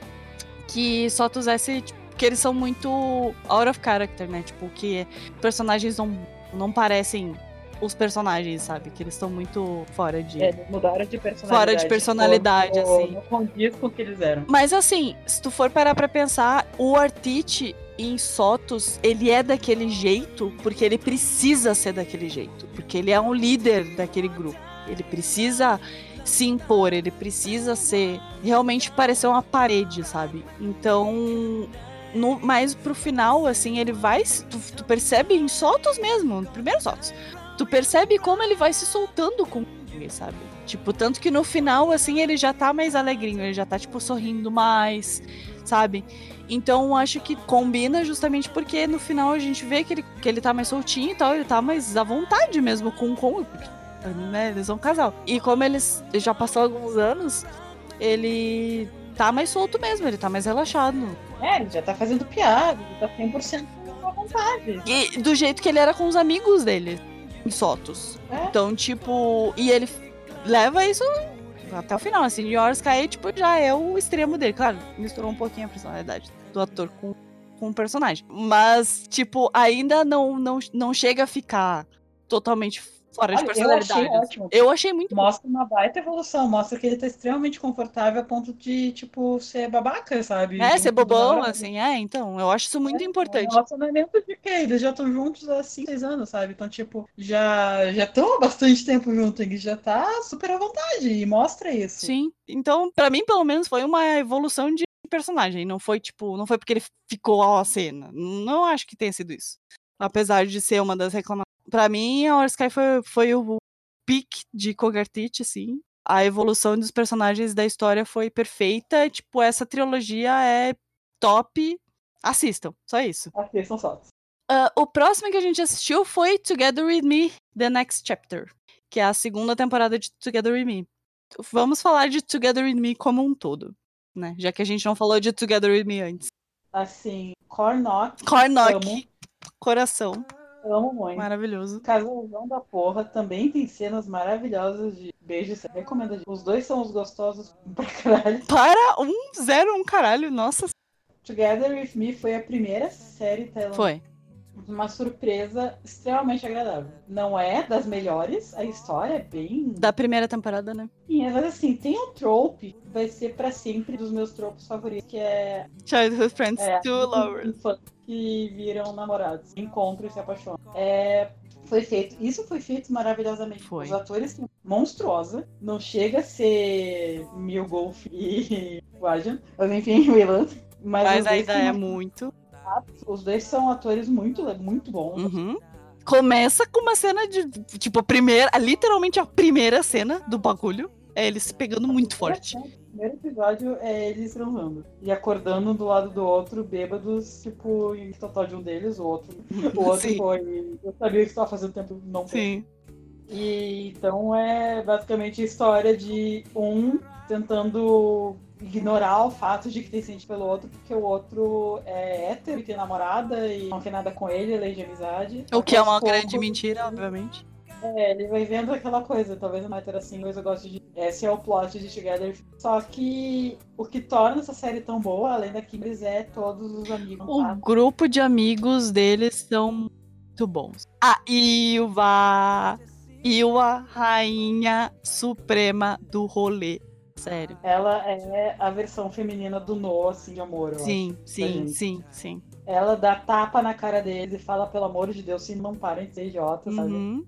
que Sotus S, tipo, que eles são muito out of character, né? Tipo, que personagens não, não parecem os personagens, sabe? Que eles estão muito fora de. É, mudaram de personalidade. Fora de personalidade, no, assim. Não condiz com o que eles eram. Mas assim, se tu for parar pra pensar, o Artite em Sotos, ele é daquele jeito porque ele precisa ser daquele jeito. Porque ele é um líder daquele grupo. Ele precisa se impor, ele precisa ser. realmente parecer uma parede, sabe? Então. No, mais pro final, assim, ele vai. Tu, tu percebe em Sotos mesmo, no primeiro Sotos tu percebe como ele vai se soltando com sabe? Tipo, tanto que no final, assim, ele já tá mais alegrinho, ele já tá, tipo, sorrindo mais, sabe? Então, acho que combina justamente porque no final a gente vê que ele, que ele tá mais soltinho e tal, ele tá mais à vontade mesmo com o Kong. né? Eles são um casal. E como eles já passou alguns anos, ele tá mais solto mesmo, ele tá mais relaxado. É, ele já tá fazendo piada, ele tá 100% à vontade. E do jeito que ele era com os amigos dele, em Sotos. É. Então, tipo, e ele leva isso até o final, assim, de Horus Sky, tipo, já é o extremo dele. Claro, misturou um pouquinho a personalidade do ator com, com o personagem. Mas, tipo, ainda não, não, não chega a ficar totalmente fora de Olha, eu personalidade. achei ótimo. Eu achei muito bom. Mostra uma baita evolução, mostra que ele tá extremamente confortável a ponto de, tipo, ser babaca, sabe? É, ser bobão, assim, é, então, eu acho isso muito É, importante. Um relacionamento de quê? Eles já estão juntos há 5, 6 anos, sabe? Então, tipo, já já estão há bastante tempo juntos. Ele já tá super à vontade e mostra isso. Sim. Então, pra mim, pelo menos, foi uma evolução de personagem. Não foi, tipo, não foi porque ele ficou à cena. Não acho que tenha sido isso. Apesar de ser uma das reclamações. Pra mim, a Sky foi, foi o pique de Kogartich, assim. A evolução dos personagens da história foi perfeita. Tipo, essa trilogia é top. Assistam, só isso. São só. Ah, o próximo que a gente assistiu foi Together With Me, The Next Chapter, que é a segunda temporada de Together With Me. Vamos falar de Together With Me como um todo, né? Já que a gente não falou de Together With Me antes. Assim, Cornock, Cornock, coração, amo muito. maravilhoso. Casalzão da porra também tem cenas maravilhosas de beijos. Recomendo. Os dois são os gostosos pra caralho. Para um zero um caralho, nossa, Together With Me foi a primeira série tailandesa. foi. Uma surpresa extremamente agradável. Não é das melhores, a história é bem. Da primeira temporada, né? Sim, Mas assim, tem um trope que vai ser pra sempre dos meus tropos favoritos, que é. Childhood Friends é Two Lovers. que viram namorados, encontram e se apaixonam. É, foi feito, isso foi feito maravilhosamente. Foi. Os atores são monstruosa, não chega a ser Mil Golf e Wajan, mas enfim, Willan. Mas, Mas ainda é muito. Os dois são atores muito, muito bons. Uhum. Começa com uma cena de. Tipo, a primeira. Literalmente a primeira cena do bagulho. É eles se pegando muito forte. O primeiro episódio é eles transando. E acordando do lado do outro, bêbados, tipo, em total de um deles, o outro. O outro Sim. foi. Eu sabia que estava fazendo tempo não foi. Sim. E então é basicamente a história de um tentando ignorar o fato de que tem sentido pelo outro, porque o outro é hétero e tem namorada e não tem nada com ele, lei de amizade. O que é uma grande mentira, obviamente. É, ele vai vendo aquela coisa, talvez uma hétero assim, mas eu gosto de. Esse é o plot de Together. Só que o que torna essa série tão boa, além da Kimberly, é todos os amigos. O tá? grupo de amigos deles são muito bons. A Ilva. Ilva, rainha suprema do rolê. Sério. Ela é a versão feminina do Noah, assim, de amor. Sim, acho, sim, sim, sim. Ela dá tapa na cara deles e fala, pelo amor de Deus, se não parem de ser idiota, sabe? Uhum.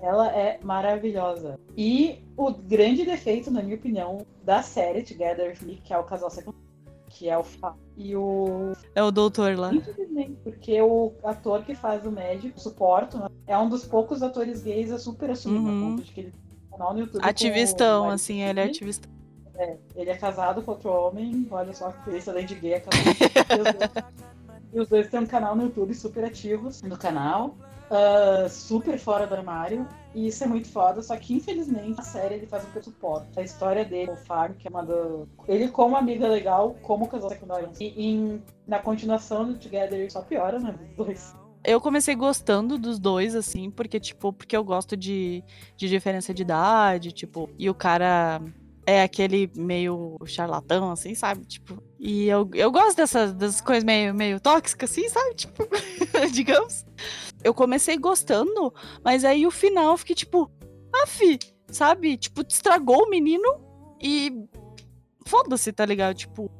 Ela é maravilhosa. E o grande defeito, na minha opinião, da série Together With Me, que é o casal secundário, que é o Fá e o. É o doutor lá. Infelizmente, porque o ator que faz o médico, suporto, né, é um dos poucos atores gays a super assumir, Uhum. a ponto de que ele canal no YouTube. Ativistão, assim, ele é ativista. Ele é casado com outro homem, olha só que esse além de gay é casado. e, os dois, e os dois têm um canal no YouTube super ativos no canal, ah, super fora do armário. E isso é muito foda, só que infelizmente a série ele faz um suporte. A história dele, o Fábio, que é uma do... Ele como amiga legal, como casal secundário. E em- na continuação do Together só piora, né? Dos dois. Eu comecei gostando dos dois, assim, porque, tipo, porque eu gosto de, de diferença de idade, tipo, e o cara é aquele meio charlatão, assim, sabe? Tipo, e eu, eu gosto dessas, dessas coisas meio, meio tóxicas, assim, sabe? Tipo, digamos. Eu comecei gostando, mas aí o final eu fiquei tipo, fi, sabe? Tipo, estragou o menino e foda-se, tá ligado? Tipo,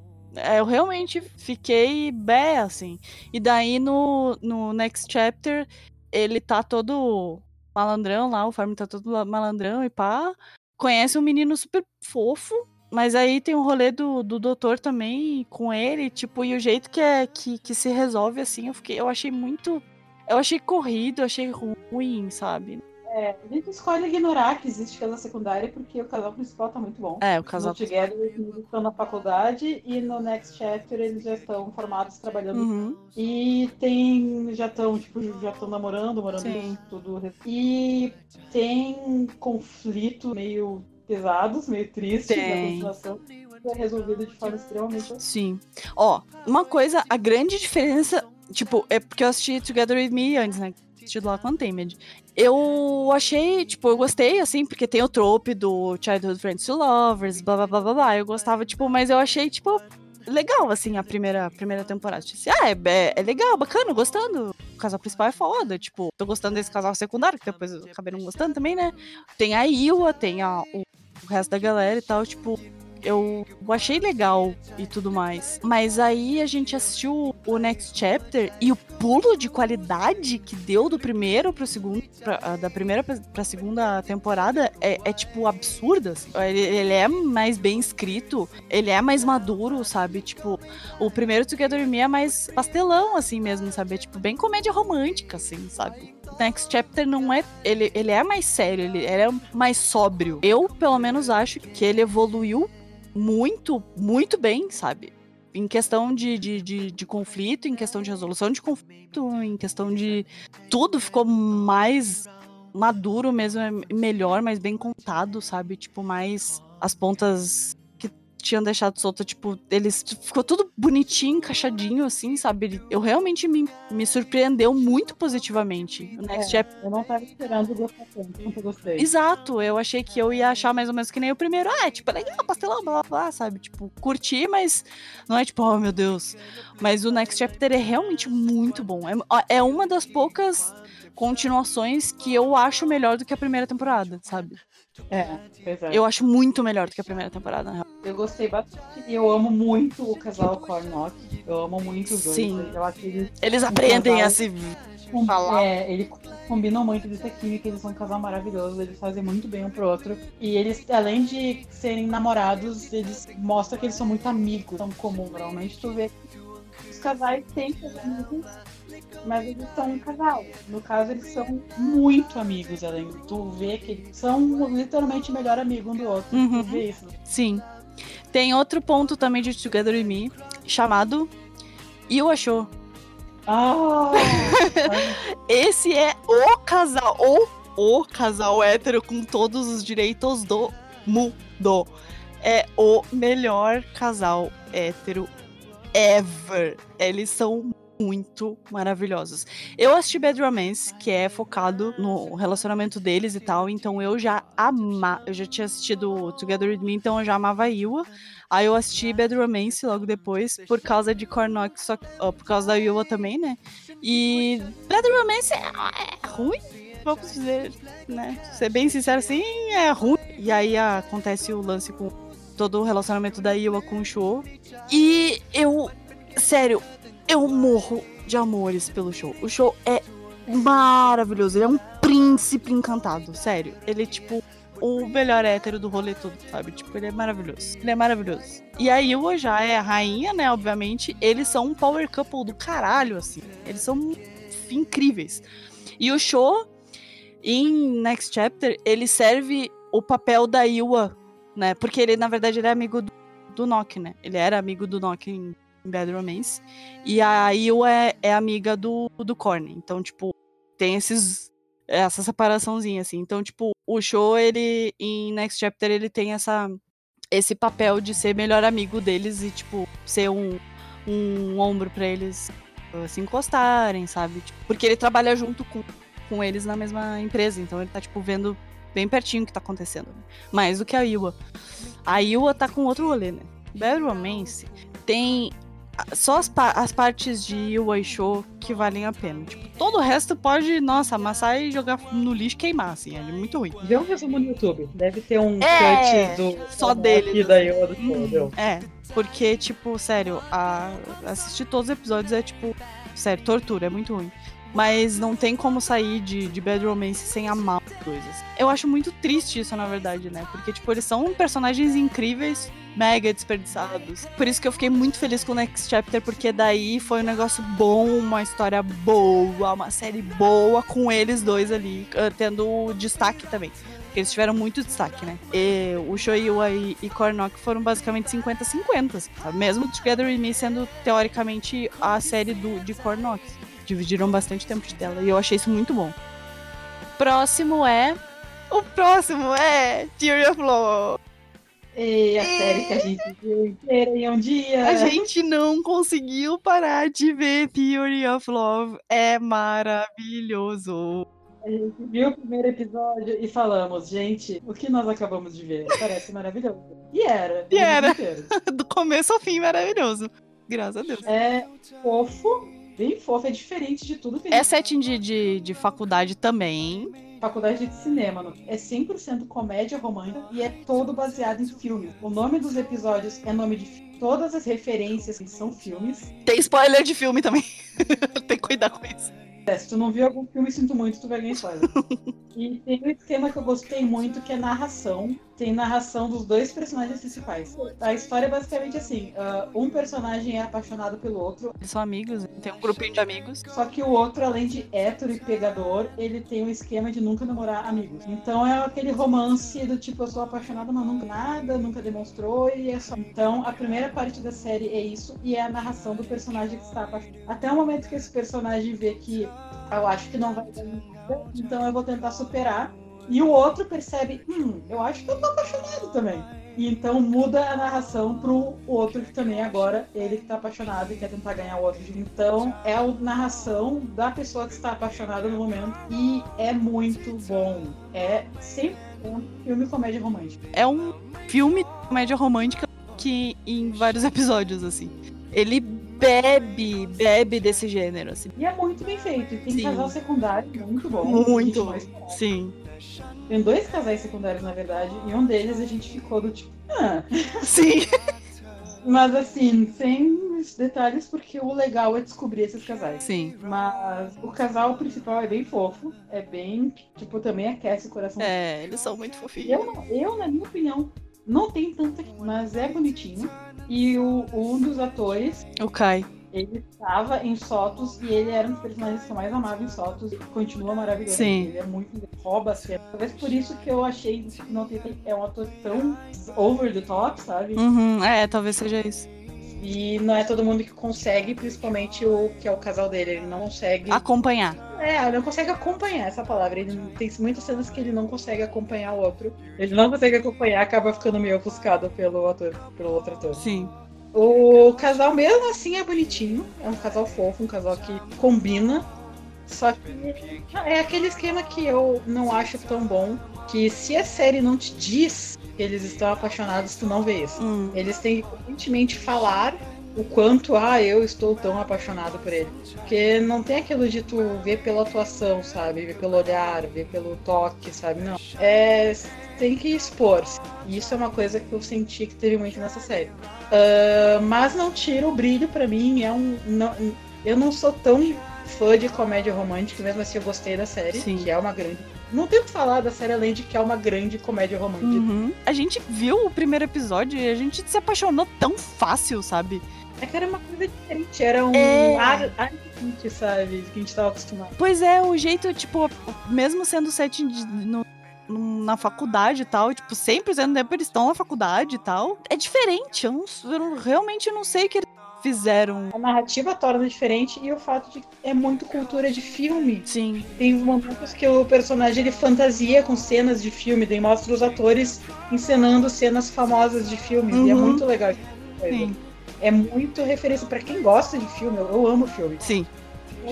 eu realmente fiquei bé, assim. E daí no, no Next Chapter, ele tá todo malandrão lá, o Farm tá todo malandrão e pá. Conhece um menino super fofo, mas aí tem o rolê do, do doutor também com ele, tipo, e o jeito que, é, que, que se resolve, assim, eu, fiquei, eu achei muito. Eu achei corrido, eu achei ruim, sabe? É, a gente escolhe ignorar que existe casal secundário porque o casal principal tá muito bom. É, o casal. No Together eles estão na faculdade e no Next Chapter eles já estão formados trabalhando. Uhum. E tem. Já estão, tipo, já estão namorando, morando Sim. tudo. E tem conflito meio pesados, meio triste Tem. na continuação. É resolvido de forma extremamente Sim. Ó, uma coisa, a grande diferença, tipo, é porque eu assisti Together With Me antes, né? Lá com Untamed. Eu achei, tipo, eu gostei, assim, porque tem o trope do Childhood Friends to Lovers, blá blá blá blá blá. Eu gostava, tipo, mas eu achei, tipo, legal, assim, a primeira, primeira temporada. Tipo, assim, ah, é, é, é legal, bacana, gostando. O casal principal é foda, tipo, tô gostando desse casal secundário, que depois eu acabei não gostando também, né? Tem a Iwa, tem a, o, o resto da galera e tal, tipo, eu achei legal e tudo mais. Mas aí a gente assistiu o Next Chapter e o pulo de qualidade que deu do primeiro pro segundo, pra- ah, da primeira pra, segunda temporada é, é, tipo absurdo. assim. Ele, ele é mais bem escrito, ele é mais maduro, sabe? Tipo, o primeiro Together Me é mais pastelão, assim mesmo, sabe? É, tipo, bem comédia romântica, assim, sabe? Next Chapter não é. Ele, ele é mais sério, ele, ele é mais sóbrio. Eu, pelo menos, acho que ele evoluiu muito, muito bem, sabe? Em questão de, de, de, de conflito, em questão de resolução de conflito, em questão de. Tudo ficou mais maduro mesmo, é melhor, mais bem contado, sabe? Tipo, mais as pontas tinham deixado solta, tipo, eles. Ficou tudo bonitinho, encaixadinho, assim, sabe? Ele- Eu realmente me, me surpreendeu muito positivamente. O Next É, Chapter Eu não tava esperando gostar tanto quanto eu gostei. Exato, eu achei que eu ia achar mais ou menos que nem o primeiro. Ah, é tipo, é legal, pastelão, blá blá blá, sabe? Tipo, curti, mas não é tipo, oh meu Deus. Mas o Next Chapter é realmente muito bom. É, é uma das poucas continuações que eu acho melhor do que a primeira temporada, sabe? É, é. Eu acho muito melhor do que a primeira temporada, na real. Eu gostei bastante e eu amo muito o casal Cornock. Eu amo muito os dois. Sim. Eu acho que eles, Eles aprendem casal- a se. com- Falar. é, eles combinam muito dessa química, eles são um casal maravilhoso, eles fazem muito bem um pro outro. E eles, além de serem namorados, eles mostram que eles são muito amigos. São comum, normalmente tu vê os casais têm amigos, mas eles são um casal. No caso, eles são muito amigos, além de tu vê que eles são literalmente o melhor amigo um do outro. Uhum. Tu vê isso. Sim. Tem outro ponto também de Together With Me, chamado You Achou. Ah! Esse é o casal, ou o casal hétero com todos os direitos do mundo. É o melhor casal hétero ever. Eles são muito maravilhosos. Eu assisti Bad Romance, que é focado no relacionamento deles e tal, então eu já amava, eu já tinha assistido Together With Me, então eu já amava Iwa. Aí eu assisti Bad Romance logo depois, por causa de Cornock, só por causa da Iwa também, né? E Bad Romance é, é ruim, vamos dizer, né? Ser bem sincero assim, é ruim. E aí acontece o lance com todo o relacionamento da Iwa com o show. E eu, sério, eu morro de amores pelo show. O show é maravilhoso, ele é um príncipe encantado, sério. Ele é tipo o melhor hétero do rolê todo, sabe? Tipo, ele é maravilhoso. Ele é maravilhoso. E a Iwa já é a rainha, né? Obviamente. Eles são um power couple do caralho, assim. Eles são incríveis. E o show, em Next Chapter, ele serve o papel da Iwa, né? Porque ele, na verdade, ele é amigo do, do Nock, né? Ele era amigo do Nock em, em Bad Romance. E a Iwa é, é amiga do, do Corny. Então, tipo, tem esses essa separaçãozinha, assim. Então, tipo, o show, ele, em Next Chapter, ele tem essa, esse papel de ser melhor amigo deles e, tipo, ser um, um ombro pra eles se encostarem, sabe? Tipo, porque ele trabalha junto com, com eles na mesma empresa, então ele tá, tipo, vendo bem pertinho o que tá acontecendo. né? Mais do que a Iwa. A Iwa tá com outro rolê, né? Bad Romance tem só as, pa- as partes de Iwa Show que valem a pena. Tipo, todo o resto pode, nossa, amassar e jogar no lixo e queimar, assim, é muito ruim. Vê um resumo no YouTube. Deve ter um É, cut do só aqui da Yoda Hum. É, porque, tipo, sério, a- assistir todos os episódios é, tipo, sério, tortura, é muito ruim. Mas não tem como sair de, de Bad Romance sem amar as coisas. Eu acho muito triste isso, na verdade, né? Porque, tipo, eles são personagens incríveis, mega desperdiçados. Por isso que eu fiquei muito feliz com o Next Chapter, porque daí foi um negócio bom, uma história boa, uma série boa, com eles dois ali, ah, tendo destaque também. Porque eles tiveram muito destaque, né? E o Shoyua e, e Kornok foram basicamente 50-50, sabe? Mesmo Together With Me sendo, teoricamente, a série do, de Kornok. Dividiram bastante tempo de tela. E eu achei isso muito bom. Próximo é... O próximo é Theory of Love. E a série que a gente viu inteira em um dia. A gente não conseguiu parar de ver Theory of Love. É maravilhoso. A gente viu o primeiro episódio e falamos, gente, o que nós acabamos de ver? Parece maravilhoso. E era. E era. Do começo ao fim, maravilhoso. Graças a Deus. É fofo, bem fofo, é diferente de tudo que É setting de, de, de faculdade também. Faculdade de cinema. não? É 100% comédia romântica e é todo baseado em filmes. O nome dos episódios é nome de filme. Todas as referências são filmes. Tem spoiler de filme também. Tem que cuidar com isso. É, se tu não viu algum filme, sinto muito, tu vai ganhar spoiler. e tem um esquema que eu gostei muito, que é narração. Tem narração dos dois personagens principais. A história é basicamente assim: ah, um personagem é apaixonado pelo outro, Eles são amigos, tem um grupinho de amigos. só que o outro, além de hétero e pegador, ele tem um esquema de nunca namorar amigos. Então é aquele romance do tipo, eu sou apaixonado, mas nunca nada, nunca demonstrou, e é só. Então a primeira parte da série é isso, e é a narração do personagem que está apaixonado. Até o momento que esse personagem vê que eu acho que não vai dar nada, então eu vou tentar superar. E o outro percebe, hum, eu acho que eu tô apaixonado também. E então muda a narração pro outro que também agora ele que tá apaixonado e quer tentar ganhar o outro. Então é a narração da pessoa que está apaixonada no momento e é muito bom. É sempre um filme comédia romântica. É um filme comédia romântica que em vários episódios, assim. Ele bebe, bebe desse gênero, assim. E é muito bem feito. Tem Sim. casal secundário muito bom. Muito gente bom. Sim. Tem dois casais secundários, na verdade, e um deles a gente ficou do tipo, ah. Sim. Mas assim, sem detalhes, porque o legal é descobrir esses casais. Sim. Mas o casal principal é bem fofo, é bem, tipo, também aquece o coração. É, eles são muito fofinhos. Eu, eu, na minha opinião, não tem tanta, mas é bonitinho. E o, um dos atores, O Kai. ele estava em Sotos e ele era um dos personagens que eu mais amava em Sotos e continua maravilhoso. Sim. Ele é muito rouba a cena. Talvez por isso que eu achei que não tem é um ator tão over the top, sabe? Uhum, é, talvez seja isso. E não é todo mundo que consegue, principalmente o que é o casal dele. Ele não consegue. Acompanhar. É, ele não consegue acompanhar essa palavra. Ele tem muitas cenas que ele não consegue acompanhar o outro. Ele não consegue acompanhar, acaba ficando meio ofuscado pelo ator, pelo outro ator. Sim. O casal mesmo assim é bonitinho. É um casal fofo, um casal que combina. Só que é aquele esquema que eu não acho tão bom. Que se a série não te diz que eles estão apaixonados, tu não vê isso. Hum. Eles têm que constantemente falar o quanto, ah, eu estou tão apaixonado por ele. Porque não tem aquilo de tu ver pela atuação, sabe? Ver pelo olhar, ver pelo toque, sabe? Não. É. Tem que expor. -se. E isso é uma coisa que eu senti que teve muito nessa série. Ah, mas não tira o brilho pra mim. É um. Não, eu não sou tão fã de comédia romântica, mesmo assim eu gostei da série, Sim. que é uma grande. Não tenho o que falar da série além de que é uma grande comédia romântica. Uhum. A gente viu o primeiro episódio e a gente se apaixonou tão fácil, sabe? É que era uma coisa diferente, era um É. ar, ar diferente, sabe? Que a gente tava acostumado. Pois é, o jeito, tipo, mesmo sendo de- no- na faculdade e tal, tipo, 100% do tempo eles estão na faculdade e tal, é diferente. Eu, não, eu realmente não sei o que eles fizeram. A narrativa torna diferente e o fato de que é muito cultura de filme. Sim, Tem momentos que o personagem ele fantasia com cenas de filme, daí mostra os atores encenando cenas famosas de filmes. E é Uhum. muito legal. sim, É muito referência pra quem gosta de filme. Eu, eu amo filme. sim.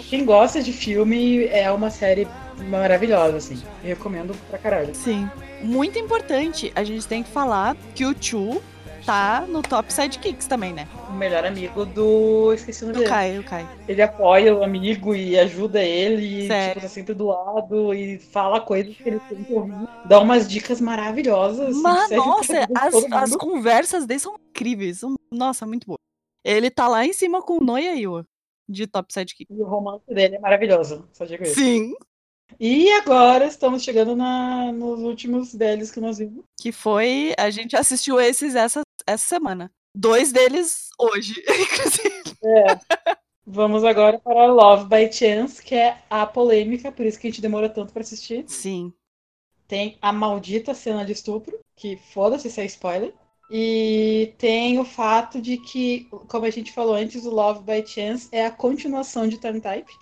Quem gosta de filme é uma série maravilhosa, assim. Eu recomendo pra caralho. Sim. Muito importante, a gente tem que falar que o Chu tá no top sidekicks também, né? O melhor amigo do. Esqueci o nome Do dele. Kai, o Kai. Ele apoia o amigo e ajuda ele, e Sério. tipo, tá sempre do lado e fala coisas que ele tem que ouvir. Dá umas dicas maravilhosas. assim, Mas, nossa, as, as conversas dele são incríveis. São, nossa, muito boa. Ele tá lá em cima com o Noia Iwa. de top sidekick. E o romance dele é maravilhoso, só digo isso. Sim. E agora estamos chegando na, nos últimos velhos que nós vimos. Que foi. A gente assistiu esses essa, essa semana. Dois deles hoje, inclusive. É. Vamos agora para Love by Chance, que é a polêmica, por isso que a gente demora tanto para assistir. Sim. Tem a maldita cena de estupro, que foda-se se é spoiler. E tem o fato de que, como a gente falou antes, o Love by Chance é a continuação de Time Type.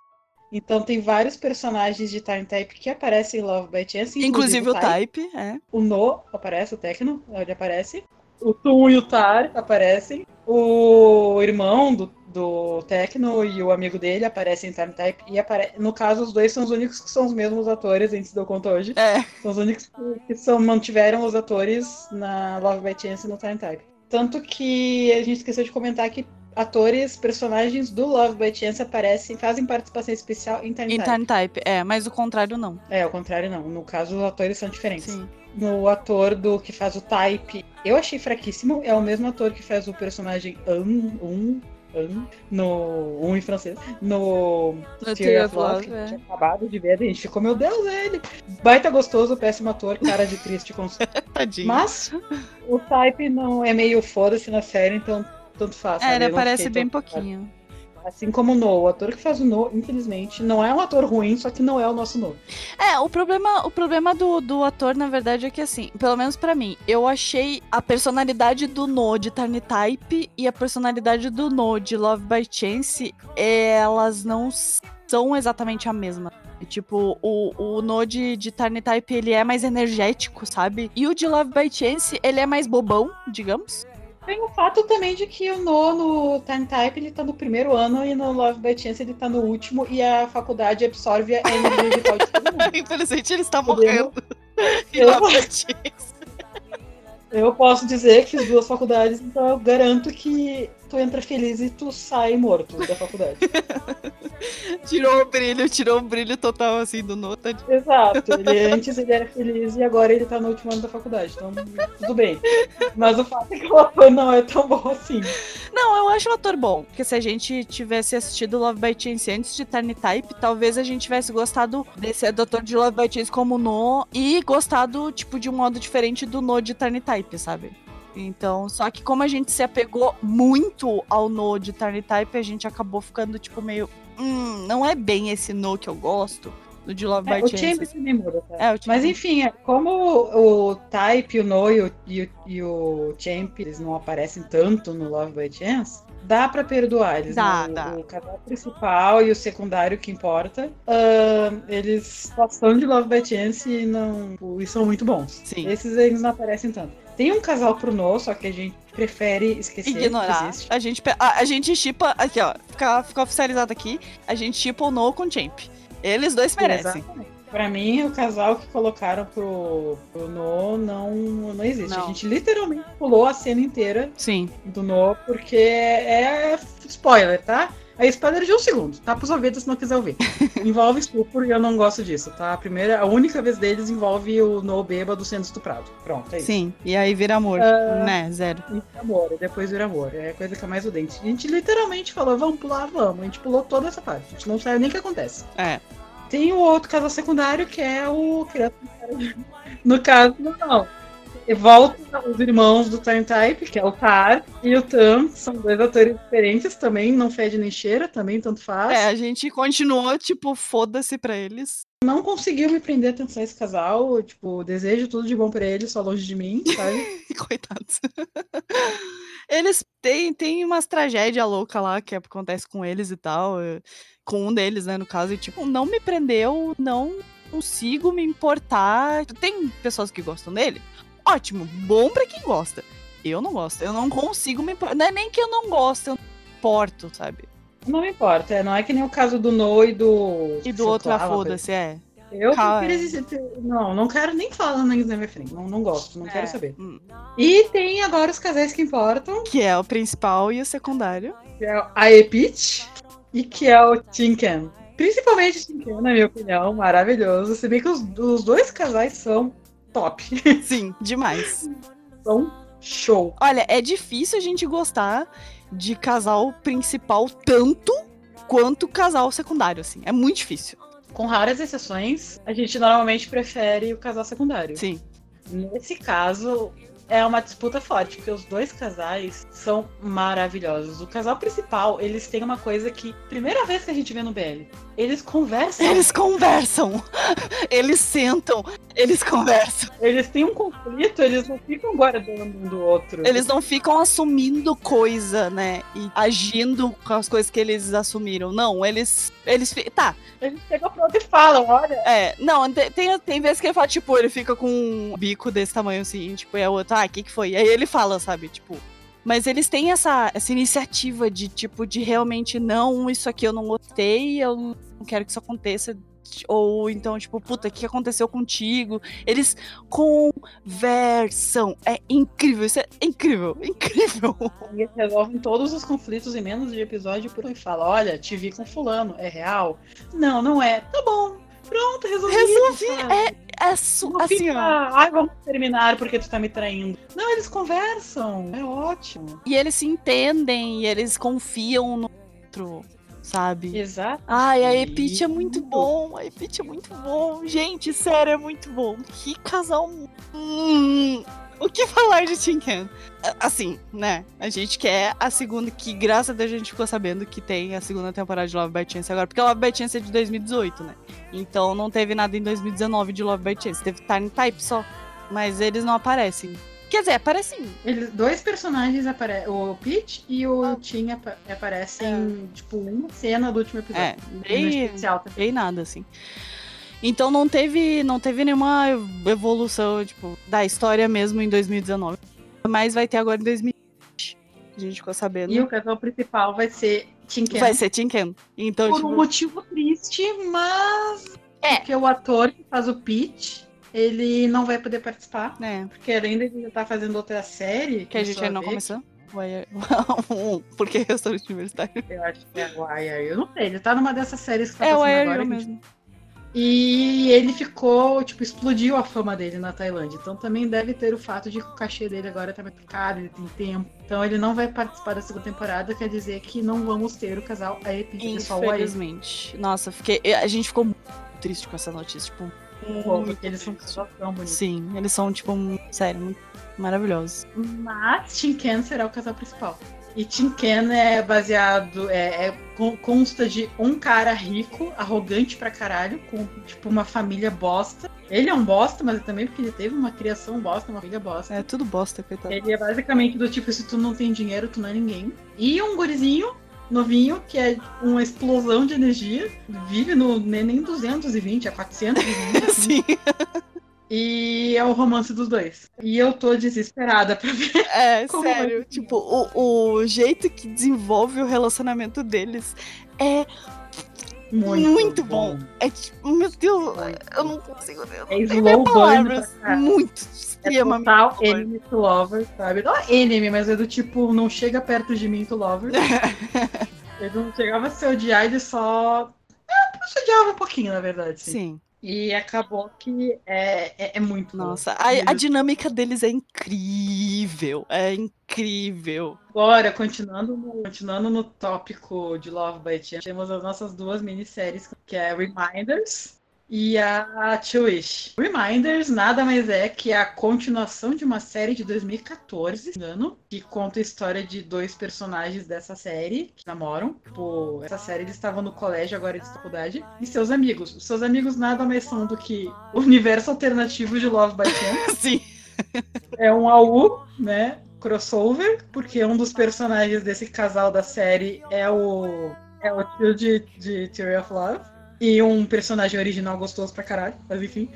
Então tem vários personagens de Time Type que aparecem em Love by Chance. Inclusive, inclusive o Type, type, é. O No aparece, o Tecno, ele aparece. O Tum e o Tar aparecem. O irmão do, do Tecno e o amigo dele aparecem em Time Type. E apare... no caso, os dois são os únicos que são os mesmos atores, a gente se deu conta hoje. É. São os únicos que são, mantiveram os atores na Love by Chance e no Time Type. Tanto que a gente esqueceu de comentar que atores, personagens do Love by Chance aparecem, fazem participação especial em Time em Type. Time Type, é, mas o contrário não. É, o contrário não. No caso, os atores são diferentes. Sim. No ator do que faz o Type, eu achei fraquíssimo. É o mesmo ator que faz o personagem Um, um, um no um em francês, no, Theory of Love, que a gente é. tinha acabado de ver, a gente ficou, meu Deus, ele. Baita gostoso, péssimo ator, cara de triste com Tadinho. Mas o Type não é meio foda-se na série, então tanto faz. é, ele aparece bem pouquinho. Assim como o No. O ator que faz o No, infelizmente, não é um ator ruim, só que não é o nosso No. É, o problema, o problema do, do ator, na verdade, é que assim, pelo menos pra mim, eu achei a personalidade do No de Tiny Type e a personalidade do No de Love by Chance, elas não são exatamente a mesma. Tipo, o, o No de, de Tiny Type, ele é mais energético, sabe? E o de Love by Chance, ele é mais bobão, digamos. Tem o fato também de que o No no Time Type ele tá no primeiro ano e no Love by Chance ele tá no último e a faculdade absorve a energia vital de todo mundo. Infelizmente, ele está morrendo. Eu- Chance. Eu posso dizer que fiz duas faculdades, então eu garanto que tu entra feliz e tu sai morto da faculdade. Tirou o brilho, tirou o brilho total, assim, do No. tadinho. Exato. Ele antes ele era feliz e agora ele tá no último ano da faculdade. Então, tudo bem. Mas o fato é que o ator não é tão bom assim. Não, eu acho o ator bom. Porque se a gente tivesse assistido Love by Chance antes de Tiny Type, talvez a gente tivesse gostado desse ator de Love by Chance como No e gostado, tipo, de um modo diferente do No de Tiny Type, sabe? Então, só que como a gente se apegou muito ao No de Tiny Type, a gente acabou ficando, tipo, meio. Hum, não é bem esse No que eu gosto. Do de Love É, by o Chance. Também muda, tá? É, o Mas Champ- enfim, é, como o, Type, o No e o, e e o Champ eles não aparecem tanto no Love by Chance, dá pra perdoar eles. Dá, né? O- dá. O casal principal e o secundário que importa, ahn, eles passam de Love by Chance e, não, e são muito bons. Sim. Esses eles não aparecem tanto. Tem um casal pro No, só que a gente prefere esquecer que ignorar. A gente, a, a gente chipa. Aqui, ó. Fica, fica oficializado aqui. A gente chipa o No com o Champ. Eles dois merecem. Exatamente. Pra mim, o casal que colocaram pro, pro No não, não existe. Não. A gente literalmente pulou a cena inteira Sim. do No, porque é spoiler, tá? É spoiler de um segundo, tá pros ouvidos se não quiser ouvir. envolve estupro e eu não gosto disso, tá? A primeira, a única vez deles envolve o No bêbado sendo estuprado. Pronto, é isso. Sim. E aí vira amor. Ah. Né? Zero. E amor, e depois vira amor. É a coisa que é mais o dente. A gente literalmente falou, vamos pular, vamos. A gente pulou toda essa parte. A gente não sabe nem o que acontece. É. Tem o outro casal secundário que é o criança. No caso, não. E volta os irmãos do Time Type, que é o Tar e o Tam, são dois atores diferentes também, não fede nem cheira, também tanto faz. É, a gente continuou, tipo, foda-se pra eles. Não conseguiu me prender a atenção esse casal, tipo, desejo tudo de bom pra eles, só longe de mim, sabe? Coitados. Eles têm, têm umas tragédias loucas lá que acontece com eles e tal. eh, Com um deles, né, no caso. E, tipo, não me prendeu, não consigo me importar. Tem pessoas que gostam dele? Ótimo, bom pra quem gosta. Eu não gosto, eu não consigo me importar. Não é nem que eu não gosto, eu não importo, sabe? Não me importa, é, não é que nem o caso do No e do. E do outro, ah, foda-se, é. Eu prefiro existir. Não, não quero nem falar na minha frente. Não, não gosto, não É. quero saber. Hum. E tem agora os casais que importam, Que é o principal e o secundário. que é a Epich e que é o Tinken. Principalmente o Tinken, na minha opinião, maravilhoso. Se bem que os, os dois casais são top. Sim, demais. são show. Olha, é difícil a gente gostar de casal principal tanto quanto casal secundário, assim. É muito difícil. Com raras exceções, a gente normalmente prefere o casal secundário. Sim. Nesse caso, é uma disputa forte, porque os dois casais são maravilhosos. O casal principal, eles têm uma coisa que, primeira vez que a gente vê no BL, eles conversam. Eles conversam. Eles sentam, eles conversam. Eles têm um conflito, eles não ficam guardando um do outro. Eles não ficam assumindo coisa, né? E agindo com as coisas que eles assumiram. Não, eles. Eles. Tá. Eles chegam pronto e falam, olha. É, não, tem, tem vezes que ele fala, tipo, ele fica com um bico desse tamanho assim, tipo, é o outro, ah, o que que foi? Aí ele fala, sabe, tipo. Mas eles têm essa, essa iniciativa de, tipo, de realmente, não, isso aqui eu não gostei, eu não quero que isso aconteça ou então, tipo, puta, o que aconteceu contigo? Eles conversam. É incrível, isso é incrível, incrível. Eles resolvem todos os conflitos em menos de episódio por e fala: olha, te vi com fulano, é real? Não, não é. Tá bom. Pronto, resolvi. Resolvi. É, é su não assim, fica, ó. Ai, vamos terminar porque tu tá me traindo. Não, eles conversam. É ótimo. E eles se entendem, e eles confiam no outro sabe? Exato. Ai, a Epit é muito bom. A Epit é muito bom. Gente, sério, é muito bom. Que casal. Hum, o que falar de Tinken? Assim, né? A gente quer a segunda, que graças a Deus a gente ficou sabendo que tem a segunda temporada de Love by Chance agora, porque Love by Chance é de 2018, né? Então não teve nada em 2019 de Love by Chance, teve Time Type só. Mas eles não aparecem. Quer dizer, aparecem. Eles, dois personagens aparecem. O Peach e o ah. Tim ap aparecem, é. tipo, uma cena do último episódio. É, bem, especial também. bem nada, assim. Então não teve, não teve nenhuma evolução, tipo, da história mesmo em 2019. Mas vai ter agora em 2020. A gente ficou sabendo. E o casal principal vai ser Tinken. Vai ser Tinken. Então, Por tipo... um motivo triste, mas. É. Porque o ator que faz o Peach ele não vai poder participar. É. Porque além de ele estar tá fazendo outra série. Que a gente ainda não começou. Porque restaurante universitário. Eu acho que é o Wire. Eu não sei, ele tá numa dessas séries que tá é passando o agora. mesmo. E ele ficou, tipo, explodiu a fama dele na Tailândia. Então também deve ter o fato de que o cachê dele agora tá mais caro, ele tem tempo. Então ele não vai participar da segunda temporada, quer dizer que não vamos ter o casal a Epic, só o Infelizmente. Nossa, fiquei, a gente ficou muito triste com essa notícia, tipo, porque eles são tão bonitos. Sim, eles são, tipo, sério, muito maravilhosos. Mas Ken será o casal principal. E Ken é baseado, é, é, consta de um cara rico, arrogante pra caralho, com tipo uma família bosta. Ele é um bosta, mas também porque ele teve uma criação bosta, uma filha bosta. É tudo bosta, coitado. Ele é basicamente do tipo, se tu não tem dinheiro, tu não é ninguém. E um gurizinho novinho, que é uma explosão de energia, vive no nem 220, é 420. Sim. E é o romance dos dois. E eu tô desesperada pra ver. É, sério. Tipo, o, o jeito que desenvolve o relacionamento deles é muito, muito bom. bom. É tipo, meu Deus, eu não consigo. Eu não é slow palavras. Muito extremamente. É total enemy to lover, sabe? Não é enemy, mas é do tipo, não chega perto de mim to lover. ele não chegava a se odiar, ele só. É, se odiava um pouquinho, na verdade. Sim. sim. E acabou que é, é, é muito Nossa, a, a, dinâmica deles é incrível. É incrível. Agora, continuando no, continuando no tópico de Love by Chance, temos as nossas duas minisséries, que é Reminders e a Wish. Reminders nada mais é que a continuação de uma série de 2014, engano, que conta a história de dois personagens dessa série que namoram. Tipo, essa série eles estavam no colégio, agora eles estão faculdade. E seus amigos. Os seus amigos nada mais são do que o universo alternativo de Love by Chance. Sim. É um AU, né? Crossover, porque um dos personagens desse casal da série é o. É o tio de, de Theory of Love e um personagem original gostoso pra caralho, mas enfim.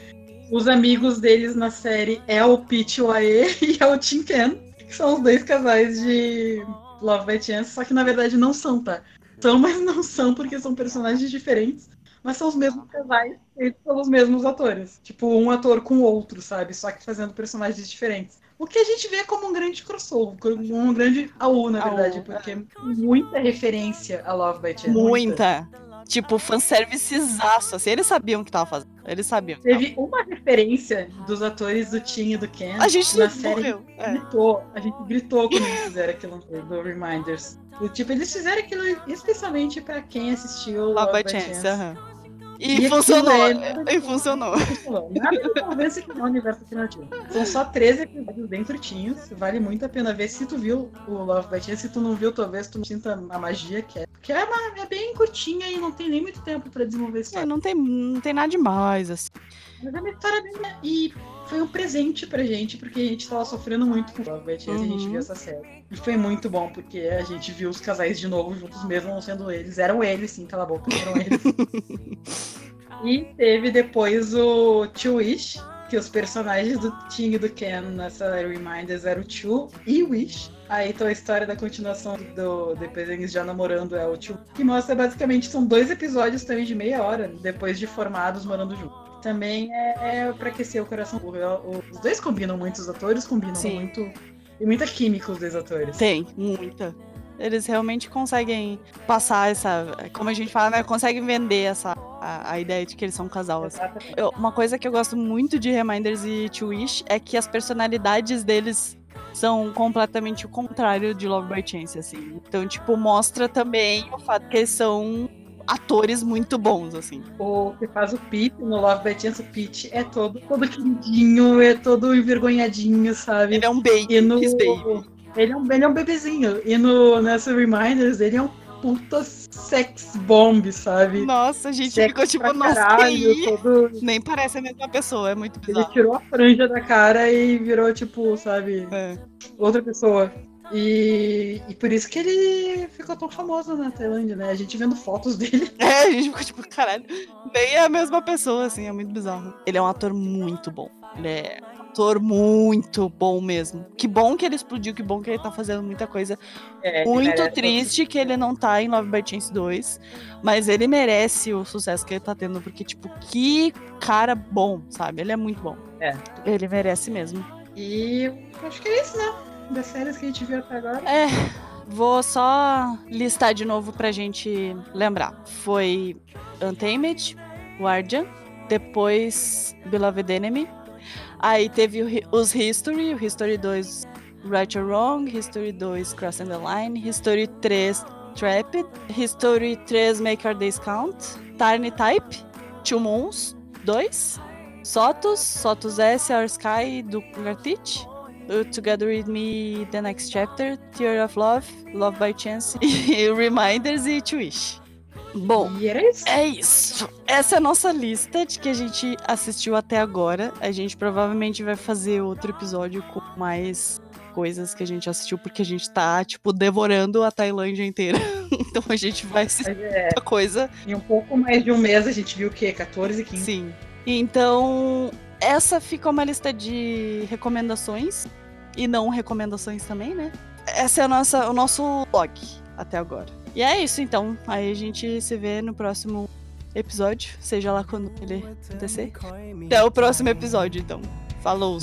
Os amigos deles na série é o Peach Wae e é o Tin Ken, que são os dois casais de Love by Chance, só que na verdade não são, tá? São, mas não são porque são personagens diferentes. Mas são os mesmos casais feitos pelos mesmos atores. Tipo, um ator com o outro, sabe? Só que fazendo personagens diferentes. O que a gente vê como um grande crossover, um grande AU, na verdade, porque é. muita referência a Love by Chance. Muita. muita. Tipo, fanservicezaço, assim, eles sabiam o que tava fazendo. Eles sabiam. Teve uma referência dos atores do Tim e do Ken A gente na série. morreu. É. Gritou, a gente gritou quando eles fizeram aquilo do Reminders. E, tipo, eles fizeram aquilo especialmente pra quem assistiu Love by Chance. aham. E E, funcionou. E funcionou. Nada convence que não é universo alternativo. São só 13 episódios bem curtinhos. Vale muito a pena ver. Se tu viu o Love by Chance, se tu não viu, talvez tu sinta a magia que é. Porque é, uma- é bem curtinha e não tem nem muito tempo pra desenvolver a É, não, tem, não tem nada demais, assim. Mas é uma história bem. E foi um presente pra gente, porque a gente tava sofrendo muito com Love by Chance e a gente Uhum. viu essa série. E foi muito bom, porque a gente viu os casais de novo juntos, mesmo não sendo eles. Eram eles, sim, cala a boca, eram eles. e teve depois o Two Wish, que os personagens do Tim e do Ken nessa Reminders eram o Two e o Wish. Aí então a história da continuação do depois eles já namorando é o Two, que mostra basicamente são dois episódios também de meia hora depois de formados morando juntos. Também é, é pra aquecer o coração. O- Os dois combinam muito, os atores combinam Sim. muito. Tem muita química os dois atores. Tem, muita. Eles realmente conseguem passar essa. Como a gente fala, né? Conseguem vender essa, a, a ideia de que eles são um casal. assim. Exatamente. Eu- uma coisa que eu gosto muito de Reminders e To Wish é que as personalidades deles são completamente o contrário de Love by Chance, assim. Então, tipo, mostra também o fato que eles são atores muito bons, assim. O que faz o Pete no Love Chance, o Pete é todo, todo queridinho, é todo envergonhadinho, sabe? Ele é um baby, no. baby. Ele é, um, ele é um bebezinho. E no, nessa Reminders, ele é um puta sex bomb, sabe? Nossa, a gente Sexy ficou tipo, nossa, caralho, todo... Nem parece a mesma pessoa, é muito Ele bizarro. tirou a franja da cara e virou, tipo, sabe, É. outra pessoa. E, e por isso que ele ficou tão famoso na Tailândia, né? A gente vendo fotos dele. É, a gente ficou tipo, caralho, nem é a mesma pessoa, assim, é muito bizarro. Ele é um ator muito bom. Ele é um ator muito bom mesmo. Que bom que ele explodiu, que bom que ele tá fazendo muita coisa. É, ele muito triste que ele não tá em Love by Chance 2, mas ele merece o sucesso que ele tá tendo, porque, tipo, que cara bom, sabe? Ele é muito bom. É. Ele merece mesmo. E eu acho que é isso, né? Das séries que a gente viu até agora. É, vou só listar de novo pra gente lembrar. Foi Untamed, Guardian, depois Beloved Enemy. Aí teve os History, o History 2 Right or Wrong, History 2 Crossing the Line, History 3 Trapped, History 3 Make Our Days Count, Tiny Type, Two Moons 2, Sotus, Sotus S, Our Sky, do Gartich, Uh, Together With Me, The Next Chapter, Tear of Love, Love by Chance, e Reminders e To Wish. Bom, isso. é isso. Essa é a nossa lista de que a gente assistiu até agora. A gente provavelmente vai fazer outro episódio com mais coisas que a gente assistiu, porque a gente tá, tipo, devorando a Tailândia inteira. então a gente vai assistir é, muita coisa. em um pouco mais de um mês a gente viu o quê? 14, 15? Sim. Então, essa fica uma lista de recomendações e não recomendações também, né? Esse é a nossa, o nosso log até agora. E é isso então. Aí a gente se vê no próximo episódio, seja lá quando ele acontecer. Até o próximo episódio, então. Falou!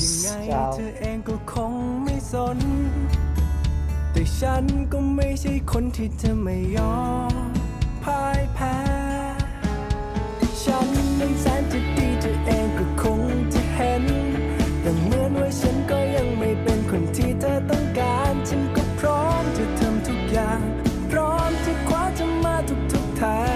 Tchau. ฉันก็ยังไม่เป็นคนที่เธอต้องการ ฉันก็พร้อมจะทำทุกอย่าง พร้อมที่คว้าจะมาทุกทุกทาง